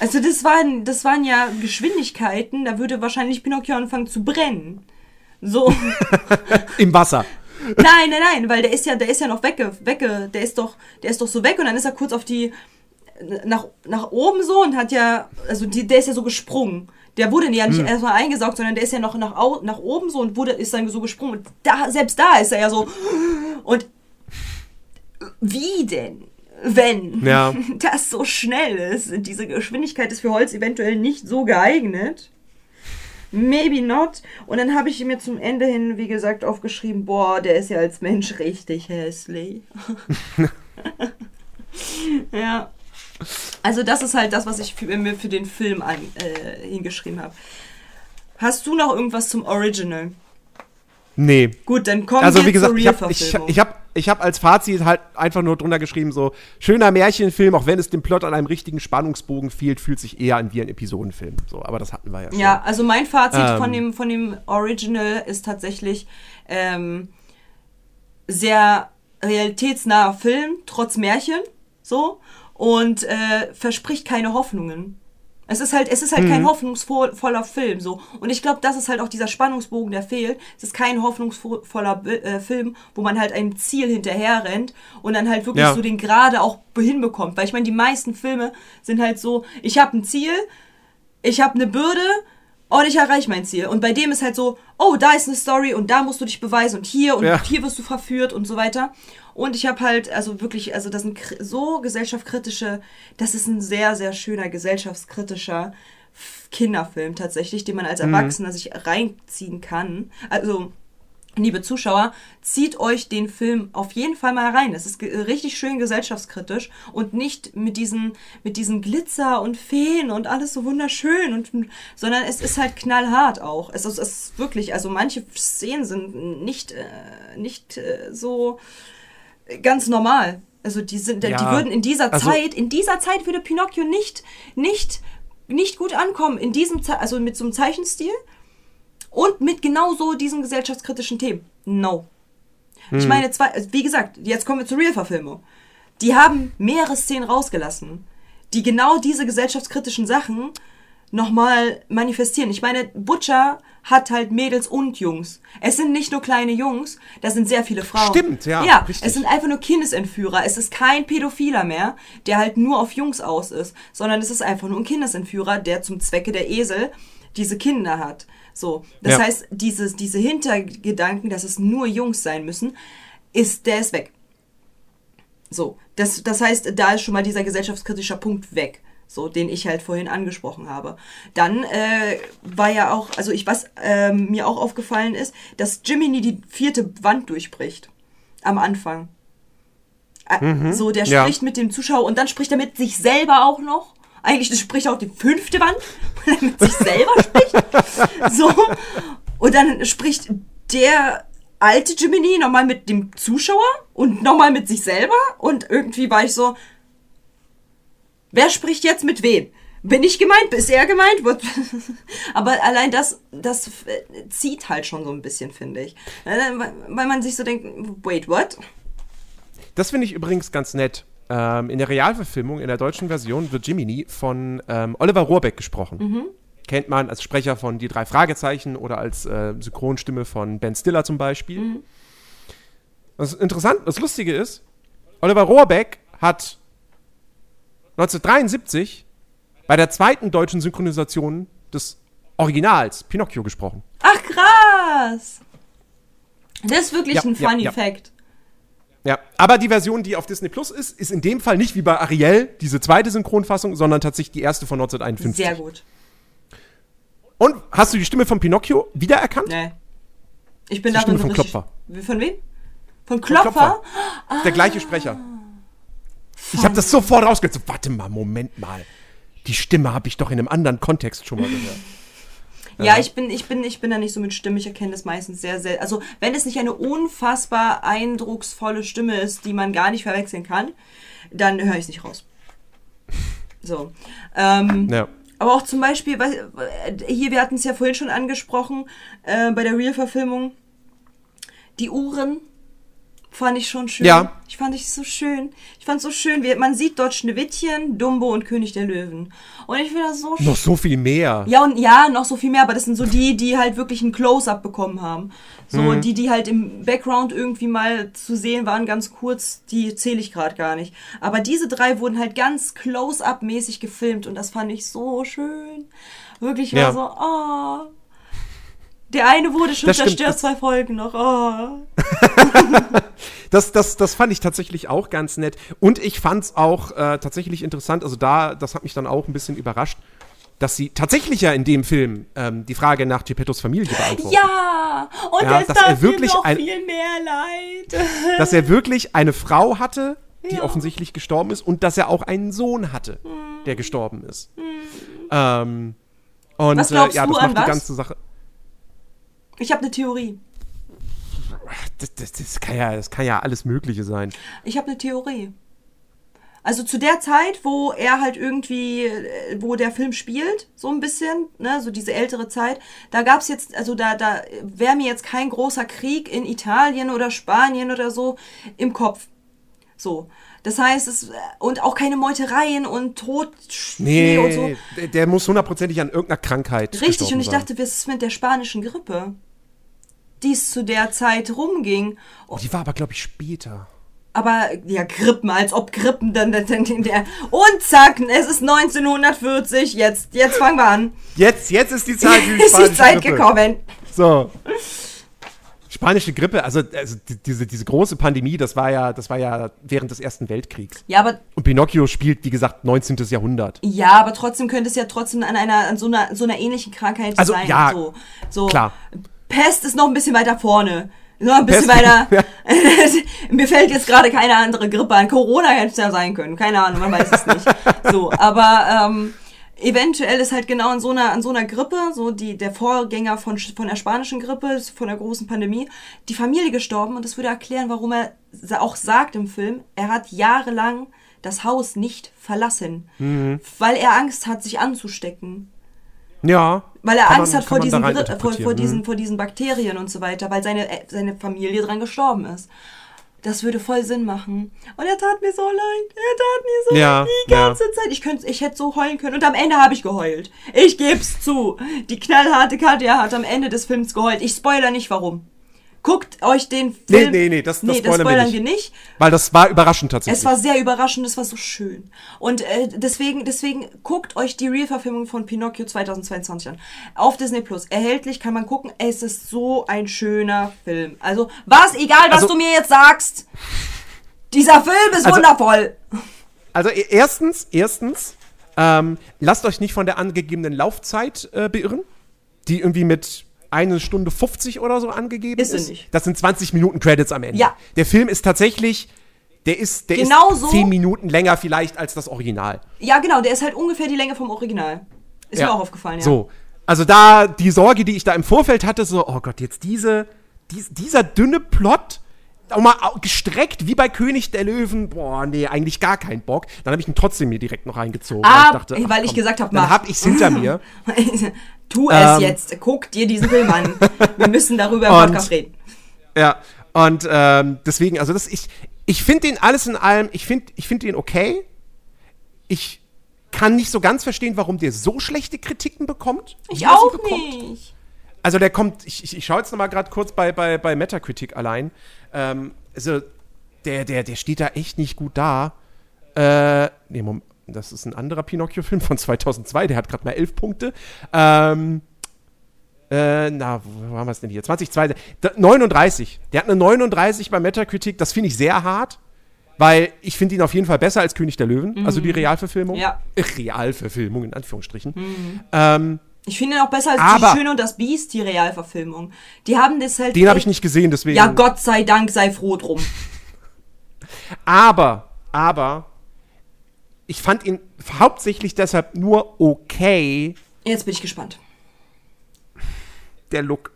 Also das waren, das waren ja Geschwindigkeiten, da würde wahrscheinlich Pinocchio anfangen zu brennen. So. (laughs) Im Wasser. Nein, nein, nein, weil der ist ja, der ist ja noch wegge, wegge, der ist doch, der ist doch so weg und dann ist er kurz auf die, nach, nach oben so und hat ja, also die, der ist ja so gesprungen. Der wurde ja nicht erstmal eingesaugt, sondern der ist ja noch nach, nach oben so und wurde, ist dann so gesprungen. Und da, selbst da ist er ja so. Und wie denn? Wenn Ja. (laughs) das so schnell ist, diese Geschwindigkeit ist für Holz eventuell nicht so geeignet. Maybe not. Und dann habe ich mir zum Ende hin, wie gesagt, aufgeschrieben, boah, der ist ja als Mensch richtig hässlich. (laughs) (laughs) ja. Also das ist halt das, was ich für, mir für den Film an, äh, hingeschrieben habe. Hast du noch irgendwas zum Original? Nee. Gut, dann kommen Also wir wie gesagt, zur ich habe ich, Real-Verfilmung. ich hab als Fazit halt einfach nur drunter geschrieben, so schöner Märchenfilm, auch wenn es dem Plot an einem richtigen Spannungsbogen fehlt, fühlt sich eher an wie ein Episodenfilm. So, aber das hatten wir ja schon. Ja, also mein Fazit Ähm. von, dem, von dem Original ist tatsächlich ähm, sehr realitätsnaher Film, trotz Märchen, so, und äh, verspricht keine Hoffnungen. Es ist halt, es ist halt Mhm. kein hoffnungsvoller Film, so. Und ich glaube, das ist halt auch dieser Spannungsbogen, der fehlt. Es ist kein hoffnungsvoller äh, Film, wo man halt einem Ziel hinterher rennt und dann halt wirklich Ja. so den Gerade auch hinbekommt. Weil ich meine, die meisten Filme sind halt so, ich habe ein Ziel, ich habe eine Bürde und ich erreiche mein Ziel. Und bei dem ist halt so, oh, da ist eine Story und da musst du dich beweisen und hier und Ja. hier wirst du verführt und so weiter. Und ich habe halt, also wirklich, also das sind so gesellschaftskritische, das ist ein sehr, sehr schöner gesellschaftskritischer Kinderfilm tatsächlich, den man als Erwachsener sich reinziehen kann. Also, liebe Zuschauer, zieht euch den Film auf jeden Fall mal rein. Es ist richtig schön gesellschaftskritisch und nicht mit diesen, mit diesen Glitzer und Feen und alles so wunderschön und, sondern es ist halt knallhart auch. Es ist, es ist wirklich, also manche Szenen sind nicht, äh, nicht äh, so ganz normal. Also die sind, die Ja, würden in dieser also- Zeit, in dieser Zeit würde Pinocchio nicht, nicht, nicht gut ankommen. In diesem, Ze also mit so einem Zeichenstil und mit genau so diesen gesellschaftskritischen Themen. No. Ich meine, zwei, also wie gesagt, jetzt kommen wir zur Real-Verfilmung. Die haben mehrere Szenen rausgelassen, die genau diese gesellschaftskritischen Sachen nochmal manifestieren. Ich meine, Butcher hat halt Mädels und Jungs. Es sind nicht nur kleine Jungs, das sind sehr viele Frauen. Stimmt, ja, Ja, richtig. es sind einfach nur Kindesentführer. Es ist kein Pädophiler mehr, der halt nur auf Jungs aus ist, sondern es ist einfach nur ein Kindesentführer, der zum Zwecke der Esel diese Kinder hat. So, das Ja. heißt, dieses, diese Hintergedanken, dass es nur Jungs sein müssen, ist, der ist weg. So, das, das heißt, da ist schon mal dieser gesellschaftskritische Punkt weg, so den ich halt vorhin angesprochen habe. Dann äh, war ja auch, also ich was ähm, mir auch aufgefallen ist, dass Jiminy die vierte Wand durchbricht am Anfang. Äh, So, der Ja. spricht mit dem Zuschauer und dann spricht er mit sich selber auch noch. Eigentlich spricht er auch die fünfte Wand, (laughs) weil er mit sich selber spricht. (laughs) So. Und dann spricht der alte Jiminy nochmal mit dem Zuschauer und nochmal mit sich selber. Und irgendwie war ich so, wer spricht jetzt mit wem? Bin ich gemeint? Ist er gemeint? Wird- (laughs) Aber allein das, das äh, zieht halt schon so ein bisschen, finde ich. Äh, Weil man sich so denkt, wait, what? Das finde ich übrigens ganz nett. Ähm, in der Realverfilmung, in der deutschen Version, wird Jiminy von ähm, Oliver Rohrbeck gesprochen. Kennt man als Sprecher von Die drei Fragezeichen oder als äh, Synchronstimme von Ben Stiller zum Beispiel. Was interessant, das Lustige ist, Oliver Rohrbeck hat 1973 bei der zweiten deutschen Synchronisation des Originals Pinocchio gesprochen. Ach krass! Das ist wirklich Ja, ein ja, funny ja. Fact. Ja, aber die Version, die auf Disney Plus ist, ist in dem Fall nicht wie bei Ariel diese zweite Synchronfassung, sondern tatsächlich die erste von 1951. Sehr gut. Und hast du die Stimme von Pinocchio wiedererkannt? Nee. Ich bin Die darin Stimme so von. Klopfer. Von wem? Von Von Klopfer? Ist Der gleiche Sprecher. Ich habe das sofort rausgehört. So, warte mal, Moment mal. Die Stimme habe ich doch in einem anderen Kontext schon mal gehört. Ja, ich bin, ich bin, ich bin da nicht so mit Stimme. Ich erkenne das meistens sehr, sehr. Also, wenn es nicht eine unfassbar eindrucksvolle Stimme ist, die man gar nicht verwechseln kann, dann höre ich es nicht raus. So. Ähm, Ja. Aber auch zum Beispiel, äh, hier, wir hatten es ja vorhin schon angesprochen, äh, bei der Real-Verfilmung, die Uhren fand ich schon schön. Ja. Ich fand ich so schön. Ich fand so schön, wie, man sieht dort Schneewittchen, Dumbo und König der Löwen. Und ich finde das so schön. Noch so viel mehr. Ja, und ja, noch so viel mehr, aber das sind so die, die halt wirklich ein Close-up bekommen haben. So, Mhm. die, die halt im Background irgendwie mal zu sehen waren, ganz kurz, die zähle ich gerade gar nicht. Aber diese drei wurden halt ganz Close-up-mäßig gefilmt und das fand ich so schön. Wirklich war Ja. so, oh. Der eine wurde schon Das zerstört, zwei Folgen noch. Oh. (laughs) Das, das, das fand ich tatsächlich auch ganz nett. Und ich fand es auch äh, tatsächlich interessant, also da, das hat mich dann auch ein bisschen überrascht, dass sie tatsächlich ja in dem Film ähm, die Frage nach Geppettos Familie beantworten. Ja, und Ja, das dass er wirklich mir noch ein- viel mehr leid. (laughs) Dass er wirklich eine Frau hatte, die Ja. offensichtlich gestorben ist, und dass er auch einen Sohn hatte, der gestorben ist. Ähm, und Was glaubst äh, ja, du das an macht die was? ganze Sache. Ich habe eine Theorie. Das, das, das, kann ja, das kann ja alles Mögliche sein. Ich habe eine Theorie. Also zu der Zeit, wo er halt irgendwie, äh, wo der Film spielt, so ein bisschen, ne, so diese ältere Zeit, da gab's jetzt, also da, da wäre mir jetzt kein großer Krieg in Italien oder Spanien oder so im Kopf. So. Das heißt, es, und auch keine Meutereien und Tod Nee, und so. der, der muss hundertprozentig an irgendeiner Krankheit Richtig, und ich sein. dachte, was ist mit der spanischen Grippe? Die es zu der Zeit rumging. Oh, die war aber, glaube ich, später. Aber ja, Grippen, als ob Grippen dann, dann, dann der. Und zack, es ist 1940, jetzt, jetzt fangen wir an. Jetzt, jetzt ist die Zeit die (laughs) ist die Zeit Grippe. gekommen. So. Spanische Grippe, also, also die- diese, diese große Pandemie, das war ja, das war ja während des Ersten Weltkriegs. Ja, aber Und Pinocchio spielt, wie gesagt, 19. Jahrhundert. ja, aber trotzdem könnte es ja trotzdem an einer an so einer so einer ähnlichen Krankheit Also, sein. ja, so, so. klar. Pest ist noch ein bisschen weiter vorne. Noch ein bisschen Pest- weiter. (laughs) Ja. (laughs) Mir fällt jetzt gerade keine andere Grippe an. Corona hätte es ja sein können. Keine Ahnung, man weiß es nicht. So, aber ähm, eventuell ist halt genau an so einer, an so einer Grippe, so die, der Vorgänger von, von der spanischen Grippe, von der großen Pandemie, die Familie gestorben und das würde erklären, warum er auch sagt im Film, er hat jahrelang das Haus nicht verlassen, Mhm. weil er Angst hat, sich anzustecken. Ja. Weil er Angst man- hat vor diesen, vor, vor, diesen, Mhm. vor diesen Bakterien und so weiter, weil seine, seine Familie dran gestorben ist. Das würde voll Sinn machen. Und er tat mir so leid. Er tat mir so Ja, leid die ja. ganze Zeit. Ich, könnte, ich hätte so heulen können. Und am Ende habe ich geheult. Ich geb's zu. Die knallharte Katja hat am Ende des Films geheult. Ich spoiler nicht, warum. Guckt euch den Nee, Film... nee, nee, das- das nee, das spoilern wir spoilern nicht. wir nicht. Weil das war überraschend tatsächlich. Es war sehr überraschend, es war so schön. Und äh, deswegen, deswegen guckt euch die Real-Verfilmung von Pinocchio 2022 an. Auf Disney Plus. Erhältlich kann man gucken. Es ist so ein schöner Film. Also, was, egal was Also- du mir jetzt sagst. Dieser Film ist Also- wundervoll. Also e- erstens, erstens, ähm, lasst euch nicht von der angegebenen Laufzeit äh, beirren, die irgendwie mit eine Stunde 50 oder so angegeben Ist ist. nicht. Das sind 20 Minuten Credits am Ende. Ja. Der Film ist tatsächlich der ist, der Genauso- ist zehn Minuten länger vielleicht als das Original. Ja, genau, der ist halt ungefähr die Länge vom Original. Ist mir auch aufgefallen, ja. So. Also da die Sorge, die ich da im Vorfeld hatte, so, oh Gott, jetzt diese, dies, dieser dünne Plot, auch mal gestreckt wie bei König der Löwen, boah, nee, eigentlich gar keinen Bock. Dann habe ich ihn trotzdem mir direkt noch reingezogen. Ah, ach, weil ich gesagt hab, dann mach. hab ich's hinter mir. (laughs) tu es Ähm. jetzt, guck dir diesen Film an. Wir müssen darüber im Und- Podcast reden. Ja, und ähm, deswegen, also das, ich, ich finde den alles in allem, ich finde ich find den okay. Ich kann nicht so ganz verstehen, warum der so schlechte Kritiken bekommt. Ich auch bekommt. nicht. Also der kommt, ich, ich, ich schaue jetzt noch mal gerade kurz bei, bei, bei Metacritic allein. Ähm, also der, der, der steht da echt nicht gut da. Äh, nee, Moment, das ist ein anderer Pinocchio-Film von 2002, der hat gerade mal 11 Punkte. Ähm, äh, na, wo haben wir es denn hier? 2002, da- 39. Der hat eine 39 bei Metacritic, das finde ich sehr hart. Weil ich finde ihn auf jeden Fall besser als König der Löwen, also die Realverfilmung. Ja. Realverfilmung, in Anführungsstrichen. Ähm, Ich finde ihn auch besser als Aber- Die Schöne und das Biest, die Realverfilmung. Die haben das halt. den habe ich nicht gesehen, deswegen. Ja, Gott sei Dank, sei froh drum. (laughs) Aber, aber, ich fand ihn hauptsächlich deshalb nur okay, Jetzt bin ich gespannt. der Look.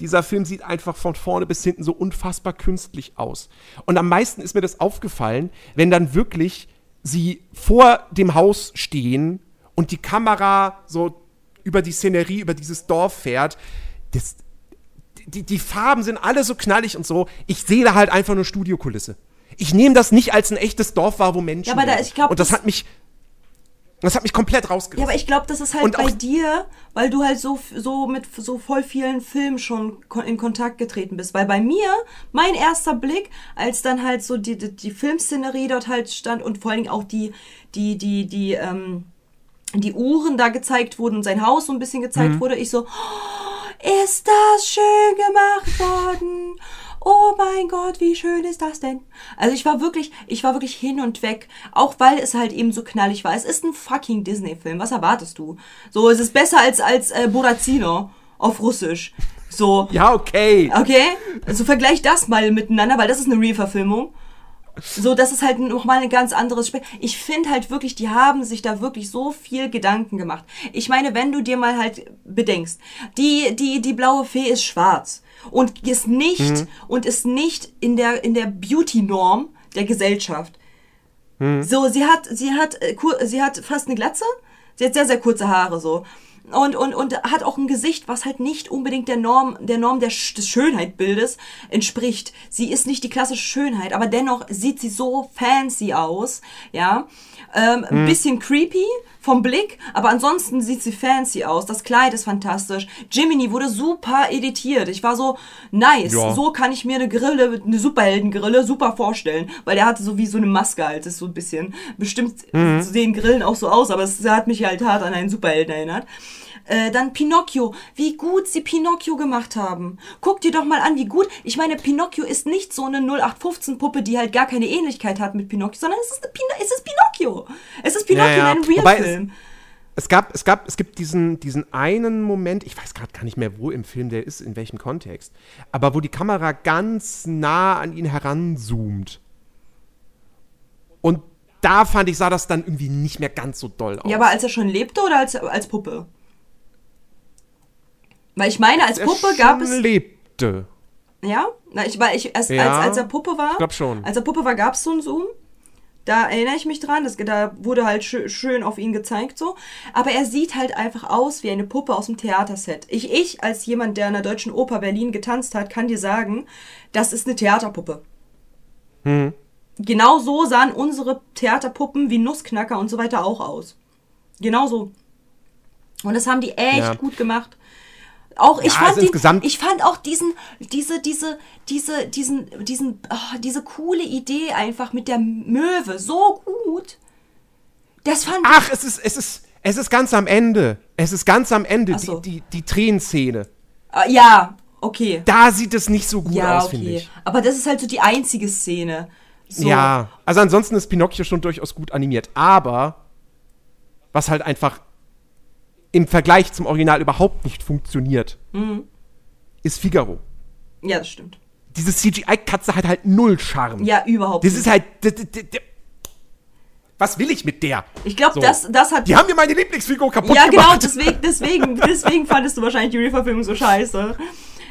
Dieser Film sieht einfach von vorne bis hinten so unfassbar künstlich aus. Und am meisten ist mir das aufgefallen, wenn dann wirklich sie vor dem Haus stehen und die Kamera so über die Szenerie, über dieses Dorf fährt. Das, die, die Farben sind alle so knallig und so. Ich sehe da halt einfach nur Studiokulisse. Ich nehme das nicht als ein echtes Dorf wahr, wo Menschen Ja, aber da- ich glaub, Und das, das- hat mich das hat mich komplett Ja, rausgerissen. aber ich glaube, das ist halt Und bei dir, weil du halt so, so mit so voll vielen Filmen schon in Kontakt getreten bist. Weil bei mir, mein erster Blick, als dann halt so die, die, die Filmszenerie dort halt stand und vor allen Dingen auch die, die, die, die, ähm, die Uhren da gezeigt wurden und sein Haus so ein bisschen gezeigt Mhm. wurde, ich so, "Oh, ist das schön gemacht worden? Oh mein Gott, wie schön ist das denn? Also ich war wirklich, ich war wirklich hin und weg, auch weil es halt eben so knallig war. Es ist ein fucking Disney-Film. Was erwartest du? So, es ist besser als als äh, Borazino auf Russisch. So, ja, okay. okay? Also vergleich das mal miteinander, weil das ist eine Real-Verfilmung. So, das ist halt nochmal ein ganz anderes Spiel. Ich finde halt wirklich, die haben sich da wirklich so viel Gedanken gemacht. Ich meine, wenn du dir mal halt bedenkst, die, die, die blaue Fee ist schwarz und ist nicht, und ist nicht in der, in der Beauty-Norm der Gesellschaft. So, sie hat, sie hat, äh, sie hat fast eine Glatze. Sie hat sehr, sehr kurze Haare so. Und, und, und hat auch ein Gesicht, was halt nicht unbedingt der Norm, der Norm der, des Schönheitbildes entspricht. Sie ist nicht die klassische Schönheit, aber dennoch sieht sie so fancy aus, ja. Ähm, Ein bisschen creepy vom Blick, aber ansonsten sieht sie fancy aus. Das Kleid ist fantastisch. Jiminy wurde super editiert. Ich war so, nice. Ja. So kann ich mir eine Grille, eine Superheldengrille super vorstellen. Weil der hatte so wie so eine Maske halt, das ist so ein bisschen. Bestimmt sehen Grillen auch so aus, aber es hat mich halt hart an einen Superhelden erinnert. Äh, dann Pinocchio, wie gut sie Pinocchio gemacht haben. Guck dir doch mal an, wie gut. Ich meine, Pinocchio ist nicht so eine 0815-Puppe, die halt gar keine Ähnlichkeit hat mit Pinocchio, sondern es ist, Pino es ist Pinocchio. Es ist Pinocchio Ja, ja. in einem Real-Film. Es gab, es gab, es gibt diesen, diesen einen Moment, ich weiß gerade gar nicht mehr, wo im Film der ist, in welchem Kontext, aber wo die Kamera ganz nah an ihn heranzoomt. Und da fand ich, sah das dann irgendwie nicht mehr ganz so doll aus. Ja, aber als er schon lebte oder als, als Puppe? Weil ich meine, als Puppe gab es. lebte. Ja? Na, ich, weil ich, als, Ja, als, als er Puppe war. ich glaub schon. Als er Puppe war, gab es so einen Zoom. Da erinnere ich mich dran, das, da wurde halt schö schön auf ihn gezeigt so. Aber er sieht halt einfach aus wie eine Puppe aus dem Theaterset. Ich, ich als jemand, der in der Deutschen Oper Berlin getanzt hat, kann dir sagen, das ist eine Theaterpuppe. Hm. Genau so sahen unsere Theaterpuppen wie Nussknacker und so weiter auch aus. Genau so. Und das haben die echt Ja. gut gemacht. Auch ich Ja, fand also insgesamt- ich fand auch diesen diese diese diese diesen diesen ah, diese coole Idee einfach mit der Möwe so gut. Das fand Ach, es ist, es ist, es ist ganz am Ende. Es ist ganz am Ende, so. die, die, die Tränenszene. Ah, ja, okay. Da sieht es nicht so gut Ja, aus, finde okay. ich. Aber das ist halt so die einzige Szene. So. Ja, also ansonsten ist Pinocchio schon durchaus gut animiert. Aber was halt einfach im Vergleich zum Original überhaupt nicht funktioniert, Mhm. ist Figaro. Ja, das stimmt. diese CGI-Katze hat halt null Charme. Ja, überhaupt Das nicht. ist halt. Was will ich mit der? Ich glaube, So. das, das hat. Die haben mir meine Lieblingsfigur kaputt ja, genau, gemacht. deswegen, deswegen, (laughs) deswegen fandest du wahrscheinlich die Real-Verfilmung so scheiße.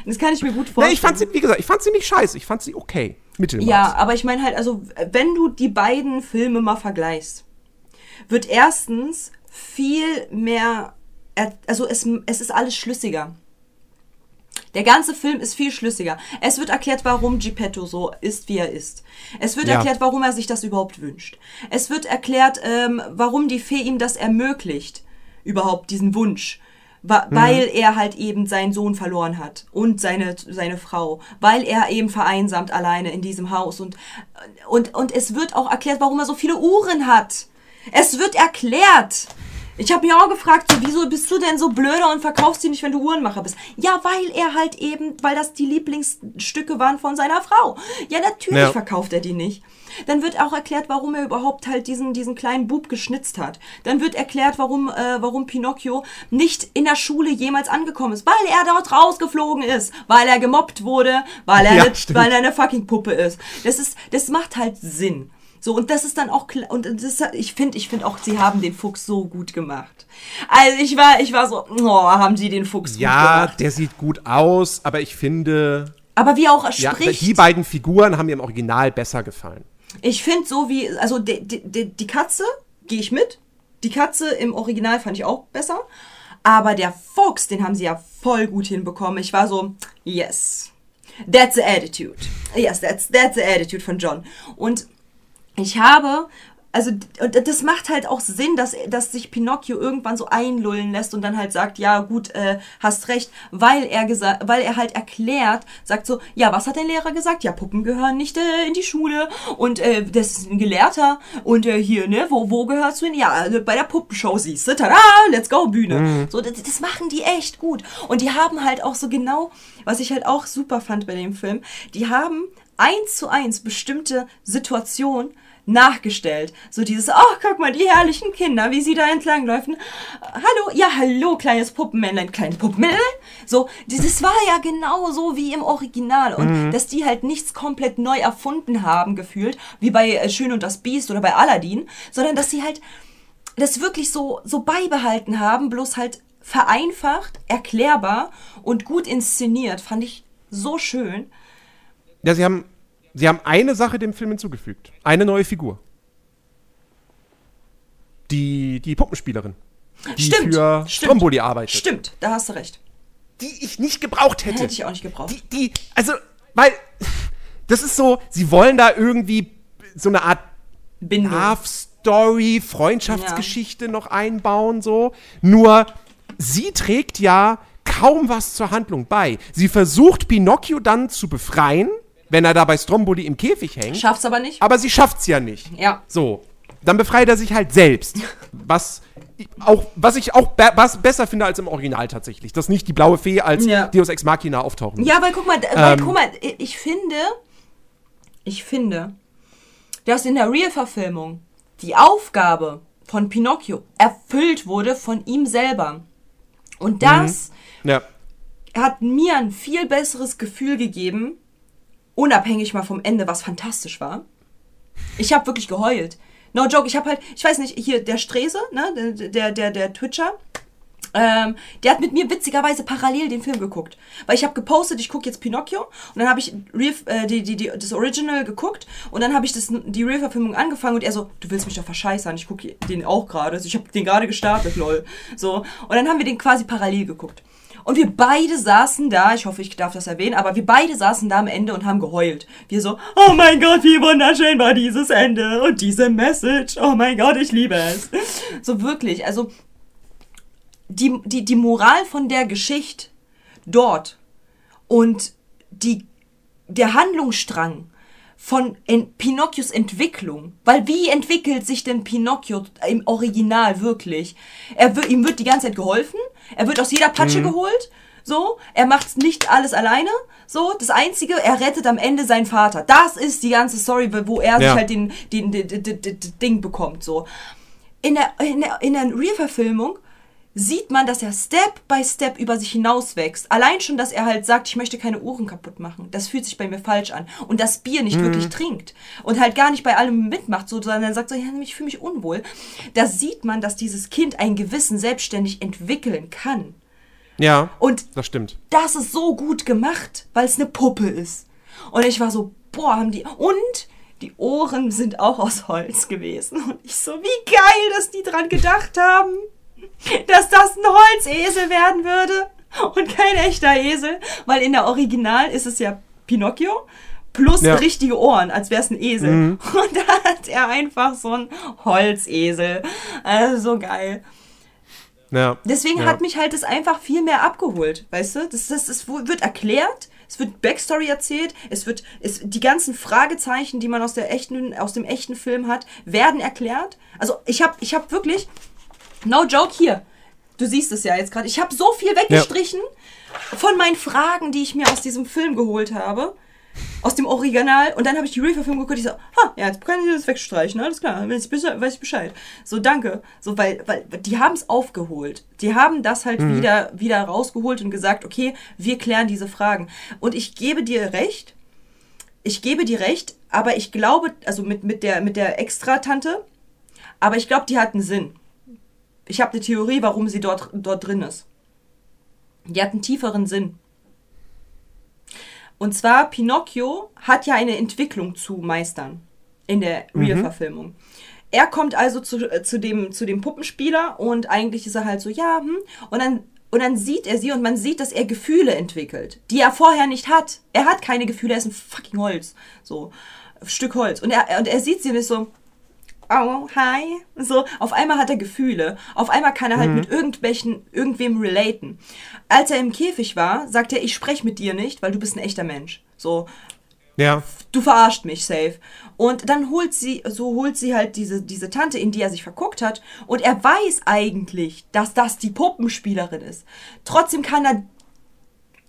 Das kann ich mir gut vorstellen. Nee, ich fand sie, wie gesagt, ich fand sie nicht scheiße. Ich fand sie okay. Mittelmaß. Ja, aber ich meine halt, also, wenn du die beiden Filme mal vergleichst, wird erstens viel mehr, er- also es, es ist alles schlüssiger. Der ganze Film ist viel schlüssiger. Es wird erklärt, warum Geppetto so ist, wie er ist. Es wird Ja. erklärt, warum er sich das überhaupt wünscht. Es wird erklärt, ähm, warum die Fee ihm das ermöglicht, überhaupt diesen Wunsch. Wa Weil er halt eben seinen Sohn verloren hat und seine, seine Frau. Weil er eben vereinsamt alleine in diesem Haus. Und, und, und es wird auch erklärt, warum er so viele Uhren hat. Es wird erklärt. Ich habe mich auch gefragt, so, wieso bist du denn so blöder und verkaufst sie nicht, wenn du Uhrenmacher bist? Ja, weil er halt eben, weil das die Lieblingsstücke waren von seiner Frau. Ja, natürlich Ja. verkauft er die nicht. Dann wird auch erklärt, warum er überhaupt halt diesen, diesen kleinen Bub geschnitzt hat. Dann wird erklärt, warum, äh, warum Pinocchio nicht in der Schule jemals angekommen ist. Weil er dort rausgeflogen ist. Weil er gemobbt wurde. Weil er, Ja, eine, stimmt. weil er eine fucking Puppe ist. Das ist, das macht halt Sinn. So, und das ist dann auch klar, und das, ich finde, ich finde auch, sie haben den Fuchs so gut gemacht. Also ich war, ich war so, oh, haben sie den Fuchs gut Ja, gemacht. der sieht gut aus, aber ich finde, Aber wie er auch ja, spricht. die beiden Figuren haben mir im Original besser gefallen. Ich finde so wie, also die, die, die, die Katze gehe ich mit. Die Katze im Original fand ich auch besser. Aber der Fuchs, den haben sie ja voll gut hinbekommen. Ich war so, yes, that's the attitude. Yes, that's, that's the attitude von John. Und ich habe, also und das macht halt auch Sinn, dass, dass sich Pinocchio irgendwann so einlullen lässt und dann halt sagt, ja gut, äh, hast recht, weil er gesagt, weil er halt erklärt, sagt so, ja, was hat der Lehrer gesagt? Ja, Puppen gehören nicht äh, in die Schule und äh, das ist ein Gelehrter und äh, hier, ne, wo, wo gehörst du hin? Ja, also bei der Puppenshow siehst du, tada, let's go, Bühne. So, das, das machen die echt gut. Und die haben halt auch so genau, was ich halt auch super fand bei dem Film, die haben eins zu eins bestimmte Situationen nachgestellt. So dieses, oh, guck mal, die herrlichen Kinder, wie sie da entlangläufen. Hallo, ja, hallo, kleines Puppenmännlein, kleines Puppenmännlein. So, das war ja genau so wie im Original. Und dass die halt nichts komplett neu erfunden haben, gefühlt, wie bei äh, Schön und das Biest oder bei Aladdin, sondern dass sie halt das wirklich so, so beibehalten haben, bloß halt vereinfacht, erklärbar und gut inszeniert. Fand ich so schön. Ja, sie haben, sie haben eine Sache dem Film hinzugefügt. Eine neue Figur. Die, die Puppenspielerin. Die Stimmt, für stimmt. Stromboli arbeitet. Stimmt, da hast du recht. Die ich nicht gebraucht hätte. Hätte ich auch nicht gebraucht. Die, die, also, weil, (laughs) das ist so, sie wollen da irgendwie so eine Art Bindung. Love Story, Freundschaftsgeschichte noch einbauen, so. Nur, sie trägt ja kaum was zur Handlung bei. Sie versucht, Pinocchio dann zu befreien, wenn er da bei Stromboli im Käfig hängt. Schaff's aber nicht. aber sie schafft's ja nicht. Ja. So. Dann befreit er sich halt selbst. (laughs) Was, ich- auch, was ich auch be was besser finde als im Original tatsächlich. Dass nicht die blaue Fee als Ja. Deus Ex Machina auftauchen muss. Ja, weil guck mal, weil, Ähm. guck mal, ich finde, ich finde, dass in der Real-Verfilmung die Aufgabe von Pinocchio erfüllt wurde von ihm selber. Und das Ja. hat mir ein viel besseres Gefühl gegeben, unabhängig mal vom Ende, was fantastisch war. Ich habe wirklich geheult. No joke, ich habe halt, ich weiß nicht, hier der Strese, ne, der der der, Twitcher, ähm, der hat mit mir witzigerweise parallel den Film geguckt. Weil ich habe gepostet, ich gucke jetzt Pinocchio und dann habe ich Real, äh, die, die, die, das Original geguckt und dann habe ich das, die Real-Verfilmung angefangen und er so, du willst mich doch verscheißern, ich gucke den auch gerade. Also ich habe den gerade gestartet, lol. So. Und dann haben wir den quasi parallel geguckt. Und wir beide saßen da, ich hoffe, ich darf das erwähnen, aber wir beide saßen da am Ende und haben geheult. Wir so, oh mein Gott, wie wunderschön war dieses Ende und diese Message. Oh mein Gott, ich liebe es. So wirklich, also die, die, die Moral von der Geschichte dort und die, der Handlungsstrang von en Pinocchios Entwicklung. Weil wie entwickelt sich denn Pinocchio im Original wirklich? Er wird, ihm wird die ganze Zeit geholfen, er wird aus jeder Patsche geholt, so, er macht nicht alles alleine, so, das Einzige, er rettet am Ende seinen Vater. Das ist die ganze Story, wo er sich Ja. halt den, den, den, den, den, den Ding bekommt, so. In der, in der, in der Real-Verfilmung sieht man, dass er Step by Step über sich hinauswächst. Allein schon, dass er halt sagt, ich möchte keine Uhren kaputt machen. Das fühlt sich bei mir falsch an. Und das Bier nicht wirklich trinkt. Und halt gar nicht bei allem mitmacht, so, sondern sagt so, ja, ich fühle mich unwohl. Da sieht man, dass dieses Kind ein Gewissen selbstständig entwickeln kann. Ja, Und das stimmt. das ist so gut gemacht, weil es eine Puppe ist. Und ich war so, boah, haben die. Und die Ohren sind auch aus Holz gewesen. Und ich so, wie geil, dass die dran gedacht haben, dass das ein Holzesel werden würde und kein echter Esel. Weil in der Original ist es ja Pinocchio plus Ja. richtige Ohren, als wäre es ein Esel. (laughs) Und da hat er einfach so ein Holzesel. Also so geil. Ja. Deswegen ja. hat mich halt das einfach viel mehr abgeholt, weißt du? Das, das, das wird erklärt, es wird Backstory erzählt, es wird, es, die ganzen Fragezeichen, die man aus der echten, aus dem echten Film hat, werden erklärt. Also ich habe, ich habe wirklich, no joke hier, du siehst es ja jetzt gerade, ich habe so viel weggestrichen von meinen Fragen, die ich mir aus diesem Film geholt habe. Aus dem Original und dann habe ich die Real-Verfilmung geguckt. Ich so, ha, ja, jetzt kann ich das wegstreichen, alles klar, Bescheid. Weiß ich Bescheid. So, danke. So, weil, weil die haben es aufgeholt. Die haben das halt wieder, wieder rausgeholt und gesagt, okay, wir klären diese Fragen. Und ich gebe dir recht, ich gebe dir recht, aber ich glaube, also mit, mit der, mit der Extra-Tante, aber ich glaube, die hat einen Sinn. Ich habe eine Theorie, warum sie dort, dort drin ist. Die hat einen tieferen Sinn. Und zwar, Pinocchio hat ja eine Entwicklung zu meistern in der Real-Verfilmung. Er kommt also zu, äh, zu, dem, zu dem Puppenspieler und eigentlich ist er halt so, ja, hm. Und dann, und dann sieht er sie und man sieht, dass er Gefühle entwickelt, die er vorher nicht hat. Er hat keine Gefühle, er ist ein fucking Holz. So, ein Stück Holz. Und er, und er sieht sie und ist so, oh, hi. So, auf einmal hat er Gefühle. Auf einmal kann er halt mit irgendwelchen, irgendwem relaten. Als er im Käfig war, sagt er, ich spreche mit dir nicht, weil du bist ein echter Mensch. So, Ja. du verarscht mich, safe. Und dann holt sie, so holt sie halt diese, diese Tante, in die er sich verguckt hat. Und er weiß eigentlich, dass das die Puppenspielerin ist. Trotzdem kann er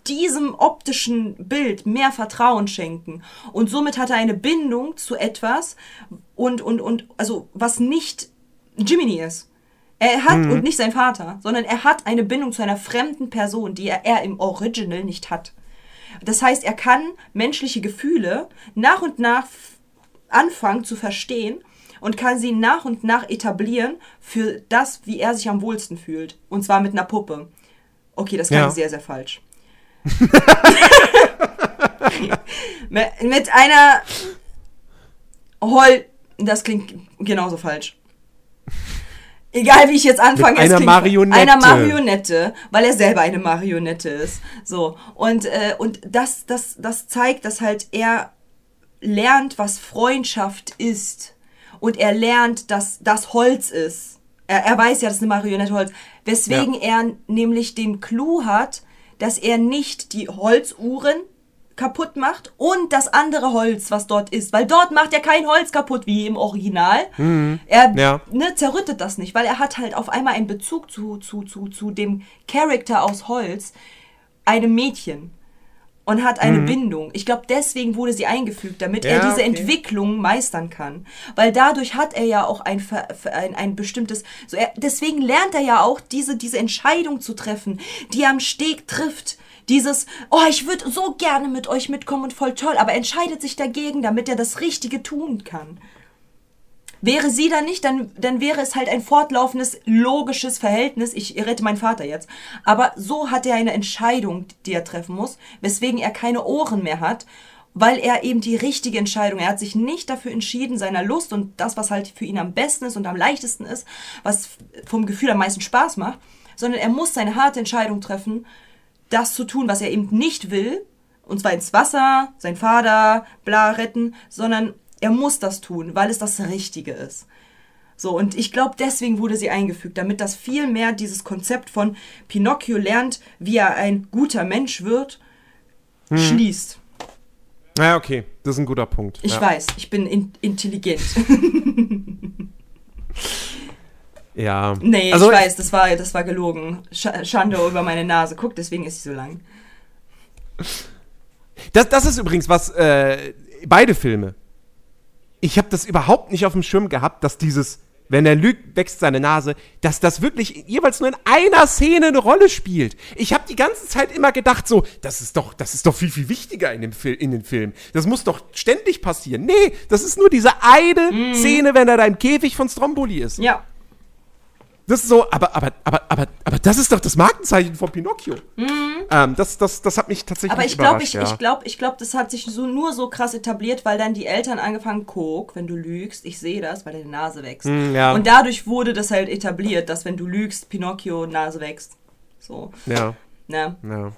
diesem optischen Bild mehr Vertrauen schenken. Und somit hat er eine Bindung zu etwas und, und, und, also, was nicht Jiminy ist. Er hat, und nicht sein Vater, sondern er hat eine Bindung zu einer fremden Person, die er, er im Original nicht hat. Das heißt, er kann menschliche Gefühle nach und nach anfangen zu verstehen und kann sie nach und nach etablieren für das, wie er sich am wohlsten fühlt. Und zwar mit einer Puppe. Okay, das klang Ja. sehr, sehr falsch. (laughs) mit einer Hol... Das klingt genauso falsch. Egal wie ich jetzt anfange, Mit einer Marionette. Einer Marionette, weil er selber eine Marionette ist. So. Und, äh, und das, das, das zeigt, dass halt er lernt, was Freundschaft ist. Und er lernt, dass das Holz ist. Er, er weiß ja, das ist eine Marionette Holz. Weswegen er nämlich den Clou hat, dass er nicht die Holzuhren kaputt macht und das andere Holz, was dort ist. Weil dort macht er kein Holz kaputt, wie im Original. Er Ja. ne, zerrüttet das nicht, weil er hat halt auf einmal einen Bezug zu, zu, zu, zu dem Charakter aus Holz, einem Mädchen. Und hat eine Bindung. Ich glaube, deswegen wurde sie eingefügt, damit er Mhm. Ja, diese okay. Entwicklung meistern kann. Weil dadurch hat er ja auch ein, ein, ein bestimmtes. So er, deswegen lernt er ja auch, diese, diese Entscheidung zu treffen, die er am Steg trifft. Dieses, oh, ich würde so gerne mit euch mitkommen und voll toll, aber entscheidet sich dagegen, damit er das Richtige tun kann. Wäre sie da nicht, dann, dann wäre es halt ein fortlaufendes, logisches Verhältnis. Ich rette meinen Vater jetzt. Aber so hat er eine Entscheidung, die er treffen muss, weswegen er keine Ohren mehr hat, weil er eben die richtige Entscheidung, er hat sich nicht dafür entschieden, seiner Lust und das, was halt für ihn am besten ist und am leichtesten ist, was vom Gefühl am meisten Spaß macht, sondern er muss seine harte Entscheidung treffen, das zu tun, was er eben nicht will, und zwar ins Wasser, sein Vater, bla, retten, sondern er muss das tun, weil es das Richtige ist. So, und ich glaube, deswegen wurde sie eingefügt, damit das viel mehr dieses Konzept von Pinocchio lernt, wie er ein guter Mensch wird, schließt. Ja, okay. Das ist ein guter Punkt. Ich ja. weiß, ich bin in intelligent. (laughs) Ja. nee, also, ich weiß, das war, das war gelogen. Sch Schande über meine Nase. Guck, deswegen ist sie so lang. Das, das ist übrigens was, äh, beide Filme. Ich habe das überhaupt nicht auf dem Schirm gehabt, dass dieses wenn er lügt, wächst seine Nase, dass das wirklich jeweils nur in einer Szene eine Rolle spielt. Ich habe die ganze Zeit immer gedacht, so, das ist doch, das ist doch viel, viel wichtiger in dem Fil in den Film. Das muss doch ständig passieren. Nee, das ist nur diese eine Szene, wenn er da im Käfig von Stromboli ist. Ja. Das ist so, aber, aber, aber, aber, aber das ist doch das Markenzeichen von Pinocchio. Ähm, das, das, das hat mich tatsächlich Mhm. Aber ich glaube, ich, ja. ich glaube, ich glaube, das hat sich so nur so krass etabliert, weil dann die Eltern angefangen, guck, wenn du lügst, ich sehe das, weil deine Nase wächst. Mm, ja. Und dadurch wurde das halt etabliert, dass wenn du lügst, Pinocchio Nase wächst. So, ja. ne? Ja.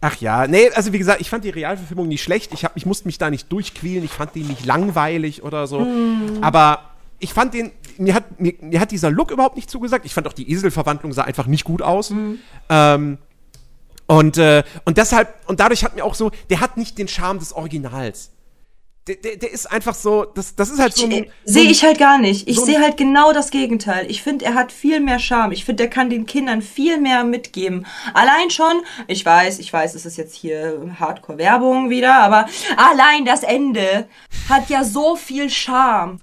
Ach ja, nee, also wie gesagt, ich fand die Realverfilmung nicht schlecht. Ich, hab, ich musste mich da nicht durchquälen. Ich fand den nicht langweilig oder so. Aber ich fand den, mir hat, mir, mir hat dieser Look überhaupt nicht zugesagt. Ich fand auch die Eselverwandlung sah einfach nicht gut aus. Ähm, und, äh, und deshalb, und dadurch hat mir auch so, der hat nicht den Charme des Originals. Der, der, der ist einfach so, das, das ist halt so ein. Sehe ich halt gar nicht. Ich so sehe halt genau das Gegenteil. Ich finde, er hat viel mehr Charme. Ich finde, er kann den Kindern viel mehr mitgeben. Allein schon, ich weiß, ich weiß, es ist jetzt hier Hardcore-Werbung wieder, aber allein das Ende hat ja so viel Charme.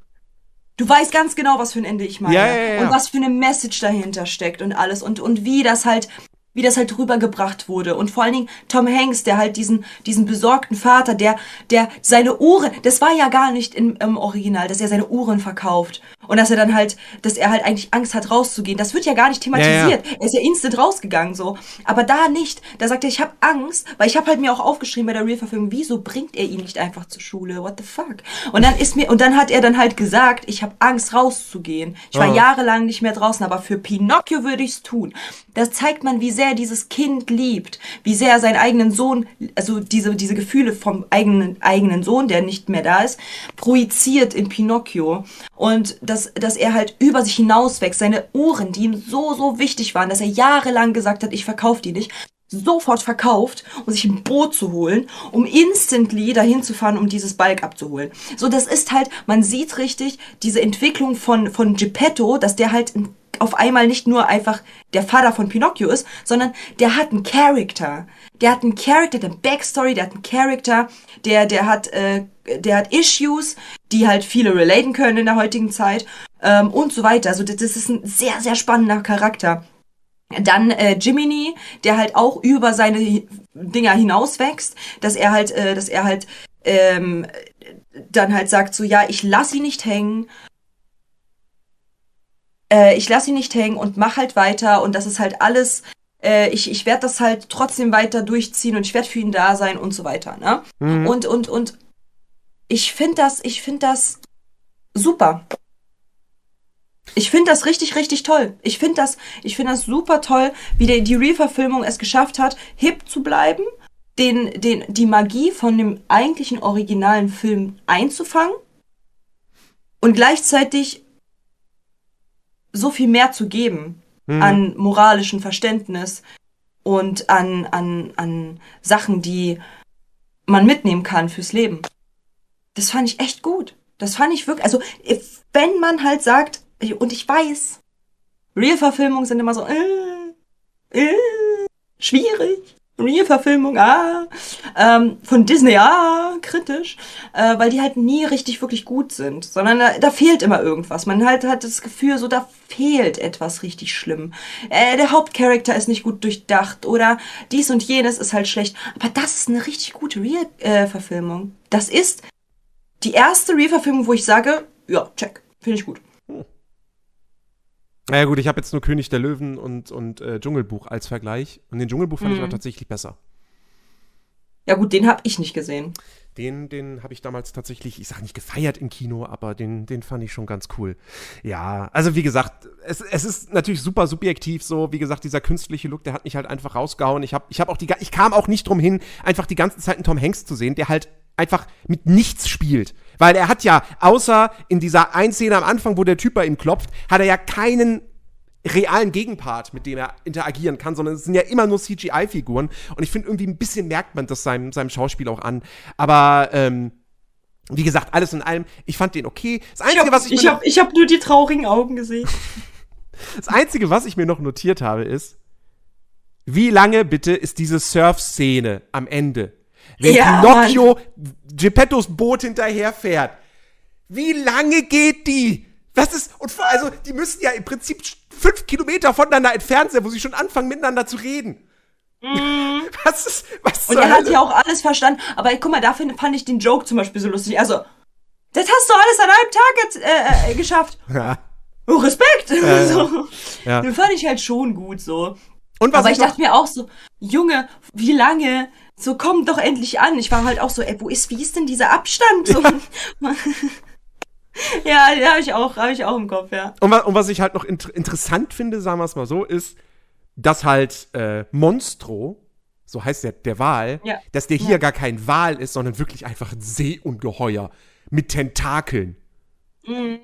Du weißt ganz genau, was für ein Ende ich meine. Ja, ja, ja. Und was für eine Message dahinter steckt und alles. Und, und wie das halt, wie das halt rübergebracht wurde. Und vor allen Dingen Tom Hanks, der halt diesen, diesen besorgten Vater, der, der seine Uhren, das war ja gar nicht im, im Original, dass er seine Uhren verkauft. Und dass er dann halt, dass er halt eigentlich Angst hat, rauszugehen. Das wird ja gar nicht thematisiert. Er ist ja instant rausgegangen, so. Aber da nicht. Da sagt er, ich habe Angst, weil ich habe halt mir auch aufgeschrieben bei der Real-Verfilmung, wieso bringt er ihn nicht einfach zur Schule? What the fuck? Und dann ist mir, und dann hat er dann halt gesagt, ich habe Angst, rauszugehen. Ich war Ah. jahrelang nicht mehr draußen, aber für Pinocchio würde ich's tun. Das zeigt man, wie sehr er dieses Kind liebt, wie sehr er seinen eigenen Sohn, also diese, diese Gefühle vom eigenen, eigenen Sohn, der nicht mehr da ist, projiziert in Pinocchio. Und dass, dass er halt über sich hinauswächst, seine Uhren, die ihm so, so wichtig waren, dass er jahrelang gesagt hat, ich verkaufe die nicht, sofort verkauft, um sich ein Boot zu holen, um instantly dahin zu fahren, um dieses Balk abzuholen. So, das ist halt, man sieht richtig diese Entwicklung von, von Geppetto, dass der halt auf einmal nicht nur einfach der Vater von Pinocchio ist, sondern der hat einen Charakter. Der hat einen Charakter, der hat eine Backstory, der hat einen Charakter, der, der hat, äh, der hat Issues, die halt viele relaten können in der heutigen Zeit ähm, und so weiter. Also das ist ein sehr, sehr spannender Charakter. Dann äh, Jiminy, der halt auch über seine Dinger hinauswächst, dass er halt, äh, dass er halt ähm, dann halt sagt so, ja, ich lass ihn nicht hängen, äh, ich lass ihn nicht hängen und mach halt weiter und das ist halt alles, äh, ich, ich werde das halt trotzdem weiter durchziehen und ich werde für ihn da sein und so weiter, ne? Und, und, und ich finde das, ich finde das super. Ich finde das richtig, richtig toll. Ich finde das, ich finde das super toll, wie der, die Real-Verfilmung es geschafft hat, hip zu bleiben, den, den, die Magie von dem eigentlichen originalen Film einzufangen und gleichzeitig so viel mehr zu geben an moralischem Verständnis und an, an, an Sachen, die man mitnehmen kann fürs Leben. Das fand ich echt gut. Das fand ich wirklich, also wenn man halt sagt, und ich weiß, Real-Verfilmungen sind immer so, äh, äh, schwierig. Real-Verfilmung, ah, ähm, von Disney, ah, kritisch, äh, weil die halt nie richtig wirklich gut sind, sondern da, da fehlt immer irgendwas. Man halt hat das Gefühl, so da fehlt etwas richtig schlimm. Äh, der Hauptcharakter ist nicht gut durchdacht oder dies und jenes ist halt schlecht. Aber das ist eine richtig gute Real-Verfilmung. das ist die erste Real-Verfilmung, wo ich sage, ja, check, finde ich gut. Naja gut, ich habe jetzt nur König der Löwen und, und äh, Dschungelbuch als Vergleich. Und den Dschungelbuch fand ich Mhm. auch tatsächlich besser. Ja gut, den habe ich nicht gesehen. Den, den habe ich damals tatsächlich, ich sage nicht gefeiert im Kino, aber den, den fand ich schon ganz cool. Ja, also wie gesagt, es, es ist natürlich super subjektiv so. Wie gesagt, dieser künstliche Look, der hat mich halt einfach rausgehauen. Ich habe ich hab auch die, ich kam auch nicht drum hin, einfach die ganze Zeit einen Tom Hanks zu sehen, der halt einfach mit nichts spielt. Weil er hat ja, außer in dieser einen Szene am Anfang, wo der Typ bei ihm klopft, hat er ja keinen realen Gegenpart, mit dem er interagieren kann, sondern es sind ja immer nur CGI-Figuren. Und ich finde, irgendwie ein bisschen merkt man das seinem, seinem Schauspiel auch an. Aber ähm, wie gesagt, alles in allem, ich fand den okay. Das Einzige, was ich, ich habe ich hab nur die traurigen Augen gesehen. (laughs) das Einzige, was ich mir noch notiert habe, ist, wie lange bitte ist diese Surf-Szene am Ende? Wenn Ja, Pinocchio Geppettos Boot hinterherfährt. Wie lange geht die? Was ist, und vor, also, die müssen ja im Prinzip fünf Kilometer voneinander entfernt sein, wo sie schon anfangen, miteinander zu reden. (laughs) Was ist, was Und er hat ja auch alles verstanden. Aber guck mal, dafür fand ich den Joke zum Beispiel so lustig. Also, das hast du alles an einem Tag jetzt, äh, äh, geschafft. (laughs) Ja. Oh, Respekt. (laughs) so. Ja. Den fand ich halt schon gut so. Und was Aber ich ich dachte mir auch so, Junge, wie lange? So, komm doch endlich an. Ich war halt auch so, ey, wo ist, wie ist denn dieser Abstand? So. Ja, (laughs) den habe ich auch, habe ich auch im Kopf, ja. und, und was ich halt noch inter interessant finde, sagen wir es mal so, ist, dass halt äh, Monstro, so heißt der, der Wal, Ja. dass der hier gar kein Wal ist, sondern wirklich einfach ein Seeungeheuer mit Tentakeln. Mhm.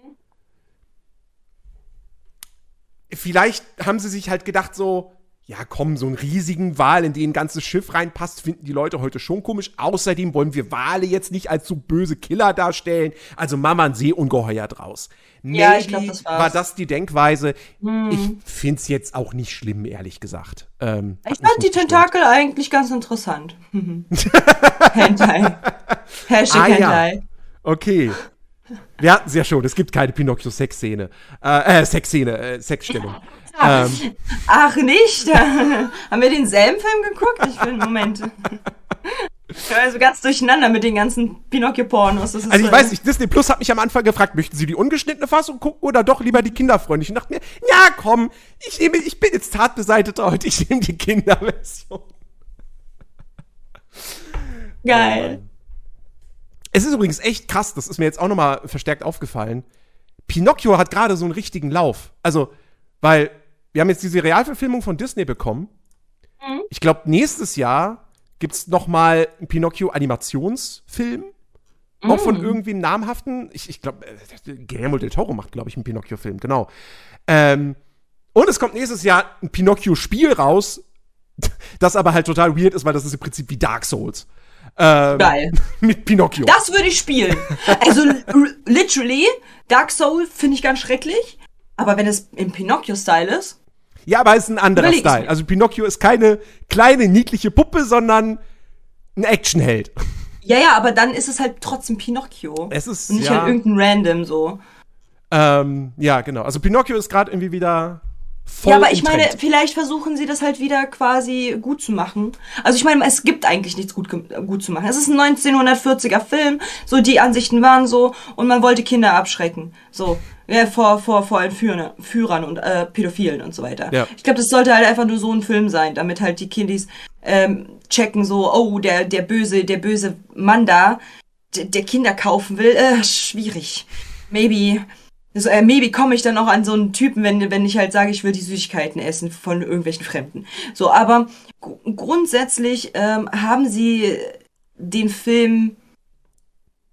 Vielleicht haben sie sich halt gedacht so, ja komm, so einen riesigen Wal, in den ein ganzes Schiff reinpasst, finden die Leute heute schon komisch. Außerdem wollen wir Wale jetzt nicht als so böse Killer darstellen. Also machen wir ein Seeungeheuer draus. Ja, ich Maybe glaub, das war's. war das die Denkweise. Ich find's jetzt auch nicht schlimm, ehrlich gesagt. Ähm, Ich fand die gestört. Tentakel eigentlich ganz interessant. (laughs) Hentai. Hashtag Ah, ja. Hentai. Okay. Wir hatten's ja schon, es gibt keine Pinocchio-Sexszene. Äh, äh, Sexszene, äh, Sexstellung. (laughs) ähm, Ach, nicht? (laughs) Haben wir denselben Film geguckt? Ich bin, Moment. Ich war also ganz durcheinander mit den ganzen Pinocchio-Pornos. Also ich so- weiß nicht, Disney Plus hat mich am Anfang gefragt, möchten Sie die ungeschnittene Fassung gucken oder doch lieber die kinderfreundliche? Ich dachte mir, ja komm, ich, nehme, ich bin jetzt tatbeseitigt heute, ich nehme die Kinderversion. Geil. Es ist übrigens echt krass, das ist mir jetzt auch nochmal verstärkt aufgefallen. Pinocchio hat gerade so einen richtigen Lauf. Also, weil wir haben jetzt diese Realverfilmung von Disney bekommen. Ich glaube, nächstes Jahr gibt's noch mal einen Pinocchio-Animationsfilm. Auch von irgendwie einem namhaften, ich, ich glaube, äh, Guillermo del Toro macht, glaube ich, einen Pinocchio-Film, genau. Ähm, und es kommt nächstes Jahr ein Pinocchio-Spiel raus, (laughs) das aber halt total weird ist, weil das ist im Prinzip wie Dark Souls. Ähm, Geil. (laughs) Mit Pinocchio. Das würde ich spielen. Also, literally, Dark Soul finde ich ganz schrecklich. Aber wenn es im Pinocchio-Style ist, Ja, aber es ist ein anderer Überleg Style. Also Pinocchio ist keine kleine, niedliche Puppe, sondern ein Actionheld. ja, ja, aber dann ist es halt trotzdem Pinocchio. Es ist, Und nicht ja, halt irgendein Random so. ähm, ja, genau. Also Pinocchio ist gerade irgendwie wieder voll Ja, aber ich meine, vielleicht versuchen sie das halt wieder quasi gut zu machen. Also ich meine, es gibt eigentlich nichts gut, ge- gut zu machen. Es ist ein 1940er Film, so die Ansichten waren so und man wollte Kinder abschrecken. So, ja, vor, vor, vor Entführern Führern und äh, Pädophilen und so weiter. Ja. Ich glaube, das sollte halt einfach nur so ein Film sein, damit halt die Kindis ähm, checken so, oh, der, der böse, der böse Mann da, der, der Kinder kaufen will, äh, schwierig. Maybe so, äh, maybe komme ich dann auch an so einen Typen, wenn, wenn ich halt sage, ich will die Süßigkeiten essen von irgendwelchen Fremden. So, aber gr- grundsätzlich ähm, haben sie den Film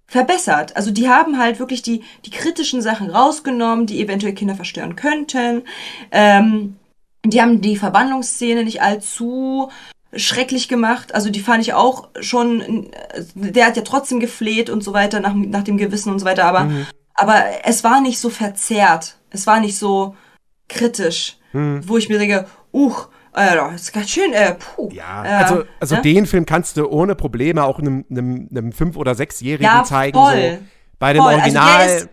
verbessert. Also die haben halt wirklich die, die kritischen Sachen rausgenommen, die eventuell Kinder verstören könnten. Ähm, die haben die Verwandlungsszene nicht allzu schrecklich gemacht. Also die fand ich auch schon, äh, der hat ja trotzdem gefleht und so weiter nach, nach dem Gewissen und so weiter, aber, aber es war nicht so verzerrt. Es war nicht so kritisch, wo ich mir denke, uch, äh, das ist ganz schön, äh, puh. Ja, äh, also, also ne? den Film kannst du ohne Probleme auch einem, einem, einem Fünf- oder Sechsjährigen Ja, zeigen. voll. So. Bei dem Voll. Also der Original. ist-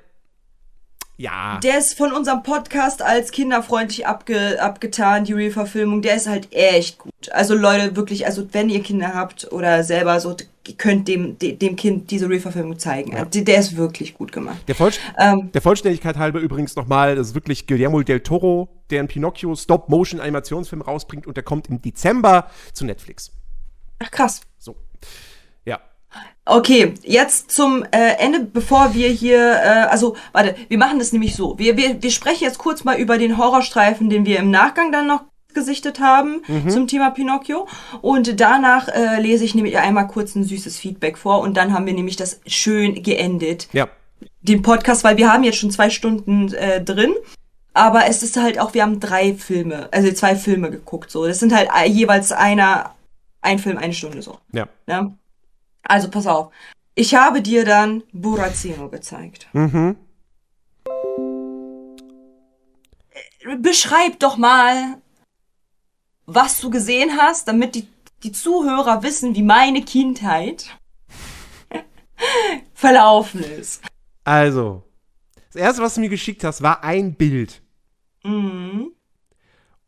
ja. Der ist von unserem Podcast als kinderfreundlich abge, abgetan, die Real-Verfilmung. Der ist halt echt gut. Also Leute, wirklich, also wenn ihr Kinder habt oder selber so, könnt dem, de- dem Kind diese Real-Verfilmung zeigen. Also Der, der ist wirklich gut gemacht. Der, Voll Ähm, der Vollständigkeit halber übrigens nochmal, das ist wirklich Guillermo del Toro, der einen Pinocchio Stop-Motion-Animationsfilm rausbringt und der kommt im Dezember zu Netflix. ach krass. So. Ja. Okay, jetzt zum äh, Ende, bevor wir hier, äh, also, warte, wir machen das nämlich so. Wir, wir, wir sprechen jetzt kurz mal über den Horrorstreifen, den wir im Nachgang dann noch gesichtet haben zum Thema Pinocchio. Und danach äh, lese ich nämlich einmal kurz ein süßes Feedback vor und dann haben wir nämlich das schön geendet. Ja. Den Podcast, weil wir haben jetzt schon zwei Stunden äh, drin. Aber es ist halt auch, wir haben drei Filme, also zwei Filme geguckt, so. Das sind halt jeweils einer, ein Film, eine Stunde so. Ja. Ne? Also pass auf. Ich habe dir dann Burazzino gezeigt. Mhm. Äh, Beschreib doch mal, was du gesehen hast, damit die, die Zuhörer wissen, wie meine Kindheit (laughs) verlaufen ist. Also, Das erste, was du mir geschickt hast, war ein Bild. Mhm.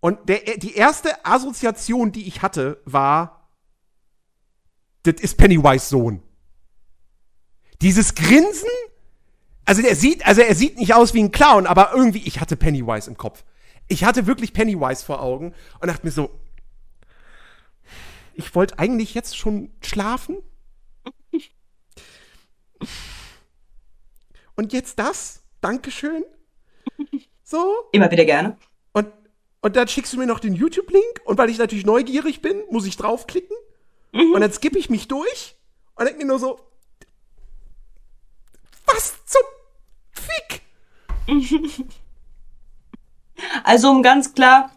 Und der, die erste Assoziation, die ich hatte, war, das ist Pennywise Sohn. Dieses Grinsen, also er sieht, also er sieht nicht aus wie ein Clown, aber irgendwie, ich hatte Pennywise im Kopf. Ich hatte wirklich Pennywise vor Augen und dachte mir so, ich wollte eigentlich jetzt schon schlafen. Und jetzt das? Dankeschön. So. Immer wieder gerne. Und, und dann schickst du mir noch den YouTube-Link und weil ich natürlich neugierig bin, muss ich draufklicken. Und dann skippe ich mich durch und denke mir nur so, was zum Fick? (laughs) Also um ganz klar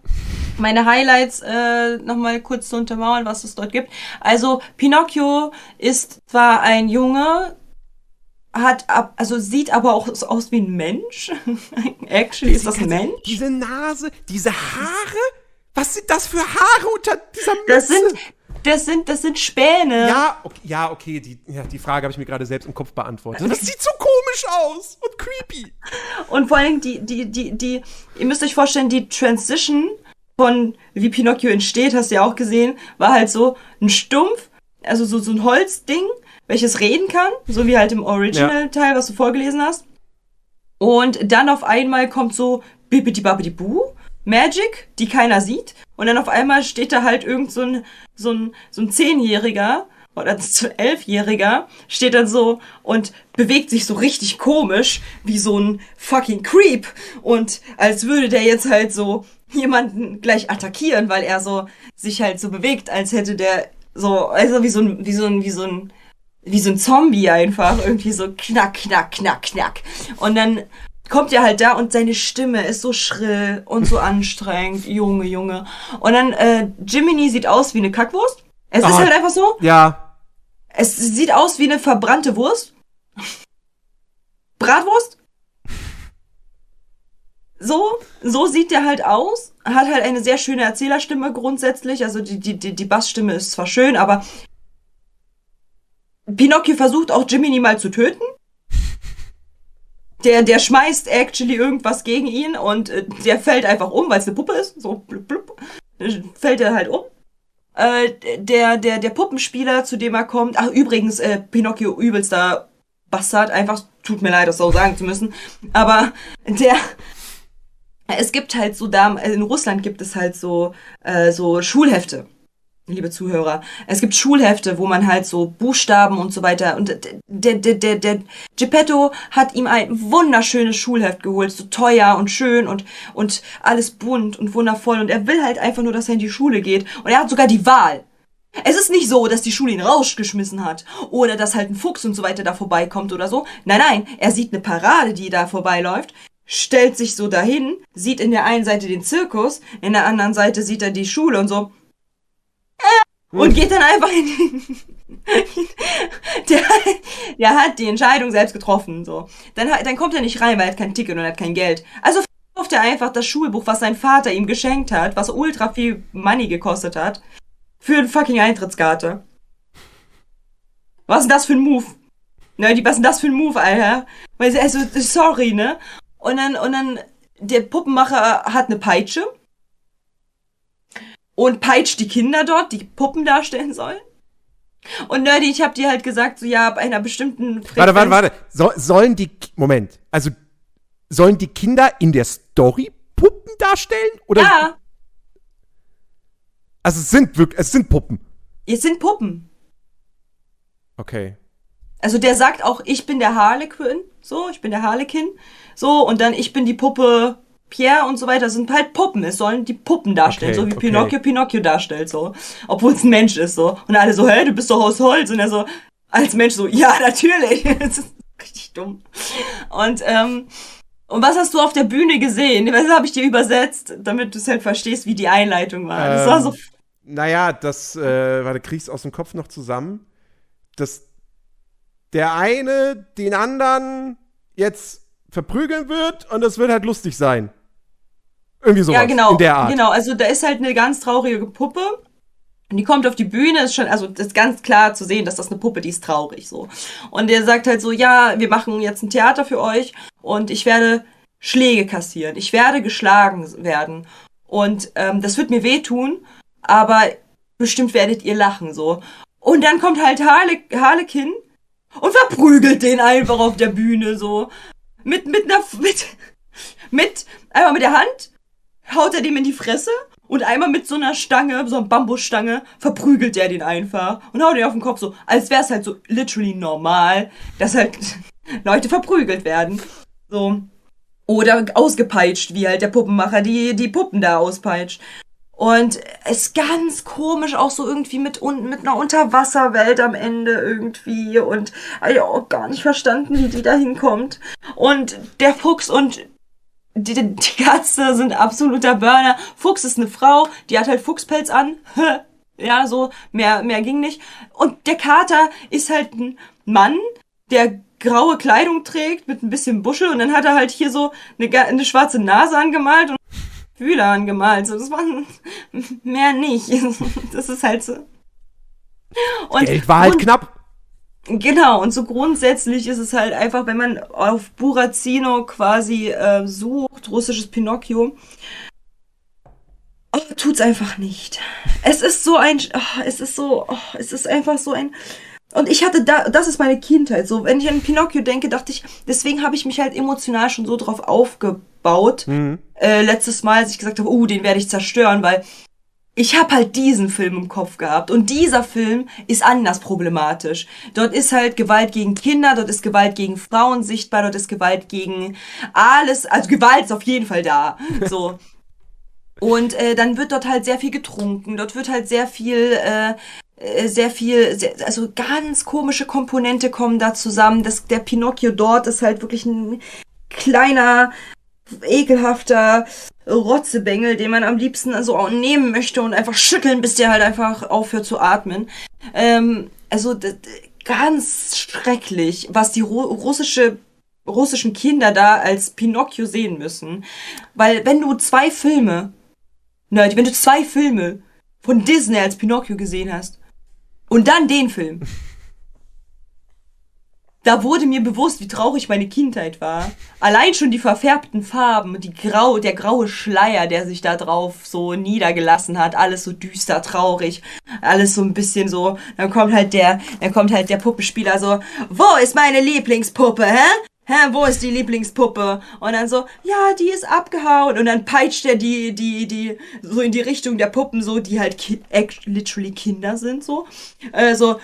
meine Highlights äh, nochmal kurz zu untermauern, was es dort gibt. Also Pinocchio ist zwar ein Junge, hat ab, also sieht aber auch so aus wie ein Mensch. (laughs) Actually ist das ein Mensch. Diese Nase, diese Haare? Was sind das für Haare unter dieser Mütze? Das sind, das sind, das sind Späne. ja, okay, ja, okay, die, ja, die Frage habe ich mir gerade selbst im Kopf beantwortet. Das sieht so komisch aus und creepy. Und vor allem die, die, die, die, ihr müsst euch vorstellen, die Transition von wie Pinocchio entsteht, hast du ja auch gesehen, war halt so ein Stumpf, also so, so ein Holzding, welches reden kann, so wie halt im Original-Teil, was du vorgelesen hast. Und dann auf einmal kommt so Bibidi Babidi Boo, Magic, die keiner sieht. Und dann auf einmal steht da halt irgend so ein, so ein, so ein Zehnjähriger oder (laughs) Elfjähriger, steht dann so und bewegt sich so richtig komisch, wie so ein fucking Creep. Und als würde der jetzt halt so jemanden gleich attackieren, weil er so sich halt so bewegt, als hätte der so, also wie so ein, wie so ein, wie so ein, wie so ein Zombie einfach, irgendwie so knack, knack, knack, knack. Und dann kommt er halt da und seine Stimme ist so schrill und so anstrengend, (laughs) Junge, Junge. Und dann, äh, Jiminy sieht aus wie eine Kackwurst. Es ist Ah. halt einfach so. Ja, Es sieht aus wie eine verbrannte Wurst. Bratwurst? So, so sieht der halt aus. Hat halt eine sehr schöne Erzählerstimme grundsätzlich. Also die, die, die, die Bassstimme ist zwar schön, aber Pinocchio versucht auch Jiminy mal zu töten. Der, der schmeißt actually irgendwas gegen ihn und äh, der fällt einfach um, weil es eine Puppe ist. So blub, blub, äh, fällt er halt um. Äh, der, der, der Puppenspieler, zu dem er kommt, ach übrigens, äh, Pinocchio übelster Bastard, einfach, tut mir leid, das so sagen zu müssen, aber der, es gibt halt so da, in Russland gibt es halt so, äh, so Schulhefte, liebe Zuhörer. Es gibt Schulhefte, wo man halt so Buchstaben und so weiter und der, der, der, der Geppetto hat ihm ein wunderschönes Schulheft geholt, so teuer und schön und, und alles bunt und wundervoll und er will halt einfach nur, dass er in die Schule geht und er hat sogar die Wahl. Es ist nicht so, dass die Schule ihn rausgeschmissen hat oder dass halt ein Fuchs und so weiter da vorbeikommt oder so. Nein, nein, er sieht eine Parade, die da vorbeiläuft, stellt sich so dahin, sieht in der einen Seite den Zirkus, in der anderen Seite sieht er die Schule und so. Äh, Und geht dann einfach in den. der, der hat die Entscheidung selbst getroffen, so. Dann, dann kommt er nicht rein, weil er hat kein Ticket und er hat kein Geld. Also verkauft er einfach das Schulbuch, was sein Vater ihm geschenkt hat, was ultra viel Money gekostet hat, für eine fucking Eintrittskarte. Was ist denn das für ein Move? Ne, die, was ist denn das für ein Move, Alter? Weil also, sorry, ne? Und dann, und dann, der Puppenmacher hat eine Peitsche. Und peitscht die Kinder dort, die Puppen darstellen sollen. Und Nerdy, ich hab dir halt gesagt, so, ja, ab einer bestimmten Frequenz. warte, warte, warte. So, sollen die, Moment, also, sollen die Kinder in der Story Puppen darstellen? Oder? Ja, Also, es sind wirklich, es sind Puppen. es sind Puppen. Okay. Also der sagt auch, ich bin der Harlequin, so, ich bin der Harlekin, so, und dann ich bin die Puppe Pierre und so weiter. Sind halt Puppen. Es sollen die Puppen darstellen, Okay, so wie okay. Pinocchio Pinocchio darstellt, so. Obwohl es ein Mensch ist, so. Und alle so, hä, du bist doch aus Holz. Und er so, als Mensch so, ja, (laughs) natürlich. das ist richtig dumm. Und, ähm, und was hast du auf der Bühne gesehen? Das habe ich dir übersetzt, damit du es halt verstehst, wie die Einleitung war. Das war so, Ähm, Naja, das, äh, warte, krieg's aus dem Kopf noch zusammen. Dass der eine den anderen jetzt verprügeln wird und es wird halt lustig sein. Irgendwie sowas. ja, genau. In der Art. Genau, also da ist halt eine ganz traurige Puppe. Und die kommt auf die Bühne, ist schon, also das ist ganz klar zu sehen, dass das eine Puppe, die ist traurig so. Und der sagt halt so, ja, wir machen jetzt ein Theater für euch und ich werde Schläge kassieren. Ich werde geschlagen werden. Und ähm, das wird mir wehtun, aber bestimmt werdet ihr lachen so. Und dann kommt halt Harle Harlequin und verprügelt den einfach auf der Bühne so. Mit, mit einer, mit, mit, einmal mit der Hand haut er dem in die Fresse und einmal mit so einer Stange, so einer Bambusstange, verprügelt er den einfach und haut ihn auf den Kopf so, als wäre es halt so literally normal, dass halt (laughs) Leute verprügelt werden. So. Oder ausgepeitscht, wie halt der Puppenmacher die, die Puppen da auspeitscht. Und es ist ganz komisch, auch so irgendwie mit, un mit einer Unterwasserwelt am Ende irgendwie. Und ich auch gar nicht verstanden, wie die da hinkommt. Und der Fuchs und die, die Katze sind absoluter Burner. Fuchs ist eine Frau, die hat halt Fuchspelz an. (laughs) ja, so, mehr, mehr ging nicht. Und der Kater ist halt ein Mann, der graue Kleidung trägt mit ein bisschen Buschel und dann hat er halt hier so eine, eine schwarze Nase angemalt und Fühler angemalt. So, das war (laughs) mehr nicht. (laughs) Das ist halt so. Und Geld war halt und- knapp. Genau, und so grundsätzlich ist es halt einfach, wenn man auf Burazino quasi äh, sucht, russisches Pinocchio, oh, tut's einfach nicht. Es ist so ein, oh, es ist so, oh, es ist einfach so ein, und ich hatte da, das ist meine Kindheit, so, wenn ich an Pinocchio denke, dachte ich, deswegen habe ich mich halt emotional schon so drauf aufgebaut, äh, letztes Mal, als ich gesagt habe, oh, den werde ich zerstören, weil ich habe halt diesen Film im Kopf gehabt und dieser Film ist anders problematisch. Dort ist halt Gewalt gegen Kinder, dort ist Gewalt gegen Frauen sichtbar, dort ist Gewalt gegen alles, also Gewalt ist auf jeden Fall da. (laughs) So. Und äh, dann wird dort halt sehr viel getrunken, dort wird halt sehr viel, äh, äh, sehr viel, sehr, also ganz komische Komponente kommen da zusammen. Das, der Pinocchio dort ist halt wirklich ein kleiner, ekelhafter Rotzebengel, den man am liebsten so nehmen möchte und einfach schütteln, bis der halt einfach aufhört zu atmen. Ähm, also ganz schrecklich, was die Ru russische russischen Kinder da als Pinocchio sehen müssen. Weil wenn du zwei Filme, Nerd, wenn du zwei Filme von Disney als Pinocchio gesehen hast und dann den Film, da wurde mir bewusst, wie traurig meine Kindheit war. Allein schon die verfärbten Farben, die grau, der graue Schleier, der sich da drauf so niedergelassen hat, alles so düster, traurig, alles so ein bisschen so. Dann kommt halt der, dann kommt halt der Puppenspieler so, wo ist meine Lieblingspuppe, hä? Hä, wo ist die Lieblingspuppe? Und dann so, ja, die ist abgehauen. Und dann peitscht er die, die, die, so in die Richtung der Puppen, so, die halt ki literally Kinder sind, so. Äh, so,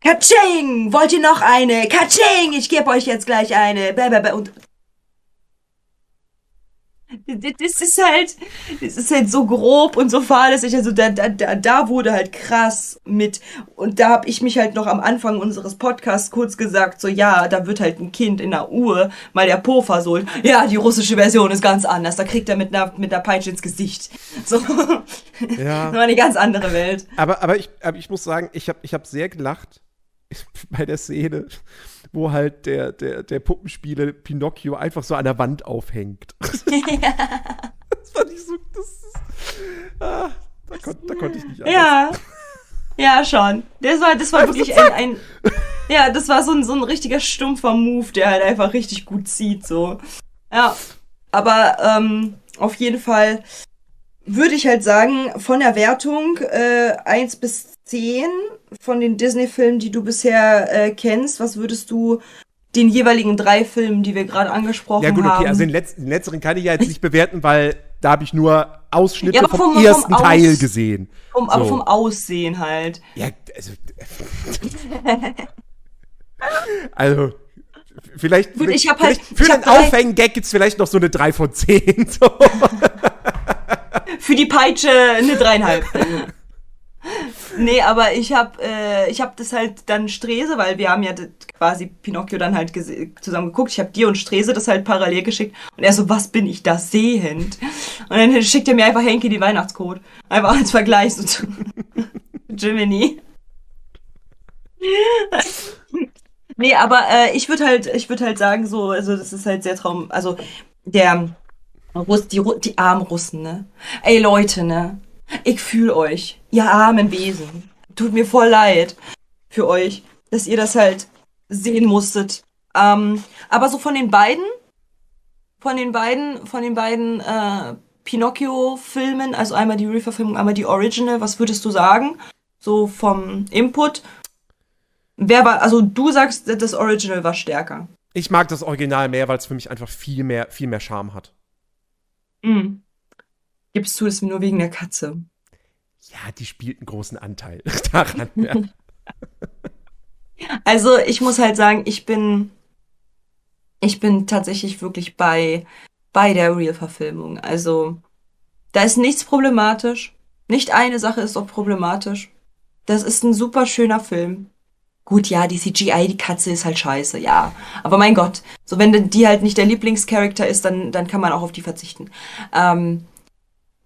Katsching! Wollt ihr noch eine? Katsching! Ich gebe euch jetzt gleich eine. Bäh. Und das ist halt, das ist halt so grob und so fahrlässig. Also da, da, da, da wurde halt krass mit. Und da habe ich mich halt noch am Anfang unseres Podcasts kurz gesagt, so ja, da wird halt ein Kind in der Uhr mal der Po versohlt. Ja, die russische Version ist ganz anders. Da kriegt er mit einer, mit einer Peitsche ins Gesicht. So. Ja. Das (laughs) war eine ganz andere Welt. Aber, aber, ich, aber ich muss sagen, ich habe ich hab sehr gelacht bei der Szene, wo halt der, der, der Puppenspieler Pinocchio einfach so an der Wand aufhängt. (laughs) Das (laughs) fand ich so. Das ist, ah, da, kon, da konnte ich nicht anders. Ja. Ja, schon. Das war, das war wirklich ein, ein. Ja, das war so ein, so ein richtiger stumpfer Move, der halt einfach richtig gut zieht, so. Ja. Aber ähm, auf jeden Fall würde ich halt sagen, von der Wertung äh, 1 bis 10 von den Disney-Filmen, die du bisher äh, kennst, was würdest du den jeweiligen drei Filmen, die wir gerade angesprochen Ja, gut, okay, haben. also den, letzten, den letzteren kann ich ja jetzt nicht bewerten, weil da habe ich nur Ausschnitte Ja, aber vom, vom- vom ersten Aus- Teil gesehen. vom, aber so. vom Aussehen halt. Ja, also. also. Vielleicht, Gut, ich hab halt- für ich den Aufhängen-Gag gibt's vielleicht noch so eine 3 von 10. So. (laughs) Für die Peitsche eine dreieinhalb. (laughs) nee, aber ich hab, äh, ich hab das halt dann Strese, weil wir haben ja quasi Pinocchio dann halt zusammen geguckt. Ich hab dir und Strese das halt parallel geschickt. Und er so, was bin ich da sehend? Und dann schickt er mir einfach Henke die Weihnachtscode. Einfach als Vergleich so zu (laughs) Jiminy. nee, aber äh, ich würde halt, ich würde halt sagen, so, also das ist halt sehr traum, also der Russ, die, die armen Russen, ne? Ey, Leute, ne? Ich fühle euch, ihr armen Wesen. Tut mir voll leid für euch, dass ihr das halt sehen musstet. Ähm, aber so von den beiden, von den beiden, von den beiden äh, Pinocchio-Filmen, also einmal die Real-Verfilmung, einmal die Original, was würdest du sagen? So vom Input. Wer war, also du sagst, das Original war stärker. Ich mag das Original mehr, weil es für mich einfach viel mehr, viel mehr Charme hat. Mhm. Gibst du es nur wegen der Katze? Ja, die spielt einen großen Anteil (laughs) daran. Ja. (laughs) Also ich muss halt sagen, ich bin, ich bin tatsächlich wirklich bei, bei der Real-Verfilmung. Also da ist nichts problematisch. Nicht eine Sache ist auch problematisch. Das ist ein super schöner Film. Gut, ja, die CGI, die Katze ist halt scheiße, ja. Aber mein Gott, so wenn die halt nicht der Lieblingscharakter ist, dann, dann kann man auch auf die verzichten. Ähm,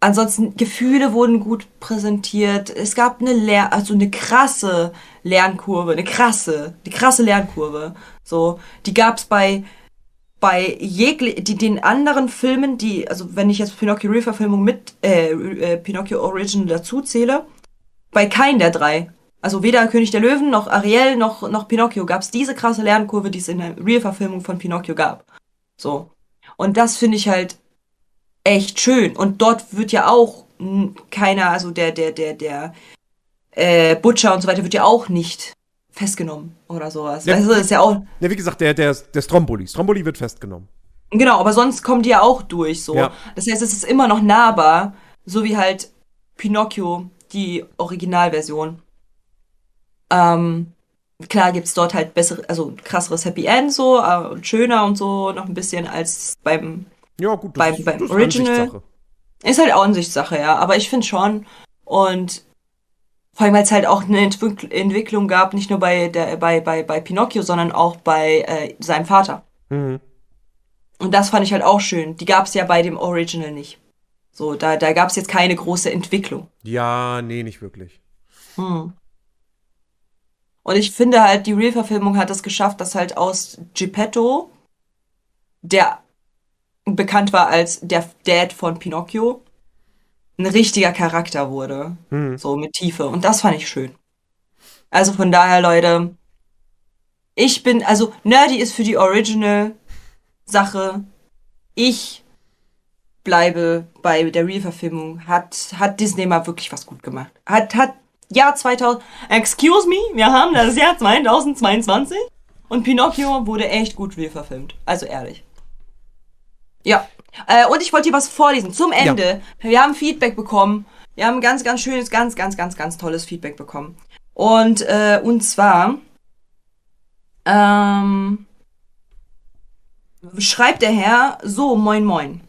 ansonsten, Gefühle wurden gut präsentiert. Es gab eine Lehr also eine krasse Lernkurve, eine krasse, die krasse Lernkurve. So, die gab's bei bei die den anderen Filmen, die also wenn ich jetzt Pinocchio Real-Verfilmung mit äh, äh, Pinocchio Original dazu zähle, bei keinem der drei. Also weder König der Löwen noch Ariel noch noch Pinocchio gab's diese krasse Lernkurve, die es in der Real-Verfilmung von Pinocchio gab. So. Und das finde ich halt echt schön. Und dort wird ja auch keiner, also der, der, der, der äh, Butcher und so weiter wird ja auch nicht festgenommen oder sowas. Ja. Das ist ja auch, ja, wie gesagt, der, der, der Stromboli. Stromboli wird festgenommen. genau, aber sonst kommen die ja auch durch, so. Ja. Das heißt, es ist immer noch nahbar, so wie halt Pinocchio, die Originalversion. Ähm, klar gibt's dort halt bessere, also krasseres Happy End so, äh, und schöner und so, noch ein bisschen als beim Ja, gut. Beim- ist- beim ist Original- Ansichtssache. Ist halt auch Ansichtssache, ja. Aber ich finde schon. Und vor allem, weil es halt auch eine Entwick Entwicklung gab, nicht nur bei, der, bei, bei, bei Pinocchio, sondern auch bei äh, seinem Vater. Mhm. Und das fand ich halt auch schön. Die gab es ja bei dem Original nicht. So, da, da gab es jetzt keine große Entwicklung. Ja, nee, nicht wirklich. Hm. Und ich finde halt, die Real-Verfilmung hat es geschafft, dass halt aus Geppetto, der bekannt war als der Dad von Pinocchio, ein richtiger Charakter wurde. Mhm. So mit Tiefe. Und das fand ich schön. Also von daher, Leute, ich bin, also Nerdy ist für die Original-Sache. Ich bleibe bei der Real-Verfilmung. Hat, hat Disney mal wirklich was gut gemacht. Hat, hat Jahr 2000, excuse me, wir haben das Jahr 2022 und Pinocchio wurde echt gut real verfilmt. Also ehrlich. Ja. Äh, und ich wollte dir was vorlesen. Zum Ende. Wir haben Feedback bekommen. Wir haben ganz, ganz schönes, ganz, ganz, ganz, ganz tolles Feedback bekommen. Und, äh, und zwar, ähm, schreibt der Herr so, moin, moin.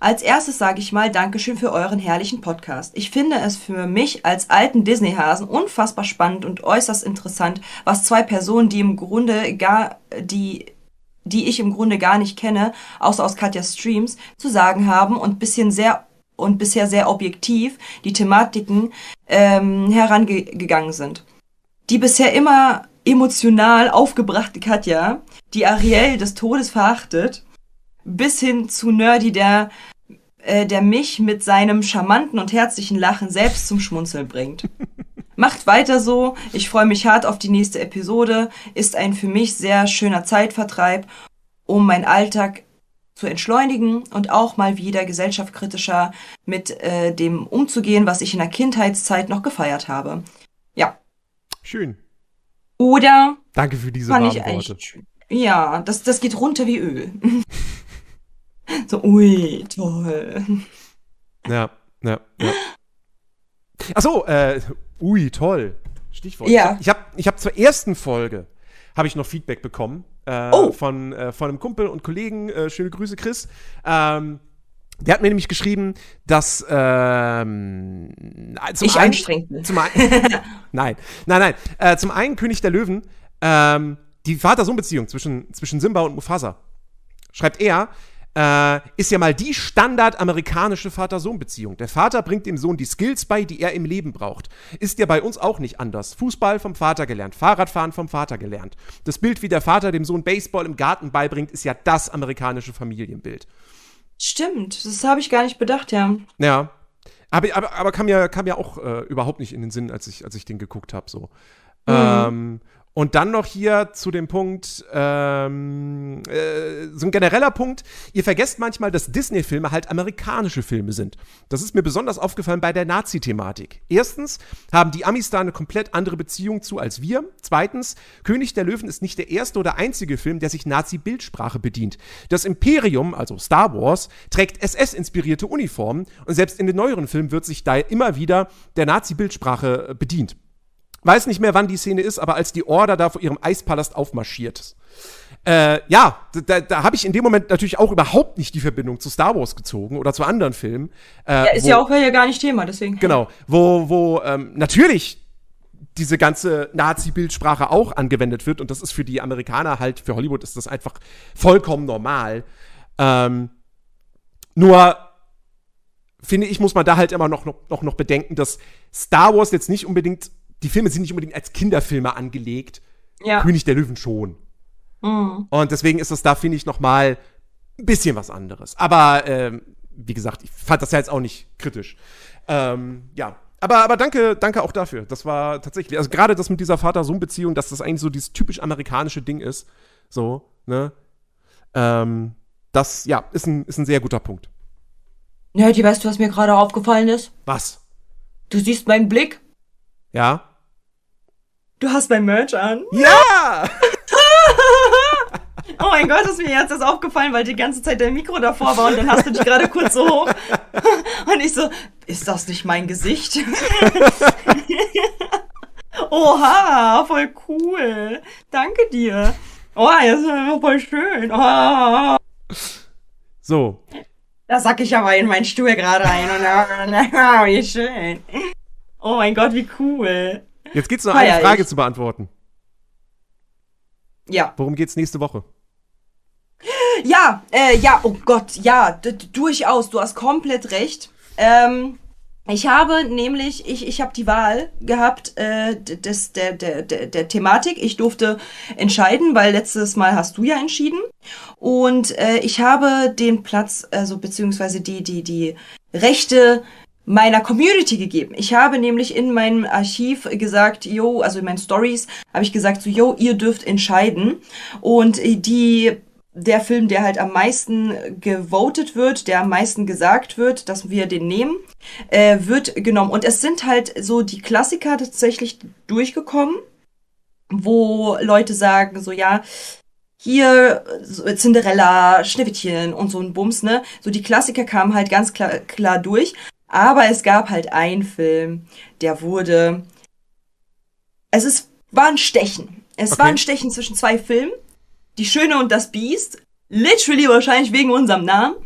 Als erstes sage ich mal Dankeschön für euren herrlichen Podcast. Ich finde es für mich als alten Disney-Hasen unfassbar spannend und äußerst interessant, was zwei Personen, die im Grunde gar, die, die ich im Grunde gar nicht kenne, außer aus Katjas Streams, zu sagen haben und bisschen sehr und bisher sehr objektiv die Thematiken ähm, herangegangen sind. Die bisher immer emotional aufgebrachte Katja, die Ariel des Todes verachtet, bis hin zu Nerdy, der, äh, der mich mit seinem charmanten und herzlichen Lachen selbst zum Schmunzeln bringt. (laughs) Macht weiter so, ich freue mich hart auf die nächste Episode, ist ein für mich sehr schöner Zeitvertreib, um meinen Alltag zu entschleunigen und auch mal wieder gesellschaftskritischer mit äh, dem umzugehen, was ich in der Kindheitszeit noch gefeiert habe. Ja. Schön. Oder Danke für diese warmen Worte. Ja, das, das geht runter wie Öl. (laughs) so, ui, toll. Ja, ja, ja. Achso, äh, ui, toll. Stichwort. Ja. Ich habe ich hab zur ersten Folge habe ich noch Feedback bekommen äh, Oh. von, äh, von einem Kumpel und Kollegen. Äh, schöne Grüße, Chris. Ähm, der hat mir nämlich geschrieben, dass ähm, zum Ich einen, anstrengend bin. Zum einen, (laughs) nein, nein, nein. Äh, zum einen König der Löwen, ähm, die Vater-Sohn-Beziehung zwischen, zwischen Simba und Mufasa. Schreibt er, äh, ist ja mal die standardamerikanische Vater-Sohn-Beziehung. Der Vater bringt dem Sohn die Skills bei, die er im Leben braucht. Ist ja bei uns auch nicht anders. Fußball vom Vater gelernt, Fahrradfahren vom Vater gelernt. Das Bild, wie der Vater dem Sohn Baseball im Garten beibringt, ist ja das amerikanische Familienbild. Stimmt, das habe ich gar nicht bedacht, ja. Ja. Aber, aber, aber kam, ja, kam ja auch äh, überhaupt nicht in den Sinn, als ich, als ich den geguckt habe. So. Ähm, und dann noch hier zu dem Punkt, ähm, äh, so ein genereller Punkt, ihr vergesst manchmal, dass Disney-Filme halt amerikanische Filme sind. Das ist mir besonders aufgefallen bei der Nazi-Thematik. Erstens haben die Amis da eine komplett andere Beziehung zu als wir. Zweitens, König der Löwen ist nicht der erste oder einzige Film, der sich Nazi-Bildsprache bedient. Das Imperium, also Star Wars, trägt SS-inspirierte Uniformen und selbst in den neueren Filmen wird sich da immer wieder der Nazi-Bildsprache äh, bedient weiß nicht mehr, wann die Szene ist, aber als die Order da vor ihrem Eispalast aufmarschiert. Äh, ja, da, da habe ich in dem Moment natürlich auch überhaupt nicht die Verbindung zu Star Wars gezogen oder zu anderen Filmen. Äh, Ja, ist wo, ja auch ja gar nicht Thema, deswegen. Genau, wo, wo ähm, natürlich diese ganze Nazi-Bildsprache auch angewendet wird und das ist für die Amerikaner halt, für Hollywood ist das einfach vollkommen normal. Ähm, nur finde ich, muss man da halt immer noch, noch, noch bedenken, dass Star Wars jetzt nicht unbedingt, die Filme sind nicht unbedingt als Kinderfilme angelegt. Ja. König der Löwen schon. Und deswegen ist das da, finde ich, noch mal ein bisschen was anderes. Aber ähm, wie gesagt, ich fand das ja jetzt auch nicht kritisch. Ähm, ja. Aber, aber danke, danke auch dafür. Das war tatsächlich, also gerade das mit dieser Vater-Sohn-Beziehung, dass das eigentlich so dieses typisch amerikanische Ding ist. So, ne? Ähm, das, ja, ist ein, ist ein sehr guter Punkt. Die weißt du, was mir gerade aufgefallen ist? Was? Du siehst meinen Blick. Ja? Du hast mein Merch an. Ja! (laughs) Oh mein Gott, ist mir jetzt das aufgefallen, weil die ganze Zeit dein Mikro davor war und dann hast du dich gerade kurz so hoch. (laughs) Und ich so, ist das nicht mein Gesicht? (laughs) Oha, voll cool. Danke dir. Oh, das ist voll schön. Oh. So. Da sack ich aber in meinen Stuhl gerade ein. Und, oh, wie schön. Oh mein Gott, wie cool. Jetzt geht's noch Feier eine Frage ich. zu beantworten. Ja. Worum geht's nächste Woche? Ja, äh, ja, oh Gott, ja, durchaus, du hast komplett recht. Ähm, ich habe nämlich, ich, ich habe die Wahl gehabt äh, des, der, der, der, der Thematik. Ich durfte entscheiden, weil letztes Mal hast du ja entschieden. Und äh, ich habe den Platz, also beziehungsweise die, die, die Rechte meiner Community gegeben. Ich habe nämlich in meinem Archiv gesagt, yo, also in meinen Stories habe ich gesagt, so, yo, ihr dürft entscheiden. Und äh, die der Film, der halt am meisten gewotet wird, der am meisten gesagt wird, dass wir den nehmen, äh, wird genommen. Und es sind halt so die Klassiker tatsächlich durchgekommen, wo Leute sagen, so ja, hier Cinderella, Schneewittchen und so ein Bums, ne? So die Klassiker kamen halt ganz klar, klar durch. Aber es gab halt einen Film, der wurde. Es ist, war ein Stechen. Es Okay. war ein Stechen zwischen zwei Filmen. Die Schöne und das Biest. Literally wahrscheinlich wegen unserem Namen.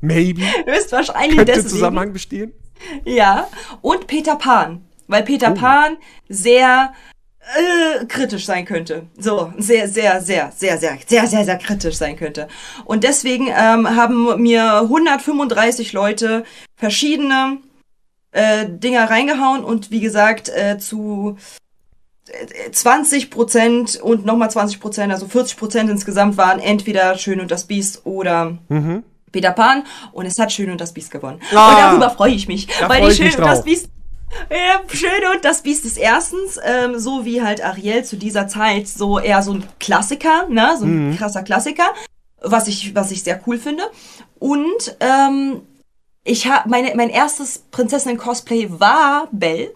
Maybe. (laughs) Höchstwahrscheinlich Könnte deswegen. Zusammenhang bestehen? Ja. Und Peter Pan. Weil Peter Oh. Pan sehr äh, kritisch sein könnte. So, sehr, sehr, sehr, sehr, sehr, sehr, sehr, sehr kritisch sein könnte. Und deswegen ähm, haben mir 135 Leute verschiedene äh, Dinger reingehauen und wie gesagt, äh, zu äh, 20 Prozent und nochmal 20 Prozent, also 40 Prozent insgesamt waren entweder Schön und das Biest oder Peter Pan und es hat Schön und das Biest gewonnen. Mhm. Ah. und darüber freue ich mich, weil freu die Schön und das. Biest ja, Schöne und das Biest ist erstens, ähm, so wie halt Ariel zu dieser Zeit, so eher so ein Klassiker, ne, so ein krasser Klassiker, was ich, was ich sehr cool finde. Und ähm, ich habe meine mein erstes Prinzessinnen-Cosplay war Belle.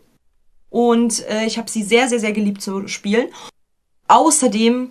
Und äh, ich habe sie sehr, sehr, sehr geliebt zu spielen. Außerdem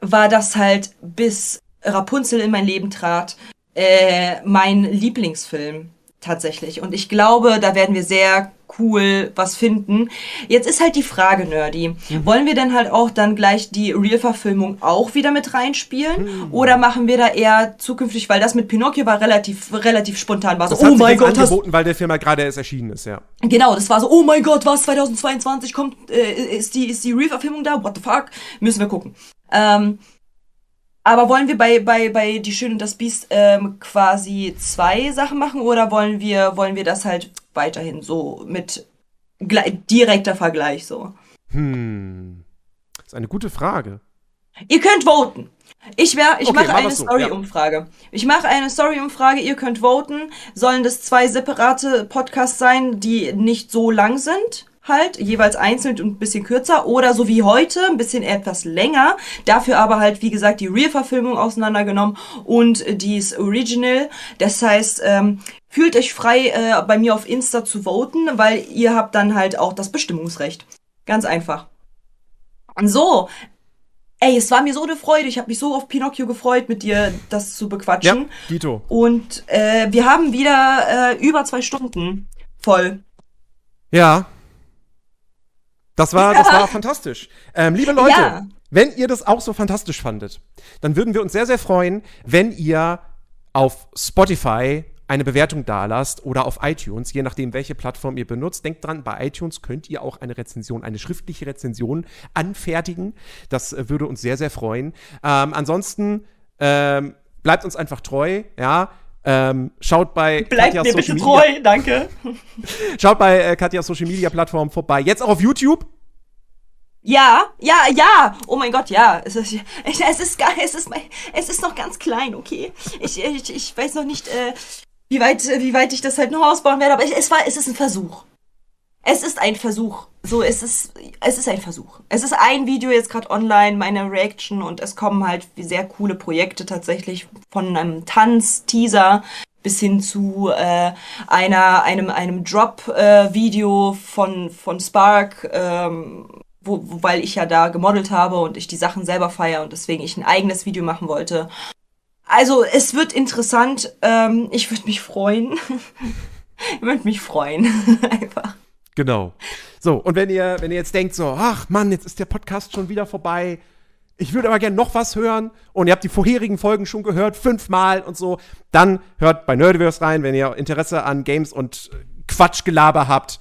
war das halt, bis Rapunzel in mein Leben trat, äh, mein Lieblingsfilm tatsächlich. Und ich glaube, da werden wir sehr cool was finden. Jetzt ist halt die Frage, Nerdy. Wollen wir denn halt auch dann gleich die Real-Verfilmung auch wieder mit reinspielen? Oder machen wir da eher zukünftig, weil das mit Pinocchio war relativ, relativ spontan. War so, Das hat oh sich mein Gott, angeboten, weil der Film ja gerade erst erschienen ist, ja. Genau, das war so, oh mein Gott, was, 2022 kommt, äh, ist die, ist die Real-Verfilmung da? What the fuck? Müssen wir gucken. Ähm, aber wollen wir bei, bei, bei Die Schöne und das Biest ähm, quasi zwei Sachen machen oder wollen wir, wollen wir das halt weiterhin so mit direkter Vergleich so? Hm. Das ist eine gute Frage. Ihr könnt voten. Ich, wär, ich Okay, mache machen eine so, Story-Umfrage. Ich mache eine Story-Umfrage, ihr könnt voten. Sollen das zwei separate Podcasts sein, die nicht so lang sind? Halt, jeweils einzeln und ein bisschen kürzer. Oder so wie heute, ein bisschen etwas länger. Dafür aber halt, wie gesagt, die Real-Verfilmung auseinandergenommen und dies Original. Das heißt, ähm, fühlt euch frei, äh, bei mir auf Insta zu voten, weil ihr habt dann halt auch das Bestimmungsrecht. Ganz einfach. So, ey, es war mir so eine Freude. Ich habe mich so auf Pinocchio gefreut, mit dir das zu Ja, bequatschen. Dito. Und äh, wir haben wieder äh, über zwei Stunden voll. Ja. Das war, das war fantastisch. Ähm, liebe Leute, Ja. wenn ihr das auch so fantastisch fandet, dann würden wir uns sehr, sehr freuen, wenn ihr auf Spotify eine Bewertung dalasst oder auf iTunes, je nachdem, welche Plattform ihr benutzt. Denkt dran, bei iTunes könnt ihr auch eine Rezension, eine schriftliche Rezension anfertigen. Das äh, würde uns sehr, sehr freuen. Ähm, ansonsten ähm, bleibt uns einfach treu, ja. Ähm, schaut bei Bleibt Katjas mir Social bitte Media- treu, danke. (laughs) Schaut bei äh, Katjas Social Media Plattform vorbei. Jetzt auch auf YouTube. Ja, ja, ja. Oh mein Gott, ja. Es ist, es ist. Es ist, es ist noch ganz klein, okay. Ich, ich, ich weiß noch nicht, äh, wie weit, wie weit ich das halt noch ausbauen werde, aber es war, es ist ein Versuch. Es ist ein Versuch. So, es ist, es ist ein Versuch. Es ist ein Video jetzt gerade online, meine Reaction und es kommen halt sehr coole Projekte tatsächlich von einem Tanz-Teaser bis hin zu äh, einer, einem, einem Drop-Video von, von Spark, ähm, wo, wo, weil ich ja da gemodelt habe und ich die Sachen selber feiere und deswegen ich ein eigenes Video machen wollte. Also, es wird interessant. Ähm, ich würde mich freuen. (laughs) ich würde mich freuen. (laughs) Einfach. Genau. So, und wenn ihr, wenn ihr jetzt denkt, so, ach Mann, jetzt ist der Podcast schon wieder vorbei. Ich würde aber gerne noch was hören und ihr habt die vorherigen Folgen schon gehört, fünfmal und so, dann hört bei Nerdiverse rein, wenn ihr Interesse an Games und äh, Quatschgelaber habt.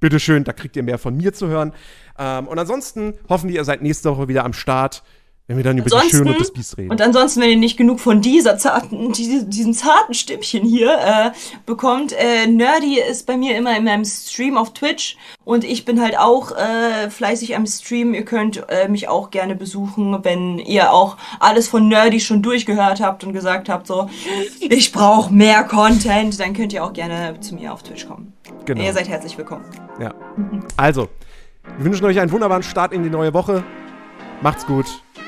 Bitteschön, da kriegt ihr mehr von mir zu hören. Ähm, und ansonsten hoffen wir, ihr seid nächste Woche wieder am Start, wenn wir dann über die Schöne und das Biest reden. und ansonsten, wenn ihr nicht genug von dieser zarten, diese, diesem zarten Stimmchen hier äh, bekommt, äh, Nerdy ist bei mir immer in meinem Stream auf Twitch und ich bin halt auch äh, fleißig am Stream. Ihr könnt äh, mich auch gerne besuchen, wenn ihr auch alles von Nerdy schon durchgehört habt und gesagt habt, so, ich brauche mehr Content, dann könnt ihr auch gerne zu mir auf Twitch kommen. Genau. Ihr seid herzlich willkommen. Ja. Also, wir wünschen euch einen wunderbaren Start in die neue Woche. Macht's gut